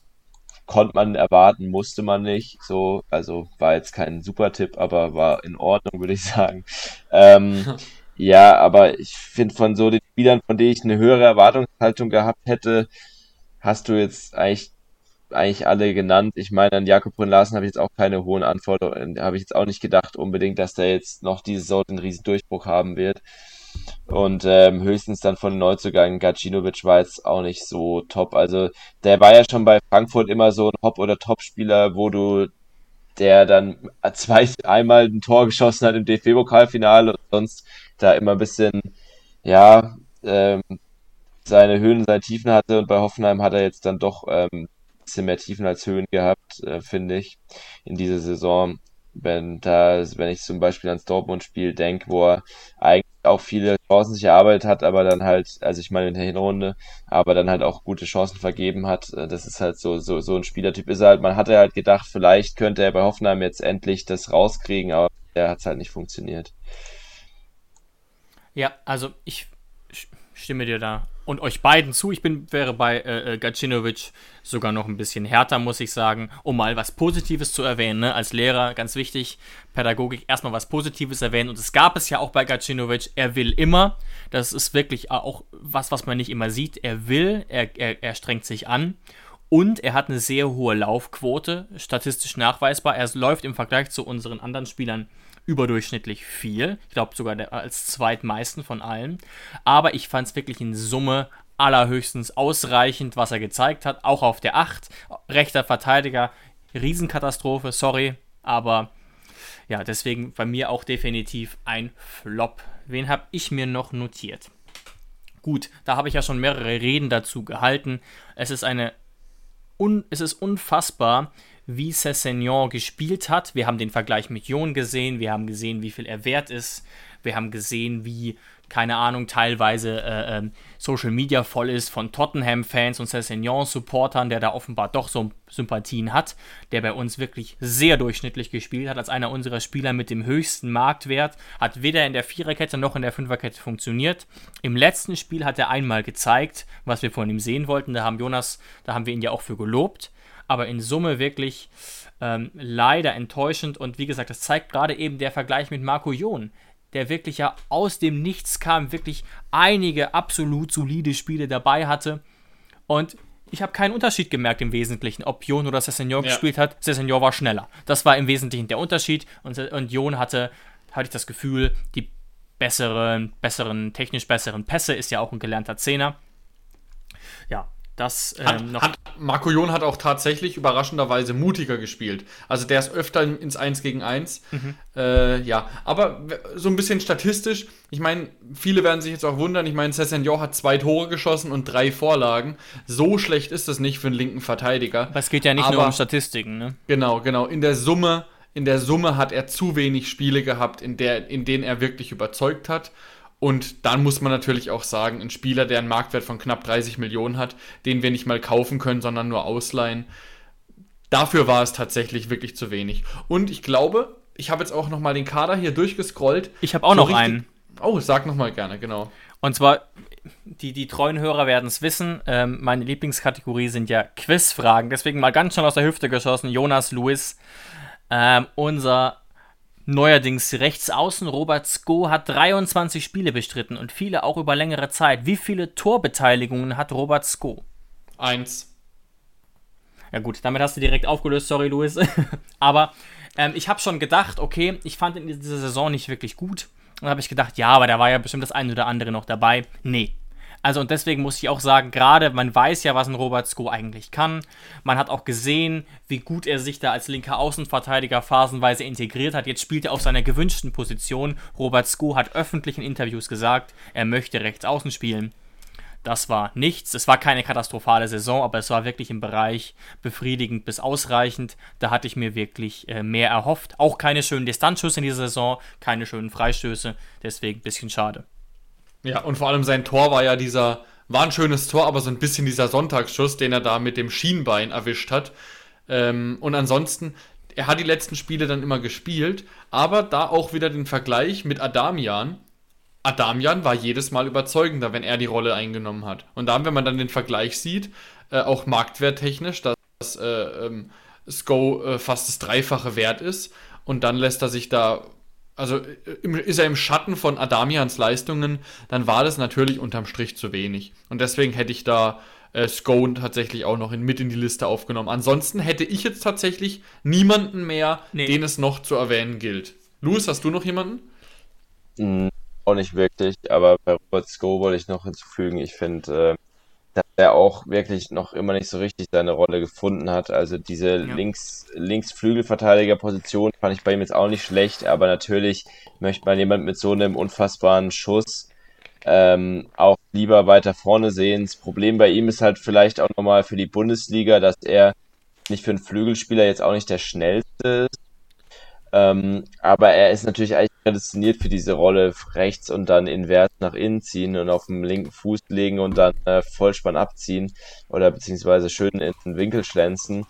konnte man erwarten, musste man nicht. So, also war jetzt kein super Tipp, aber war in Ordnung, würde ich sagen. Ähm, Ja, aber ich finde von so den Spielern, von denen ich eine höhere Erwartungshaltung gehabt hätte, hast du jetzt eigentlich eigentlich alle genannt. Ich meine, an Jakob Brünn Larsen habe ich jetzt auch keine hohen Anforderungen, habe ich jetzt auch nicht gedacht unbedingt, dass der jetzt noch diese Saison einen riesen Durchbruch haben wird. Und ähm, höchstens dann von Neuzugang Gacinovic war jetzt auch nicht so top. Also der war ja schon bei Frankfurt immer so ein Hop- oder Top-Spieler, wo du der dann zwei, einmal ein Tor geschossen hat im DFB-Pokalfinale und sonst da immer ein bisschen, ja, ähm, seine Höhen seine Tiefen hatte und bei Hoffenheim hat er jetzt dann doch ähm, ein bisschen mehr Tiefen als Höhen gehabt, äh, finde ich, in dieser Saison. Wenn da, wenn ich zum Beispiel ans Dortmund-Spiel denke, wo er eigentlich auch viele Chancen sich erarbeitet hat, aber dann halt, also ich meine in der Hinrunde, aber dann halt auch gute Chancen vergeben hat. Äh, das ist halt so, so, so ein Spielertyp ist er halt. Man hatte halt gedacht, vielleicht könnte er bei Hoffenheim jetzt endlich das rauskriegen, aber er hat es halt nicht funktioniert. Ja, also ich stimme dir da und euch beiden zu. Ich bin, wäre bei äh, äh, Gacinovic sogar noch ein bisschen härter, muss ich sagen, um mal was Positives zu erwähnen. Ne? Als Lehrer, ganz wichtig, Pädagogik, erstmal was Positives erwähnen. Und es gab es ja auch bei Gacinovic, er will immer. Das ist wirklich auch was, was man nicht immer sieht. Er will, er, er, er strengt sich an. Und er hat eine sehr hohe Laufquote, statistisch nachweisbar. Er läuft im Vergleich zu unseren anderen Spielern überdurchschnittlich viel. Ich glaube sogar als zweitmeisten von allen. Aber ich fand es wirklich in Summe allerhöchstens ausreichend, was er gezeigt hat. Auch auf der 8. Rechter Verteidiger. Riesenkatastrophe, sorry. Aber ja, deswegen bei mir auch definitiv ein Flop. Wen habe ich mir noch notiert? Gut, da habe ich ja schon mehrere Reden dazu gehalten. Es ist eine un es ist unfassbar, wie Cessignon gespielt hat. Wir haben den Vergleich mit Jon gesehen, wir haben gesehen, wie viel er wert ist, wir haben gesehen, wie, keine Ahnung, teilweise äh, äh, Social Media voll ist von Tottenham-Fans und Cessignon-Supportern, der da offenbar doch so Sympathien hat, der bei uns wirklich sehr durchschnittlich gespielt hat, als einer unserer Spieler mit dem höchsten Marktwert, hat weder in der Viererkette noch in der Fünferkette funktioniert. Im letzten Spiel hat er einmal gezeigt, was wir von ihm sehen wollten. Da haben Jonas, da haben wir ihn ja auch für gelobt aber in Summe wirklich ähm, leider enttäuschend. Und wie gesagt, das zeigt gerade eben der Vergleich mit Marco Jon, der wirklich ja aus dem Nichts kam, wirklich einige absolut solide Spiele dabei hatte. Und ich habe keinen Unterschied gemerkt im Wesentlichen, ob Jon oder Cessignon ja. gespielt hat. Cessignon war schneller. Das war im Wesentlichen der Unterschied. Und, und Jon hatte, hatte ich das Gefühl, die besseren, besseren, technisch besseren Pässe, ist ja auch ein gelernter Zehner. Ja, das ähm, hat. Hat, Marco Jon hat auch tatsächlich überraschenderweise mutiger gespielt. Also der ist öfter ins 1 gegen 1. Mhm. Äh, ja, aber so ein bisschen statistisch. Ich meine, viele werden sich jetzt auch wundern. Ich meine, Cessignon hat zwei Tore geschossen und drei Vorlagen. So schlecht ist das nicht für einen linken Verteidiger. Aber es geht ja nicht aber, nur um Statistiken, ne? Genau, genau. In der Summe, in der Summe hat er zu wenig Spiele gehabt, in, der, in denen er wirklich überzeugt hat. Und dann muss man natürlich auch sagen, ein Spieler, der einen Marktwert von knapp 30 Millionen hat, den wir nicht mal kaufen können, sondern nur ausleihen, dafür war es tatsächlich wirklich zu wenig. Und ich glaube, ich habe jetzt auch noch mal den Kader hier durchgescrollt. Ich habe auch so noch einen. Oh, sag noch mal gerne, genau. Und zwar, die, die treuen Hörer werden es wissen, ähm, meine Lieblingskategorie sind ja Quizfragen. Deswegen mal ganz schnell aus der Hüfte geschossen. Jonas Luis, ähm, unser Neuerdings rechts außen. Robert Sko hat 23 Spiele bestritten und viele auch über längere Zeit. Wie viele Torbeteiligungen hat Robert Sko? Eins. Ja gut, damit hast du direkt aufgelöst, sorry Luis. aber ähm, ich habe schon gedacht, okay, ich fand ihn in dieser Saison nicht wirklich gut. Und habe ich gedacht, ja, aber da war ja bestimmt das eine oder andere noch dabei. Nee, also und deswegen muss ich auch sagen, gerade man weiß ja, was ein Robert Sko eigentlich kann. Man hat auch gesehen, wie gut er sich da als linker Außenverteidiger phasenweise integriert hat. Jetzt spielt er auf seiner gewünschten Position. Robert Sko hat öffentlich in Interviews gesagt, er möchte rechts außen spielen. Das war nichts. Es war keine katastrophale Saison, aber es war wirklich im Bereich befriedigend bis ausreichend. Da hatte ich mir wirklich äh, mehr erhofft. Auch keine schönen Distanzschüsse in dieser Saison, keine schönen Freistöße. Deswegen ein bisschen schade. Ja, und vor allem sein Tor war ja dieser, war ein schönes Tor, aber so ein bisschen dieser Sonntagsschuss, den er da mit dem Schienbein erwischt hat. Ähm, und ansonsten, er hat die letzten Spiele dann immer gespielt, aber da auch wieder den Vergleich mit Adamian. Adamian war jedes Mal überzeugender, wenn er die Rolle eingenommen hat. Und dann, wenn man dann den Vergleich sieht, äh, auch marktwerttechnisch, dass äh, ähm, Sko äh, fast das Dreifache wert ist, und dann lässt er sich da also äh, ist er im Schatten von Adamians Leistungen, dann war das natürlich unterm Strich zu wenig. Und deswegen hätte ich da äh, Scone tatsächlich auch noch in, mit in die Liste aufgenommen. Ansonsten hätte ich jetzt tatsächlich niemanden mehr, nee. den es noch zu erwähnen gilt. Louis, hast du noch jemanden? Mm, auch nicht wirklich, aber bei Robert Sko wollte ich noch hinzufügen, ich finde, äh, dass er auch wirklich noch immer nicht so richtig seine Rolle gefunden hat. Also diese ja. links Linksflügelverteidigerposition fand ich bei ihm jetzt auch nicht schlecht, aber natürlich möchte man jemand mit so einem unfassbaren Schuss ähm, auch lieber weiter vorne sehen. Das Problem bei ihm ist halt vielleicht auch nochmal für die Bundesliga, dass er nicht für einen Flügelspieler jetzt auch nicht der schnellste ist. Ähm, aber er ist natürlich eigentlich prädestiniert für diese Rolle rechts und dann invers nach innen ziehen und auf dem linken Fuß legen und dann äh, Vollspann abziehen oder beziehungsweise schön in den Winkel schlänzen.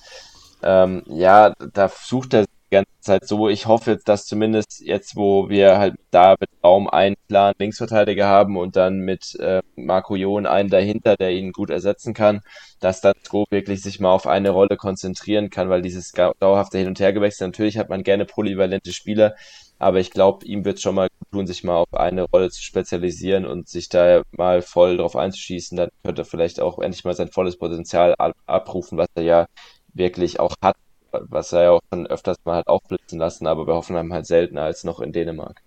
Ähm, ja, da sucht er ganze Zeit so. Ich hoffe jetzt, dass zumindest jetzt, wo wir halt da mit Raum einen klaren Linksverteidiger haben und dann mit äh, Marco Jon einen dahinter, der ihn gut ersetzen kann, dass dann Sko wirklich sich mal auf eine Rolle konzentrieren kann, weil dieses dauerhafte Hin- und Hergewechsel, natürlich hat man gerne polyvalente Spieler, aber ich glaube, ihm wird schon mal tun, sich mal auf eine Rolle zu spezialisieren und sich da mal voll drauf einzuschießen. Dann könnte er vielleicht auch endlich mal sein volles Potenzial abrufen, was er ja wirklich auch hat, was er ja auch schon öfters mal hat aufblitzen lassen, aber bei Hoffenheim halt seltener als noch in Dänemark.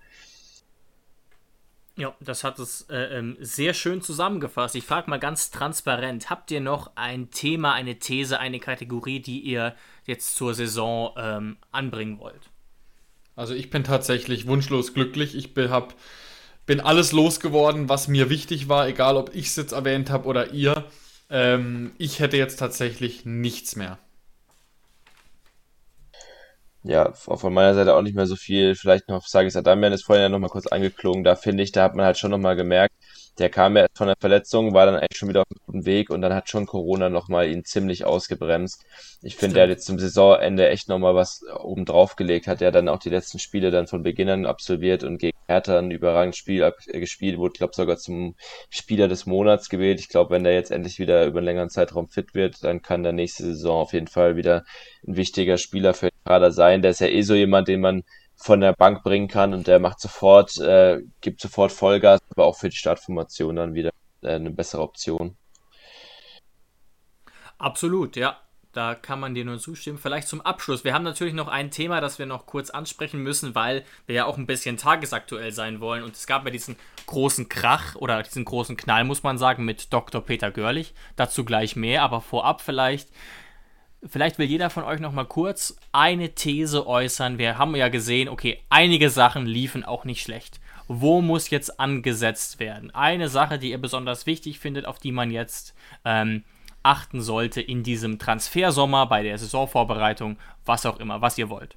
Ja, das hat es äh, ähm, sehr schön zusammengefasst. Ich frage mal ganz transparent, habt ihr noch ein Thema, eine These, eine Kategorie, die ihr jetzt zur Saison ähm, anbringen wollt? Also ich bin tatsächlich wunschlos glücklich. Ich bin, hab, bin alles losgeworden, was mir wichtig war, egal ob ich es jetzt erwähnt habe oder ihr. Ähm, ich hätte jetzt tatsächlich nichts mehr. Ja, von meiner Seite auch nicht mehr so viel. Vielleicht noch, sage ich Adamian ist vorhin ja nochmal kurz angeklungen. Da finde ich, da hat man halt schon nochmal gemerkt, der kam ja erst von der Verletzung, war dann eigentlich schon wieder auf einem guten Weg und dann hat schon Corona nochmal ihn ziemlich ausgebremst. Ich finde, der hat jetzt zum Saisonende echt nochmal was oben drauf gelegt, hat ja dann auch die letzten Spiele dann von Beginn an absolviert und gegen Hertha ein überragendes Spiel äh, gespielt, wurde, glaube sogar zum Spieler des Monats gewählt. Ich glaube, wenn der jetzt endlich wieder über einen längeren Zeitraum fit wird, dann kann der nächste Saison auf jeden Fall wieder ein wichtiger Spieler für Kader sein. Der ist ja eh so jemand, den man von der Bank bringen kann und der macht sofort, äh, gibt sofort Vollgas, aber auch für die Startformation dann wieder äh, eine bessere Option. Absolut, ja. Da kann man dir nur zustimmen. Vielleicht zum Abschluss. Wir haben natürlich noch ein Thema, das wir noch kurz ansprechen müssen, weil wir ja auch ein bisschen tagesaktuell sein wollen. Und es gab ja diesen großen Krach oder diesen großen Knall, muss man sagen, mit Dr. Peter Görlich. Dazu gleich mehr, aber vorab vielleicht vielleicht will jeder von euch noch mal kurz eine These äußern. Wir haben ja gesehen, okay, einige Sachen liefen auch nicht schlecht. Wo muss jetzt angesetzt werden? Eine Sache, die ihr besonders wichtig findet, auf die man jetzt ähm, achten sollte in diesem Transfersommer, bei der Saisonvorbereitung, was auch immer, was ihr wollt.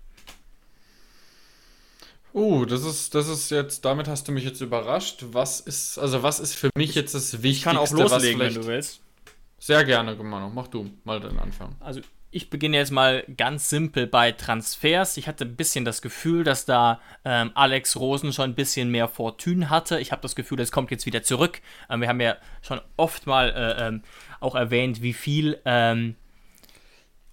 Oh, das ist, das ist jetzt, damit hast du mich jetzt überrascht. Was ist, also was ist für mich jetzt das Wichtigste? Ich kann auch loslegen, wenn du willst. Sehr gerne, Manu. Mach du mal den Anfang. Also ich beginne jetzt mal ganz simpel bei Transfers. Ich hatte ein bisschen das Gefühl, dass da ähm, Alex Rosen schon ein bisschen mehr Fortune hatte. Ich habe das Gefühl, es kommt jetzt wieder zurück. Ähm, wir haben ja schon oft mal äh, ähm, auch erwähnt, wie viel ähm,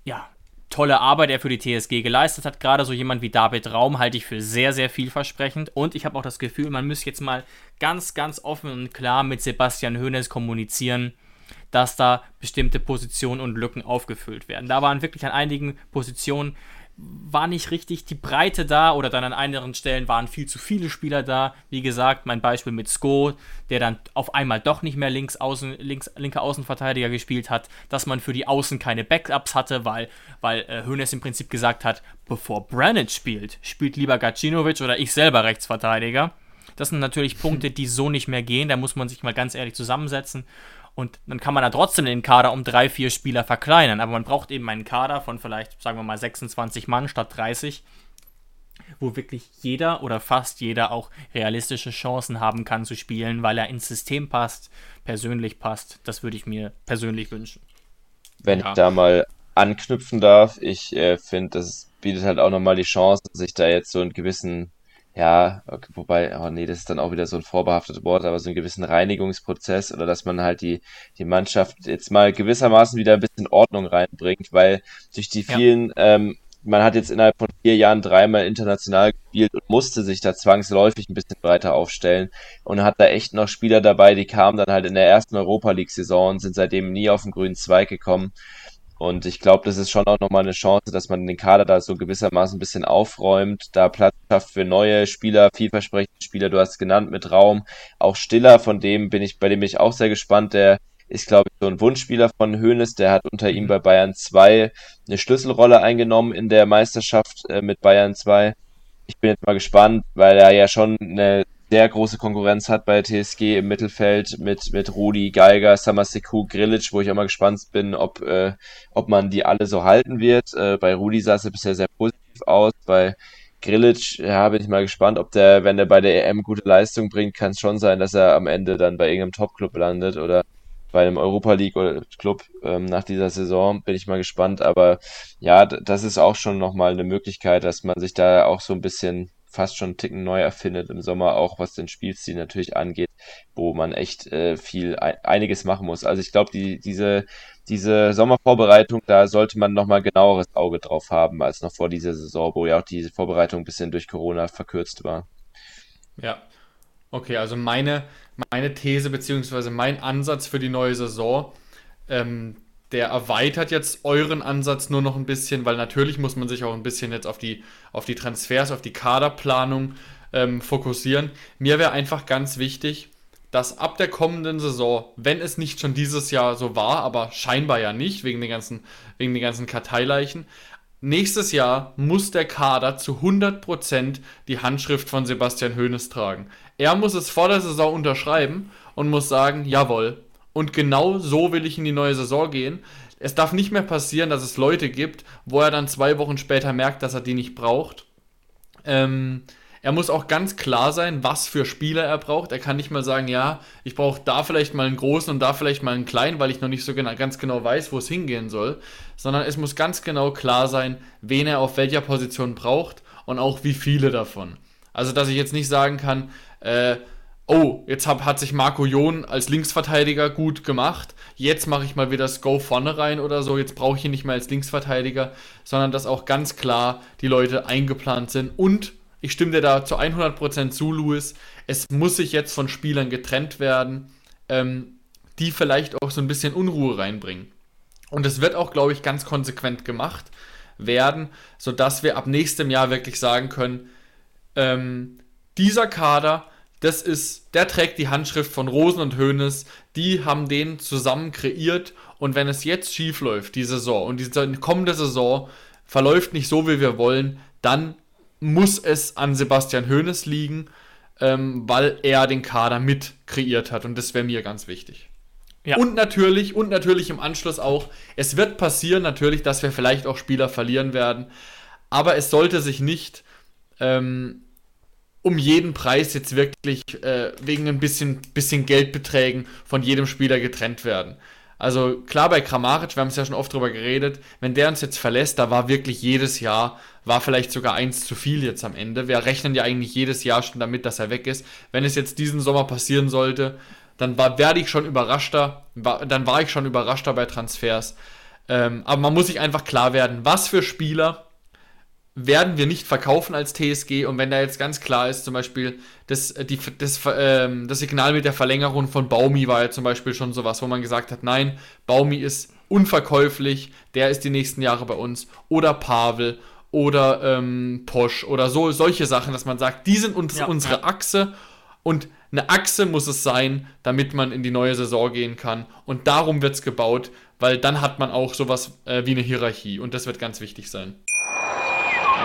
ja, tolle Arbeit er für die TSG geleistet hat. Gerade so jemand wie David Raum halte ich für sehr, sehr vielversprechend. Und ich habe auch das Gefühl, man müsste jetzt mal ganz, ganz offen und klar mit Sebastian Hoeneß kommunizieren, dass da bestimmte Positionen und Lücken aufgefüllt werden. Da waren wirklich an einigen Positionen war nicht richtig die Breite da oder dann an anderen Stellen waren viel zu viele Spieler da. Wie gesagt, mein Beispiel mit Sko, der dann auf einmal doch nicht mehr links außen, links, linker Außenverteidiger gespielt hat, dass man für die Außen keine Backups hatte, weil, weil äh, Hönes im Prinzip gesagt hat, bevor Brandt spielt, spielt lieber Gacinovic oder ich selber Rechtsverteidiger. Das sind natürlich Punkte, die so nicht mehr gehen. Da muss man sich mal ganz ehrlich zusammensetzen und dann kann man da trotzdem den Kader um drei, vier Spieler verkleinern. Aber man braucht eben einen Kader von vielleicht, sagen wir mal, 26 Mann statt 30, wo wirklich jeder oder fast jeder auch realistische Chancen haben kann zu spielen, weil er ins System passt, persönlich passt. Das würde ich mir persönlich wünschen. Wenn ja. ich da mal anknüpfen darf, ich äh, finde, das bietet halt auch nochmal die Chance, sich da jetzt so einen gewissen ja, okay, wobei, oh nee, das ist dann auch wieder so ein vorbehaftetes Wort, aber so einen gewissen Reinigungsprozess oder dass man halt die, die Mannschaft jetzt mal gewissermaßen wieder ein bisschen Ordnung reinbringt, weil durch die vielen, ja. ähm, man hat jetzt innerhalb von vier Jahren dreimal international gespielt und musste sich da zwangsläufig ein bisschen breiter aufstellen und hat da echt noch Spieler dabei, die kamen dann halt in der ersten Europa League-Saison und sind seitdem nie auf den grünen Zweig gekommen. Und ich glaube, das ist schon auch nochmal eine Chance, dass man den Kader da so gewissermaßen ein bisschen aufräumt, da Platz schafft für neue Spieler, vielversprechende Spieler, du hast es genannt, mit Raum. Auch Stiller, von dem bin ich, bei dem bin ich auch sehr gespannt, der ist, glaube ich, so ein Wunschspieler von Hoeneß, der hat unter ihm mhm. bei Bayern 2 eine Schlüsselrolle eingenommen in der Meisterschaft äh, mit Bayern 2. Ich bin jetzt mal gespannt, weil er ja schon eine sehr große Konkurrenz hat bei TSG im Mittelfeld mit, mit Rudi, Geiger, Samaseku, Grilic, wo ich auch mal gespannt bin, ob, äh, ob man die alle so halten wird. Äh, bei Rudi sah es ja bisher sehr positiv aus. Bei Grilic, ja, bin ich mal gespannt, ob der, wenn er bei der EM gute Leistung bringt, kann es schon sein, dass er am Ende dann bei irgendeinem Top-Club landet oder bei einem Europa League Club ähm, nach dieser Saison. Bin ich mal gespannt. Aber ja, das ist auch schon nochmal eine Möglichkeit, dass man sich da auch so ein bisschen fast schon einen Ticken neu erfindet im Sommer, auch was den Spielstil natürlich angeht, wo man echt äh, viel, einiges machen muss. Also ich glaube, die, diese, diese Sommervorbereitung, da sollte man nochmal genaueres Auge drauf haben, als noch vor dieser Saison, wo ja auch diese Vorbereitung ein bisschen durch Corona verkürzt war. Ja. Okay, also meine, meine These beziehungsweise mein Ansatz für die neue Saison, ähm, der erweitert jetzt euren Ansatz nur noch ein bisschen, weil natürlich muss man sich auch ein bisschen jetzt auf die, auf die Transfers, auf die Kaderplanung ähm, fokussieren. Mir wäre einfach ganz wichtig, dass ab der kommenden Saison, wenn es nicht schon dieses Jahr so war, aber scheinbar ja nicht, wegen den ganzen, wegen den ganzen Karteileichen, nächstes Jahr muss der Kader zu 100% die Handschrift von Sebastian Hoeneß tragen. Er muss es vor der Saison unterschreiben und muss sagen, jawohl, und genau so will ich in die neue Saison gehen. Es darf nicht mehr passieren, dass es Leute gibt, wo er dann zwei Wochen später merkt, dass er die nicht braucht. Ähm, er muss auch ganz klar sein, was für Spieler er braucht. Er kann nicht mal sagen, ja, ich brauche da vielleicht mal einen großen und da vielleicht mal einen kleinen, weil ich noch nicht so genau, ganz genau weiß, wo es hingehen soll. Sondern es muss ganz genau klar sein, wen er auf welcher Position braucht und auch wie viele davon. Also, dass ich jetzt nicht sagen kann, äh, oh, jetzt hab, hat sich Marco Jon als Linksverteidiger gut gemacht, jetzt mache ich mal wieder das Go vorne rein oder so, jetzt brauche ich ihn nicht mehr als Linksverteidiger, sondern dass auch ganz klar die Leute eingeplant sind. Und ich stimme dir da zu 100% zu, Louis, es muss sich jetzt von Spielern getrennt werden, ähm, die vielleicht auch so ein bisschen Unruhe reinbringen. Und es wird auch, glaube ich, ganz konsequent gemacht werden, sodass wir ab nächstem Jahr wirklich sagen können, ähm, dieser Kader das ist, der trägt die Handschrift von Rosen und Hoeneß, die haben den zusammen kreiert und wenn es jetzt schief läuft, die Saison und die kommende Saison verläuft nicht so, wie wir wollen, dann muss es an Sebastian Hoeneß liegen, ähm, weil er den Kader mit kreiert hat und das wäre mir ganz wichtig. Ja. Und natürlich, und natürlich im Anschluss auch, es wird passieren natürlich, dass wir vielleicht auch Spieler verlieren werden, aber es sollte sich nicht ähm, um jeden Preis jetzt wirklich äh, wegen ein bisschen, bisschen Geldbeträgen von jedem Spieler getrennt werden. Also klar bei Kramaric, wir haben es ja schon oft drüber geredet, wenn der uns jetzt verlässt, da war wirklich jedes Jahr, war vielleicht sogar eins zu viel jetzt am Ende. Wir rechnen ja eigentlich jedes Jahr schon damit, dass er weg ist. Wenn es jetzt diesen Sommer passieren sollte, dann werde ich schon überraschter, war, dann war ich schon überraschter bei Transfers. Ähm, aber man muss sich einfach klar werden, was für Spieler werden wir nicht verkaufen als TSG und wenn da jetzt ganz klar ist, zum Beispiel das, äh, die, das, ähm, das Signal mit der Verlängerung von Baumi war ja zum Beispiel schon sowas, wo man gesagt hat, nein, Baumi ist unverkäuflich, der ist die nächsten Jahre bei uns. Oder Pavel oder ähm, Posch oder so, solche Sachen, dass man sagt, die sind uns, ja, unsere. Achse. Und eine Achse muss es sein, damit man in die neue Saison gehen kann. Und darum wird es gebaut, weil dann hat man auch sowas äh, wie eine Hierarchie. Und das wird ganz wichtig sein.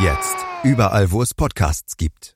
Jetzt überall, wo es Podcasts gibt.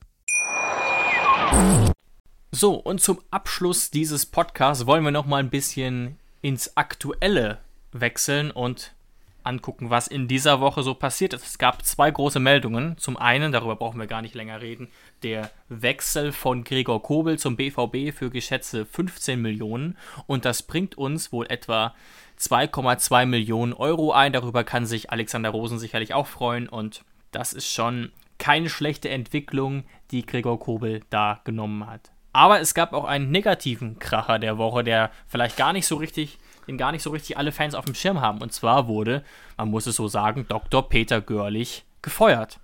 So, und zum Abschluss dieses Podcasts wollen wir noch mal ein bisschen ins Aktuelle wechseln und angucken, was in dieser Woche so passiert ist. Es gab zwei große Meldungen. Zum einen, darüber brauchen wir gar nicht länger reden, der Wechsel von Gregor Kobel zum BVB für geschätzte 15 Millionen. Und das bringt uns wohl etwa 2,2 Millionen Euro ein. Darüber kann sich Alexander Rosen sicherlich auch freuen und das ist schon keine schlechte Entwicklung, die Gregor Kobel da genommen hat. Aber es gab auch einen negativen Kracher der Woche, der vielleicht gar nicht so richtig, den gar nicht so richtig alle Fans auf dem Schirm haben. Und zwar wurde, man muss es so sagen, Dr. Peter Görlich gefeuert.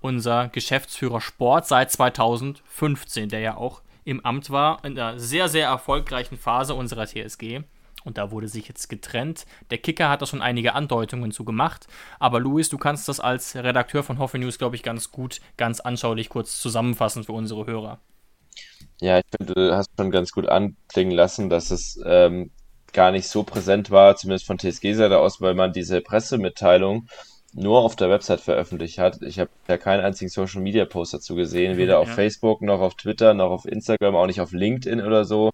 Unser Geschäftsführer Sport seit 2015, der ja auch im Amt war, in einer sehr, sehr erfolgreichen Phase unserer TSG. Und da wurde sich jetzt getrennt. Der Kicker hat da schon einige Andeutungen zu gemacht. Aber Luis, du kannst das als Redakteur von Hoffe News, glaube ich, ganz gut, ganz anschaulich kurz zusammenfassen für unsere Hörer. Ja, ich finde, du hast schon ganz gut anklingen lassen, dass es ähm, gar nicht so präsent war, zumindest von TSG-Seite aus, weil man diese Pressemitteilung nur auf der Website veröffentlicht hat. Ich habe ja keinen einzigen Social Media Post dazu gesehen, weder ja. auf Facebook noch auf Twitter noch auf Instagram, auch nicht auf LinkedIn oder so.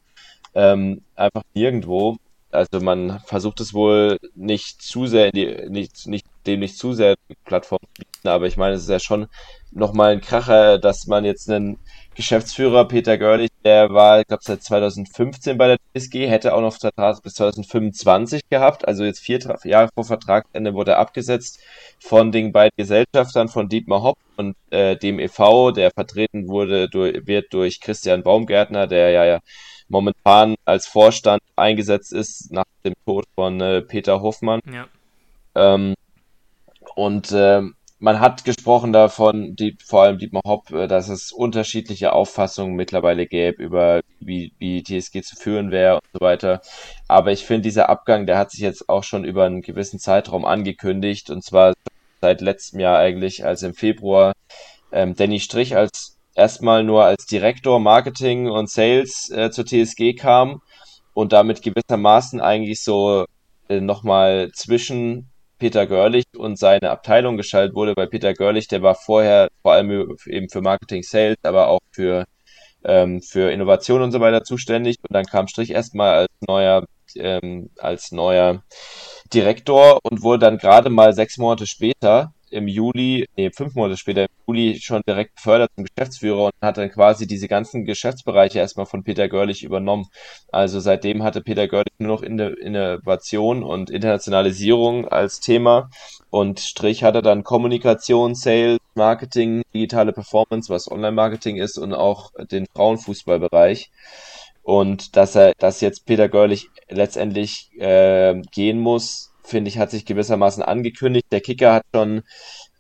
Ähm, einfach nirgendwo. Also man versucht es wohl nicht zu sehr in die, nicht, nicht, dem nicht zu sehr Plattform zu bieten, aber ich meine, es ist ja schon nochmal ein Kracher, dass man jetzt einen Geschäftsführer, Peter Görlich, der war, ich glaube, seit 2015 bei der TSG, hätte auch noch Vertrag bis 2025 gehabt, also jetzt vier Jahre vor Vertragsende wurde er abgesetzt von den beiden Gesellschaftern, von Dietmar Hopp und äh, dem e.V., der vertreten wurde, durch, wird durch Christian Baumgärtner, der ja, ja momentan als Vorstand eingesetzt ist nach dem Tod von äh, Peter Hoffmann. Ja. Ähm, und äh, man hat gesprochen davon, die, vor allem Dietmar Hopp, äh, dass es unterschiedliche Auffassungen mittlerweile gäbe über wie, wie TSG zu führen wäre und so weiter. Aber ich finde, dieser Abgang, der hat sich jetzt auch schon über einen gewissen Zeitraum angekündigt und zwar seit letztem Jahr eigentlich, als im Februar ähm, Danny Strich als erstmal nur als Direktor Marketing und Sales äh, zur TSG kam und damit gewissermaßen eigentlich so äh, nochmal zwischen Peter Görlich und seine Abteilung geschaltet wurde, weil Peter Görlich, der war vorher vor allem eben für Marketing Sales, aber auch für, ähm, für Innovation und so weiter zuständig. Und dann kam Strich erstmal als neuer, ähm, als neuer Direktor und wurde dann gerade mal sechs Monate später im Juli, nee, fünf Monate später im Juli schon direkt befördert zum Geschäftsführer und hat dann quasi diese ganzen Geschäftsbereiche erstmal von Peter Görlich übernommen. Also seitdem hatte Peter Görlich nur noch Innovation und Internationalisierung als Thema und Strich hatte dann Kommunikation, Sales, Marketing, digitale Performance, was Online-Marketing ist und auch den Frauenfußballbereich. Und dass er, dass jetzt Peter Görlich letztendlich äh, gehen muss, finde ich, hat sich gewissermaßen angekündigt. Der Kicker hat schon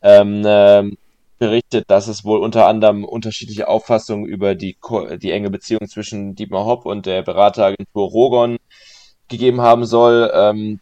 ähm, äh, berichtet, dass es wohl unter anderem unterschiedliche Auffassungen über die, die enge Beziehung zwischen Dietmar Hopp und der Berateragentur Rogon gegeben haben soll. Ähm,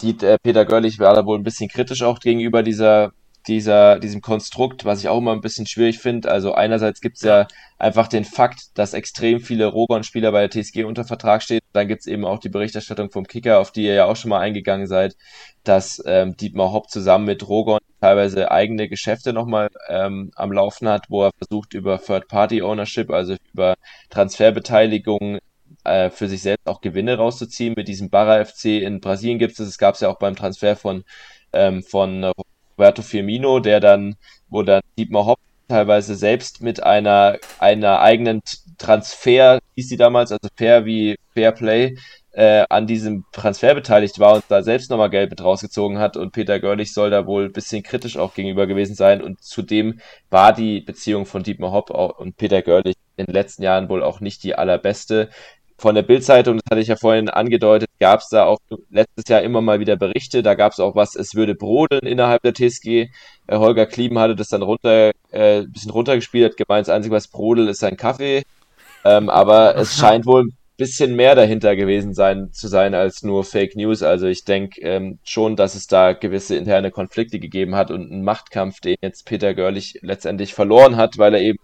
die, äh, Peter Görlich war da wohl ein bisschen kritisch auch gegenüber dieser dieser, diesem Konstrukt, was ich auch immer ein bisschen schwierig finde. Also einerseits gibt es ja einfach den Fakt, dass extrem viele Rogon-Spieler bei der TSG unter Vertrag stehen. Dann gibt es eben auch die Berichterstattung vom Kicker, auf die ihr ja auch schon mal eingegangen seid, dass ähm, Dietmar Hopp zusammen mit Rogon teilweise eigene Geschäfte nochmal ähm, am Laufen hat, wo er versucht über Third-Party-Ownership, also über Transferbeteiligung äh, für sich selbst auch Gewinne rauszuziehen. Mit diesem Barra FC in Brasilien gibt es, es gab es ja auch beim Transfer von, ähm, von Roberto Firmino, der dann, wo dann Dietmar Hopp teilweise selbst mit einer, einer eigenen Transfer, hieß sie damals, also Fair wie Fair Play, äh, an diesem Transfer beteiligt war und da selbst nochmal Geld mit rausgezogen hat und Peter Görlich soll da wohl ein bisschen kritisch auch gegenüber gewesen sein und zudem war die Beziehung von Dietmar Hopp und Peter Görlich in den letzten Jahren wohl auch nicht die allerbeste. Von der Bildzeitung, das hatte ich ja vorhin angedeutet, gab es da auch letztes Jahr immer mal wieder Berichte. Da gab es auch was, es würde brodeln innerhalb der TSG. Äh, Holger Klieben hatte das dann runter, äh, ein bisschen runtergespielt, hat gemeint, das Einzige, was brodelt, ist sein Kaffee. Ähm, aber es scheint wohl bisschen mehr dahinter gewesen sein zu sein als nur Fake News. Also ich denke ähm, schon, dass es da gewisse interne Konflikte gegeben hat und einen Machtkampf, den jetzt Peter Görlich letztendlich verloren hat, weil er eben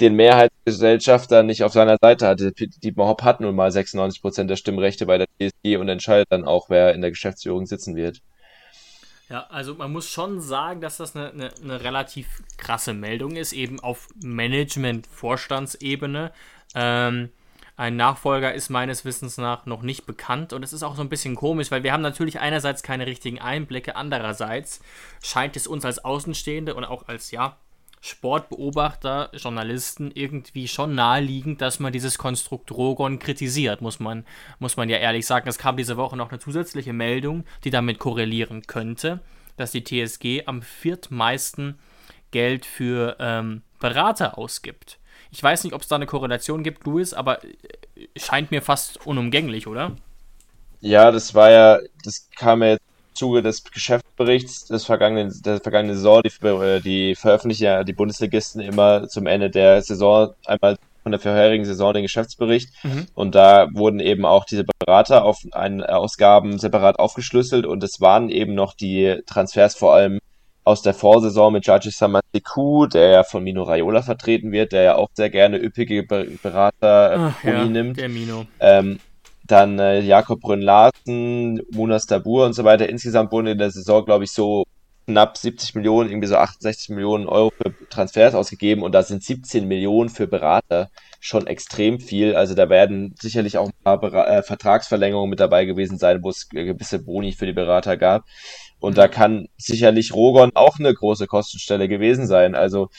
den Mehrheitsgesellschafter nicht auf seiner Seite hatte. Dietmar Hopp hat nun mal 96 Prozent der Stimmrechte bei der TSG und entscheidet dann auch, wer in der Geschäftsführung sitzen wird. Ja, also man muss schon sagen, dass das eine, eine, eine relativ krasse Meldung ist, eben auf Management-Vorstandsebene. Ähm, ein Nachfolger ist meines Wissens nach noch nicht bekannt und es ist auch so ein bisschen komisch, weil wir haben natürlich einerseits keine richtigen Einblicke, andererseits scheint es uns als Außenstehende und auch als ja Sportbeobachter, Journalisten irgendwie schon naheliegend, dass man dieses Konstrukt Rogon kritisiert, muss man, muss man ja ehrlich sagen. Es kam diese Woche noch eine zusätzliche Meldung, die damit korrelieren könnte, dass die TSG am viertmeisten Geld für ähm, Berater ausgibt. Ich weiß nicht, ob es da eine Korrelation gibt, Louis, aber äh, scheint mir fast unumgänglich, oder? Ja, das war ja, das kam ja jetzt Zuge des Geschäftsberichts des vergangenen, der vergangenen Saison. Die, äh, die veröffentlichen ja die Bundesligisten immer zum Ende der Saison einmal von der vorherigen Saison den Geschäftsbericht. Mhm. Und da wurden eben auch diese Berater auf einen Ausgaben separat aufgeschlüsselt und es waren eben noch die Transfers vor allem aus der Vorsaison mit Jaji Samaseku, der ja von Mino Raiola vertreten wird, der ja auch sehr gerne üppige Berater äh, ja, nimmt. Der Mino. Ähm, dann äh, Jakob Brünn-Larsen, Munas Dabur und so weiter. Insgesamt wurden in der Saison, glaube ich, so knapp 70 Millionen, irgendwie so 68 Millionen Euro für Transfers ausgegeben und da sind 17 Millionen für Berater schon extrem viel. Also da werden sicherlich auch ein paar Ber äh, Vertragsverlängerungen mit dabei gewesen sein, wo es gewisse Boni für die Berater gab. Und da kann sicherlich Rogon auch eine große Kostenstelle gewesen sein. Also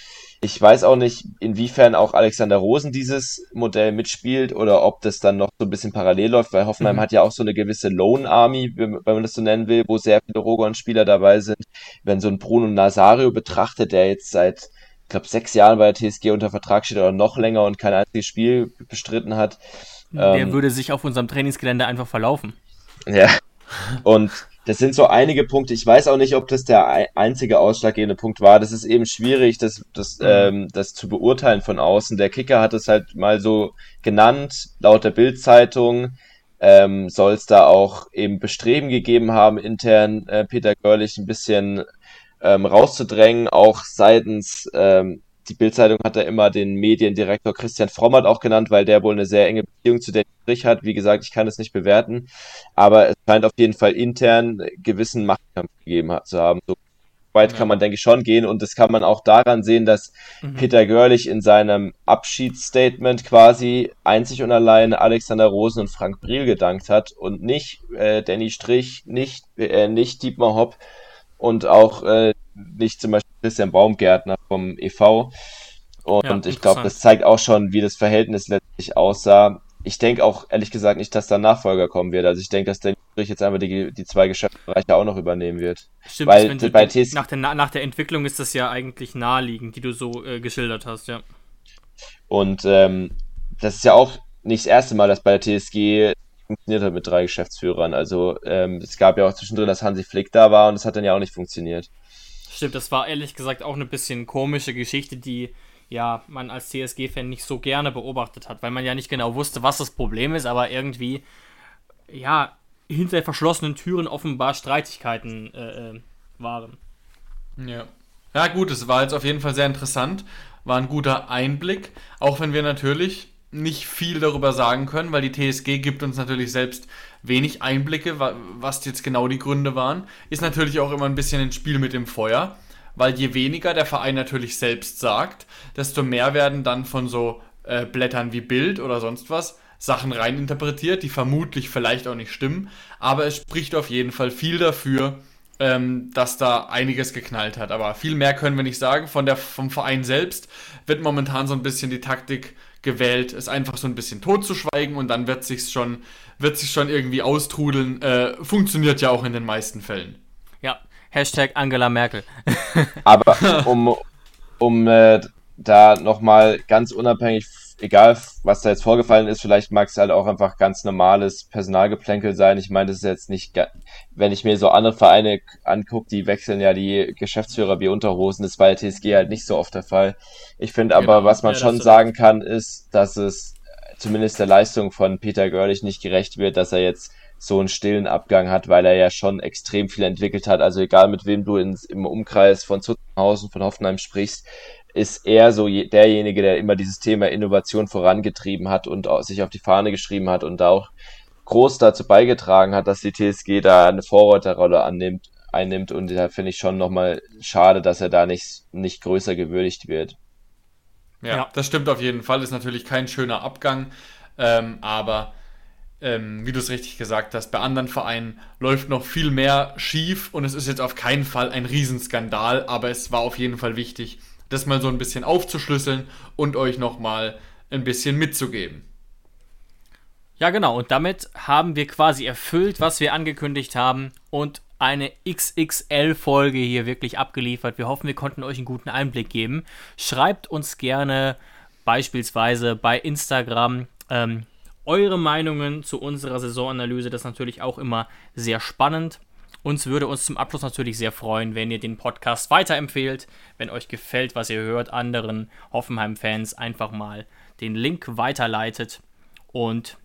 ich weiß auch nicht, inwiefern auch Alexander Rosen dieses Modell mitspielt oder ob das dann noch so ein bisschen parallel läuft, weil Hoffenheim mhm. hat ja auch so eine gewisse Lone Army, wenn man das so nennen will, wo sehr viele Rogon-Spieler dabei sind. Wenn so ein Bruno Nazario betrachtet, der jetzt seit, ich glaube, sechs Jahren bei der TSG unter Vertrag steht oder noch länger und kein einziges Spiel bestritten hat. Der ähm, würde sich auf unserem Trainingsgelände einfach verlaufen. Ja. Und das sind so einige Punkte. Ich weiß auch nicht, ob das der einzige ausschlaggebende Punkt war. Das ist eben schwierig, das, das, mhm. ähm, das zu beurteilen von außen. Der Kicker hat es halt mal so genannt, laut der Bildzeitung. Ähm, soll es da auch eben Bestreben gegeben haben, intern äh, Peter Görlich ein bisschen ähm, rauszudrängen, auch seitens ähm, die Bildzeitung hat da immer den Mediendirektor Christian Frommert auch genannt, weil der wohl eine sehr enge Beziehung zu der Strich hat. Wie gesagt, ich kann es nicht bewerten, aber es scheint auf jeden Fall intern gewissen Machtkampf gegeben zu haben. So weit ja. kann man, denke ich, schon gehen und das kann man auch daran sehen, dass mhm. Peter Görlich in seinem Abschiedsstatement quasi einzig und allein Alexander Rosen und Frank Briel gedankt hat und nicht äh, Danny Strich, nicht, äh, nicht Dietmar Hopp und auch äh, nicht zum Beispiel Christian Baumgärtner vom EV. Und ja, ich glaube, das zeigt auch schon, wie das Verhältnis letztlich aussah. Ich denke auch ehrlich gesagt nicht, dass da ein Nachfolger kommen wird. Also ich denke, dass der jetzt einfach die, die zwei Geschäftsbereiche auch noch übernehmen wird. Stimmt, Weil, du, bei TS nach, der, nach der Entwicklung ist das ja eigentlich naheliegend, die du so äh, geschildert hast, ja. Und ähm, das ist ja auch nicht das erste Mal, dass bei der TSG funktioniert hat mit drei Geschäftsführern. Also ähm, es gab ja auch zwischendrin, dass Hansi Flick da war und es hat dann ja auch nicht funktioniert. Stimmt, das war ehrlich gesagt auch eine bisschen komische Geschichte, die ja man als TSG-Fan nicht so gerne beobachtet hat, weil man ja nicht genau wusste, was das Problem ist, aber irgendwie ja hinter verschlossenen Türen offenbar Streitigkeiten äh, äh, waren. Ja. Ja, gut, es war jetzt auf jeden Fall sehr interessant. War ein guter Einblick, auch wenn wir natürlich nicht viel darüber sagen können, weil die TSG gibt uns natürlich selbst wenig Einblicke, was jetzt genau die Gründe waren. Ist natürlich auch immer ein bisschen ein Spiel mit dem Feuer, weil je weniger der Verein natürlich selbst sagt, desto mehr werden dann von so äh, Blättern wie Bild oder sonst was Sachen reininterpretiert, die vermutlich vielleicht auch nicht stimmen, aber es spricht auf jeden Fall viel dafür, ähm, dass da einiges geknallt hat. Aber viel mehr können wir nicht sagen. Von der, vom Verein selbst wird momentan so ein bisschen die Taktik gewählt, es einfach so ein bisschen totzuschweigen und dann wird sich schon, wird sich schon irgendwie austrudeln. Äh, funktioniert ja auch in den meisten Fällen. Ja, Hashtag Angela Merkel. Aber um, um äh, da nochmal ganz unabhängig egal was da jetzt vorgefallen ist, vielleicht mag es halt auch einfach ganz normales Personalgeplänkel sein. Ich meine, das ist jetzt nicht, wenn ich mir so andere Vereine angucke, die wechseln ja die Geschäftsführer wie Unterhosen. Das war bei der TSG halt nicht so oft der Fall. Ich finde aber, genau. was man ja, schon sagen kann, ist, dass es zumindest der Leistung von Peter Görlich nicht gerecht wird, dass er jetzt so einen stillen Abgang hat, weil er ja schon extrem viel entwickelt hat. Also egal mit wem du ins, im Umkreis von Zuttenhausen, von Hoffenheim sprichst, ist er so derjenige, der immer dieses Thema Innovation vorangetrieben hat und sich auf die Fahne geschrieben hat und da auch groß dazu beigetragen hat, dass die TSG da eine Vorreiterrolle annimmt, einnimmt. Und da finde ich schon nochmal schade, dass er da nicht, nicht größer gewürdigt wird. Ja, ja, das stimmt auf jeden Fall. Ist natürlich kein schöner Abgang, ähm, aber ähm, wie du es richtig gesagt hast, bei anderen Vereinen läuft noch viel mehr schief. Und es ist jetzt auf keinen Fall ein Riesenskandal, aber es war auf jeden Fall wichtig, das mal so ein bisschen aufzuschlüsseln und euch nochmal ein bisschen mitzugeben. Ja, genau. Und damit haben wir quasi erfüllt, was wir angekündigt haben und eine XXL-Folge hier wirklich abgeliefert. Wir hoffen, wir konnten euch einen guten Einblick geben. Schreibt uns gerne beispielsweise bei Instagram ähm, eure Meinungen zu unserer Saisonanalyse. Das ist natürlich auch immer sehr spannend. Uns würde uns zum Abschluss natürlich sehr freuen, wenn ihr den Podcast weiterempfehlt, wenn euch gefällt, was ihr hört, anderen Hoffenheim-Fans einfach mal den Link weiterleitet. Und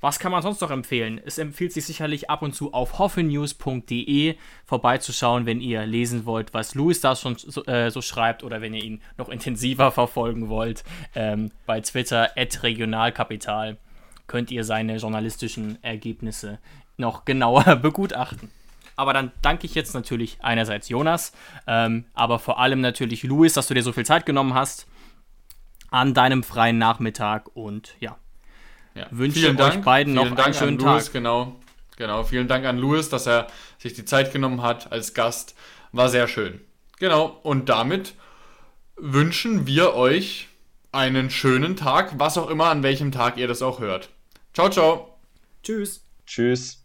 was kann man sonst noch empfehlen? Es empfiehlt sich sicherlich ab und zu auf hoffenews.de vorbeizuschauen, wenn ihr lesen wollt, was Louis da schon so, äh, so schreibt oder wenn ihr ihn noch intensiver verfolgen wollt. Ähm, bei Twitter regionalkapital könnt ihr seine journalistischen Ergebnisse noch genauer begutachten. Aber dann danke ich jetzt natürlich einerseits Jonas, ähm, aber vor allem natürlich Luis, dass du dir so viel Zeit genommen hast an deinem freien Nachmittag und ja, ja. wünsche vielen euch Dank, beiden noch Dank einen schönen Tag. Louis, genau, genau. Vielen Dank an Luis, dass er sich die Zeit genommen hat als Gast. War sehr schön. Genau, und damit wünschen wir euch einen schönen Tag, was auch immer, an welchem Tag ihr das auch hört. Ciao, ciao. Tschüss. Tschüss.